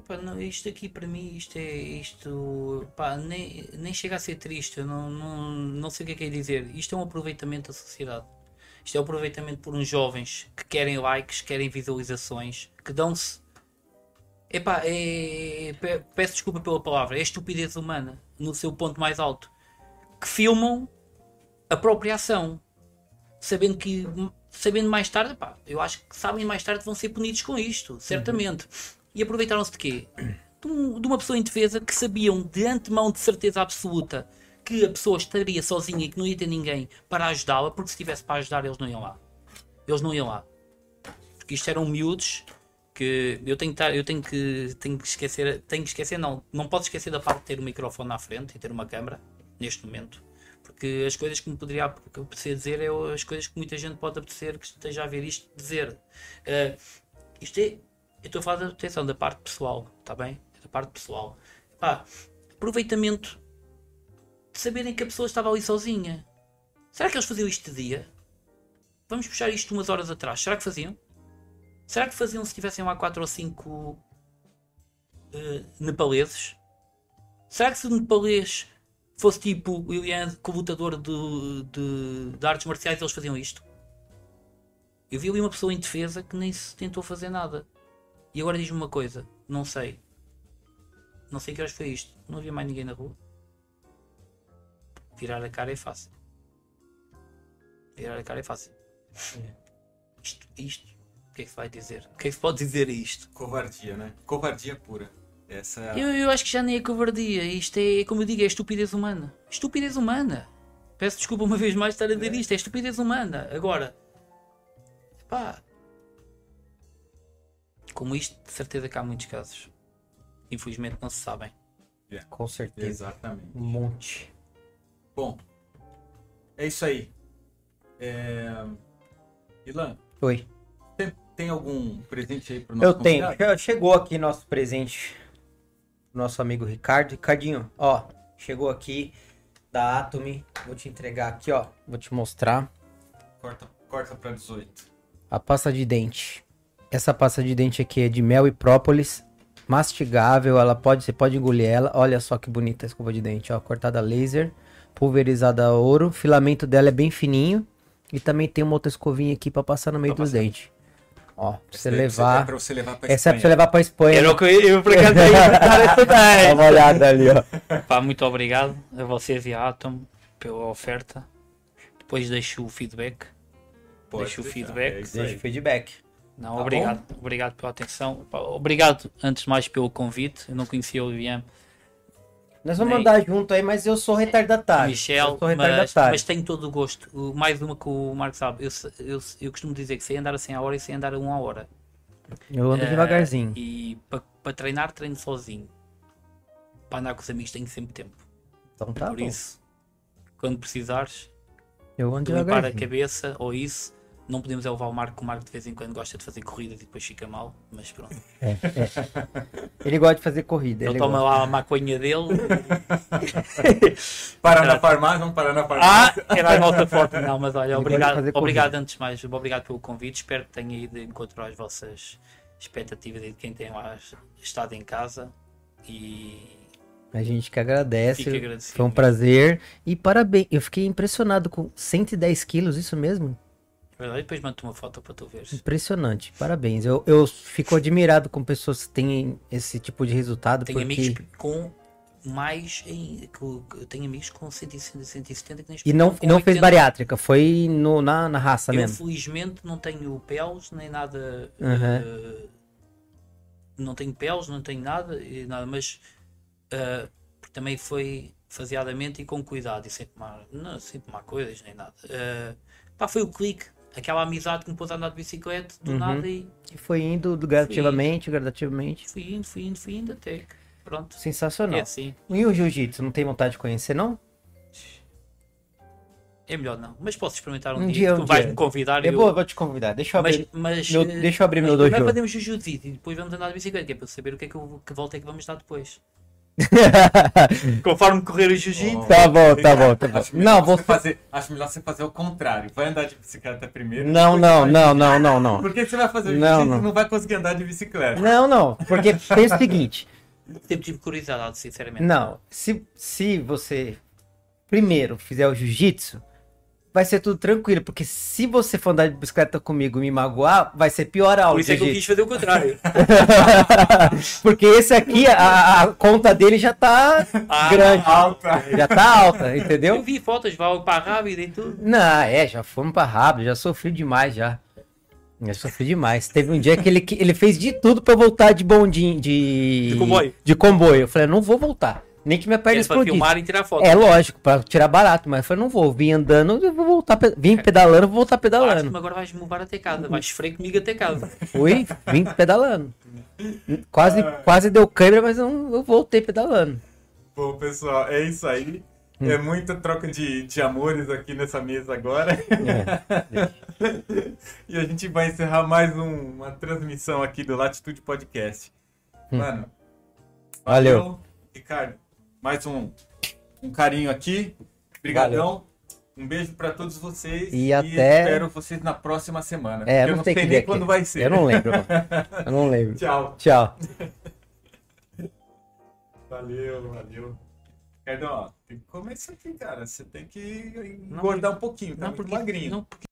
Pá, não, isto aqui para mim, isto é isto, pá, nem, nem chega a ser triste, eu não, não, não sei o que é que é dizer. Isto é um aproveitamento da sociedade. Isto é um aproveitamento por uns jovens que querem likes, querem visualizações, que dão-se. É, pe- peço desculpa pela palavra, é estupidez humana, no seu ponto mais alto. Que filmam a própria ação, sabendo que sabendo mais tarde, pá, eu acho que sabem mais tarde vão ser punidos com isto, certamente. E aproveitaram-se de quê? De, um- de uma pessoa indefesa que sabiam de antemão de certeza absoluta que a pessoa estaria sozinha e que não ia ter ninguém para ajudá-la, porque se tivesse para ajudar eles não iam lá. Eles não iam lá. Porque isto eram miúdos que eu tenho que, estar- eu tenho que, tenho que esquecer, tenho que esquecer, não, não posso esquecer da parte de ter o microfone à frente e ter uma câmera neste momento. Porque as coisas que me poderia ap- apetecer dizer é as coisas que muita gente pode apetecer que esteja a ver isto dizer. Eh, isto é, eu estou a falar da atenção da parte pessoal, está bem? Da parte pessoal. Pá, aproveitamento de saberem que a pessoa estava ali sozinha. Será que eles faziam isto de dia? Vamos puxar isto umas horas atrás. Será que faziam? Será que faziam se tivessem lá 4 ou 5 nepaleses? Será que se o nepalês fosse tipo o William, que o lutador de, de, de artes marciais, eles faziam isto? Eu vi ali uma pessoa indefesa que nem se tentou fazer nada. E agora diz-me uma coisa, não sei. Não sei que horas foi isto. Não havia mais ninguém na rua. Virar a cara é fácil. Virar a cara é fácil. Isto, isto. O que é que se vai dizer? O que é que se pode dizer a isto? Covardia, né? Covardia pura. Essa é a... Eu, eu acho que já nem é covardia. Isto é, como eu digo, é estupidez humana. Estupidez humana. Peço desculpa uma vez mais estar a dizer isto. É estupidez humana. Agora, pá. Como isto, de certeza que há muitos casos. Infelizmente não se sabem. Com certeza. Exatamente. Um monte. Bom, é isso aí. É... Ilan, Oi. tem, tem algum presente aí pro nosso Eu tenho. convidado? Che- Chegou aqui nosso presente. Nosso amigo Ricardo. Ricardinho, ó. Chegou aqui da Atomy. Vou te entregar aqui, ó. Vou te mostrar. Corta, corta pra 18. A pasta de dente. Essa pasta de dente aqui é de mel e própolis. Mastigável, ela pode, você pode engolir ela. Olha só que bonita a escova de dente, ó, cortada a laser, pulverizada a ouro. O filamento dela é bem fininho e também tem uma outra escovinha aqui pra passar no meio Pra dos passar. dentes. Ó, pra você daí é levar. pra você levar pra Essa é pra você Espanha. levar pra Espanha. Era o que eu, eu acaso ia perguntar essa Dá uma olhada ali, ó. Pá, muito obrigado a vocês e à Atom pela oferta. Depois deixo o feedback. Pode deixa o feedback. é aí. o feedback. Não, Tá obrigado. Obrigado pela atenção. Obrigado, antes de mais, pelo convite. Eu não conhecia o Liam Nós vamos Nem- andar junto aí, mas eu sou retardatário. Michel, eu sou mas, retardatário. mas tenho todo o gosto. Mais uma que o Marco sabe. Eu, eu, eu costumo dizer que sei andar a 100 a hora e sei andar a 1 a hora. Eu ando Eh, devagarzinho. E para treinar, treino sozinho. Para andar com os amigos, tenho sempre tempo. Então tá Por bom. isso, quando precisares, Eu ando limpar a cabeça ou isso, não podemos é levar o Marco, o Marco de vez em quando gosta de fazer corridas e depois fica mal, mas pronto. Ele gosta de fazer corrida. Ele Ele toma gosta. lá a maconha dele. Parar na farmácia, vamos parar na ah, farmácia. era a nossa foto. Não, mas olha, Ele obrigado, obrigado antes de mais, obrigado pelo convite. Espero que tenha ido de encontro às vossas expectativas e de quem tem lá estado em casa. E A gente que agradece. Foi um prazer. E parabéns. Eu fiquei impressionado com 110 quilos, isso mesmo? É verdade, depois mando uma foto para tu veres. Impressionante. Parabéns. Eu, eu fico admirado com pessoas que têm esse tipo de resultado. Tenho porque... amigos com mais. Em, eu tenho amigos com 160, 170 que nem E não, e não fez 80. bariátrica, foi no, na, na raça Eu mesmo. felizmente não tenho pelos nem nada. Uhum. eh, não tenho pelos, não tenho nada, e nada mas porque também foi faseadamente e com cuidado e sem tomar, não, sem tomar coisas nem nada. Uh, pá, foi o clique, aquela amizade que me pôs a andar de bicicleta do Uhum. nada e E foi indo gradativamente, gradativamente. fui indo, fui indo, fui indo até pronto. Sensacional. É assim, E o jiu-jitsu, não tem vontade de conhecer, não? é melhor não, mas posso experimentar um, Um dia, dia, tu um vais dia. me convidar e Eu eu- vou, te convidar. Deixa eu mas, abrir. mas, meu- eh, deixa eu abrir mas meu primeiro dojo. fazemos jiu-jitsu e depois vamos andar de bicicleta, que é para eu saber o que é que, eu, que volta é que vamos dar depois. Conforme correr o jiu-jitsu. Tá bom, tá bom, tá bom. Acho melhor Não, vou fazer, acho melhor você fazer o contrário. Vai andar de bicicleta primeiro. Não, não, não, não, não, não. Porque você vai fazer o Não, jiu-jitsu não. e não vai conseguir andar de bicicleta. Não, não. Porque pensa o seguinte. Sempre tive curiosidade, sinceramente. Não, se, se você primeiro fizer o jiu-jitsu, vai ser tudo tranquilo. Porque se você for andar de bicicleta comigo e me magoar, vai ser pior a aula Por de isso é que eu quis jiu-jitsu. fazer o contrário. Porque esse aqui, a, a conta dele já tá Ah, grande. Alta. Já tá alta, Eu entendeu? vi fotos, vai para rápido e tudo. Não, é, já fomos pra rápido, já sofri demais já. Já sofri demais. Teve um dia que ele, ele fez de tudo pra eu voltar de bondinho, de... De comboio? De comboio. Eu falei, não vou voltar. Nem que minha perna É para explodisse. filmar e tirar foto. É lógico, pra tirar barato, mas eu falei, não vou. Vim andando, eu vou voltar. Vim pedalando, eu vou voltar pedalando. que agora vais me levar até casa. Vais sofrer comigo até casa. Fui, vim pedalando. Quase, quase deu câimbra, mas eu, eu voltei pedalando. Bom, pessoal, é isso aí. Hum. É muita troca de, de amores aqui nessa mesa agora. É. e a gente vai encerrar mais um- uma transmissão aqui do Latitude Podcast. Mano, Hum. Valeu. Ricardo, mais um, um carinho aqui. Obrigadão. Um beijo pra todos vocês. E até- espero vocês na próxima semana. É, Eu não não sei nem dia quando vai ser. Eu não lembro. Eu não lembro. Tchau. Tchau. Valeu, valeu. Ricardão, ó, tem que comer isso aqui, cara. Você tem que engordar um pouquinho, tá Não, muito porque, magrinho. não, porque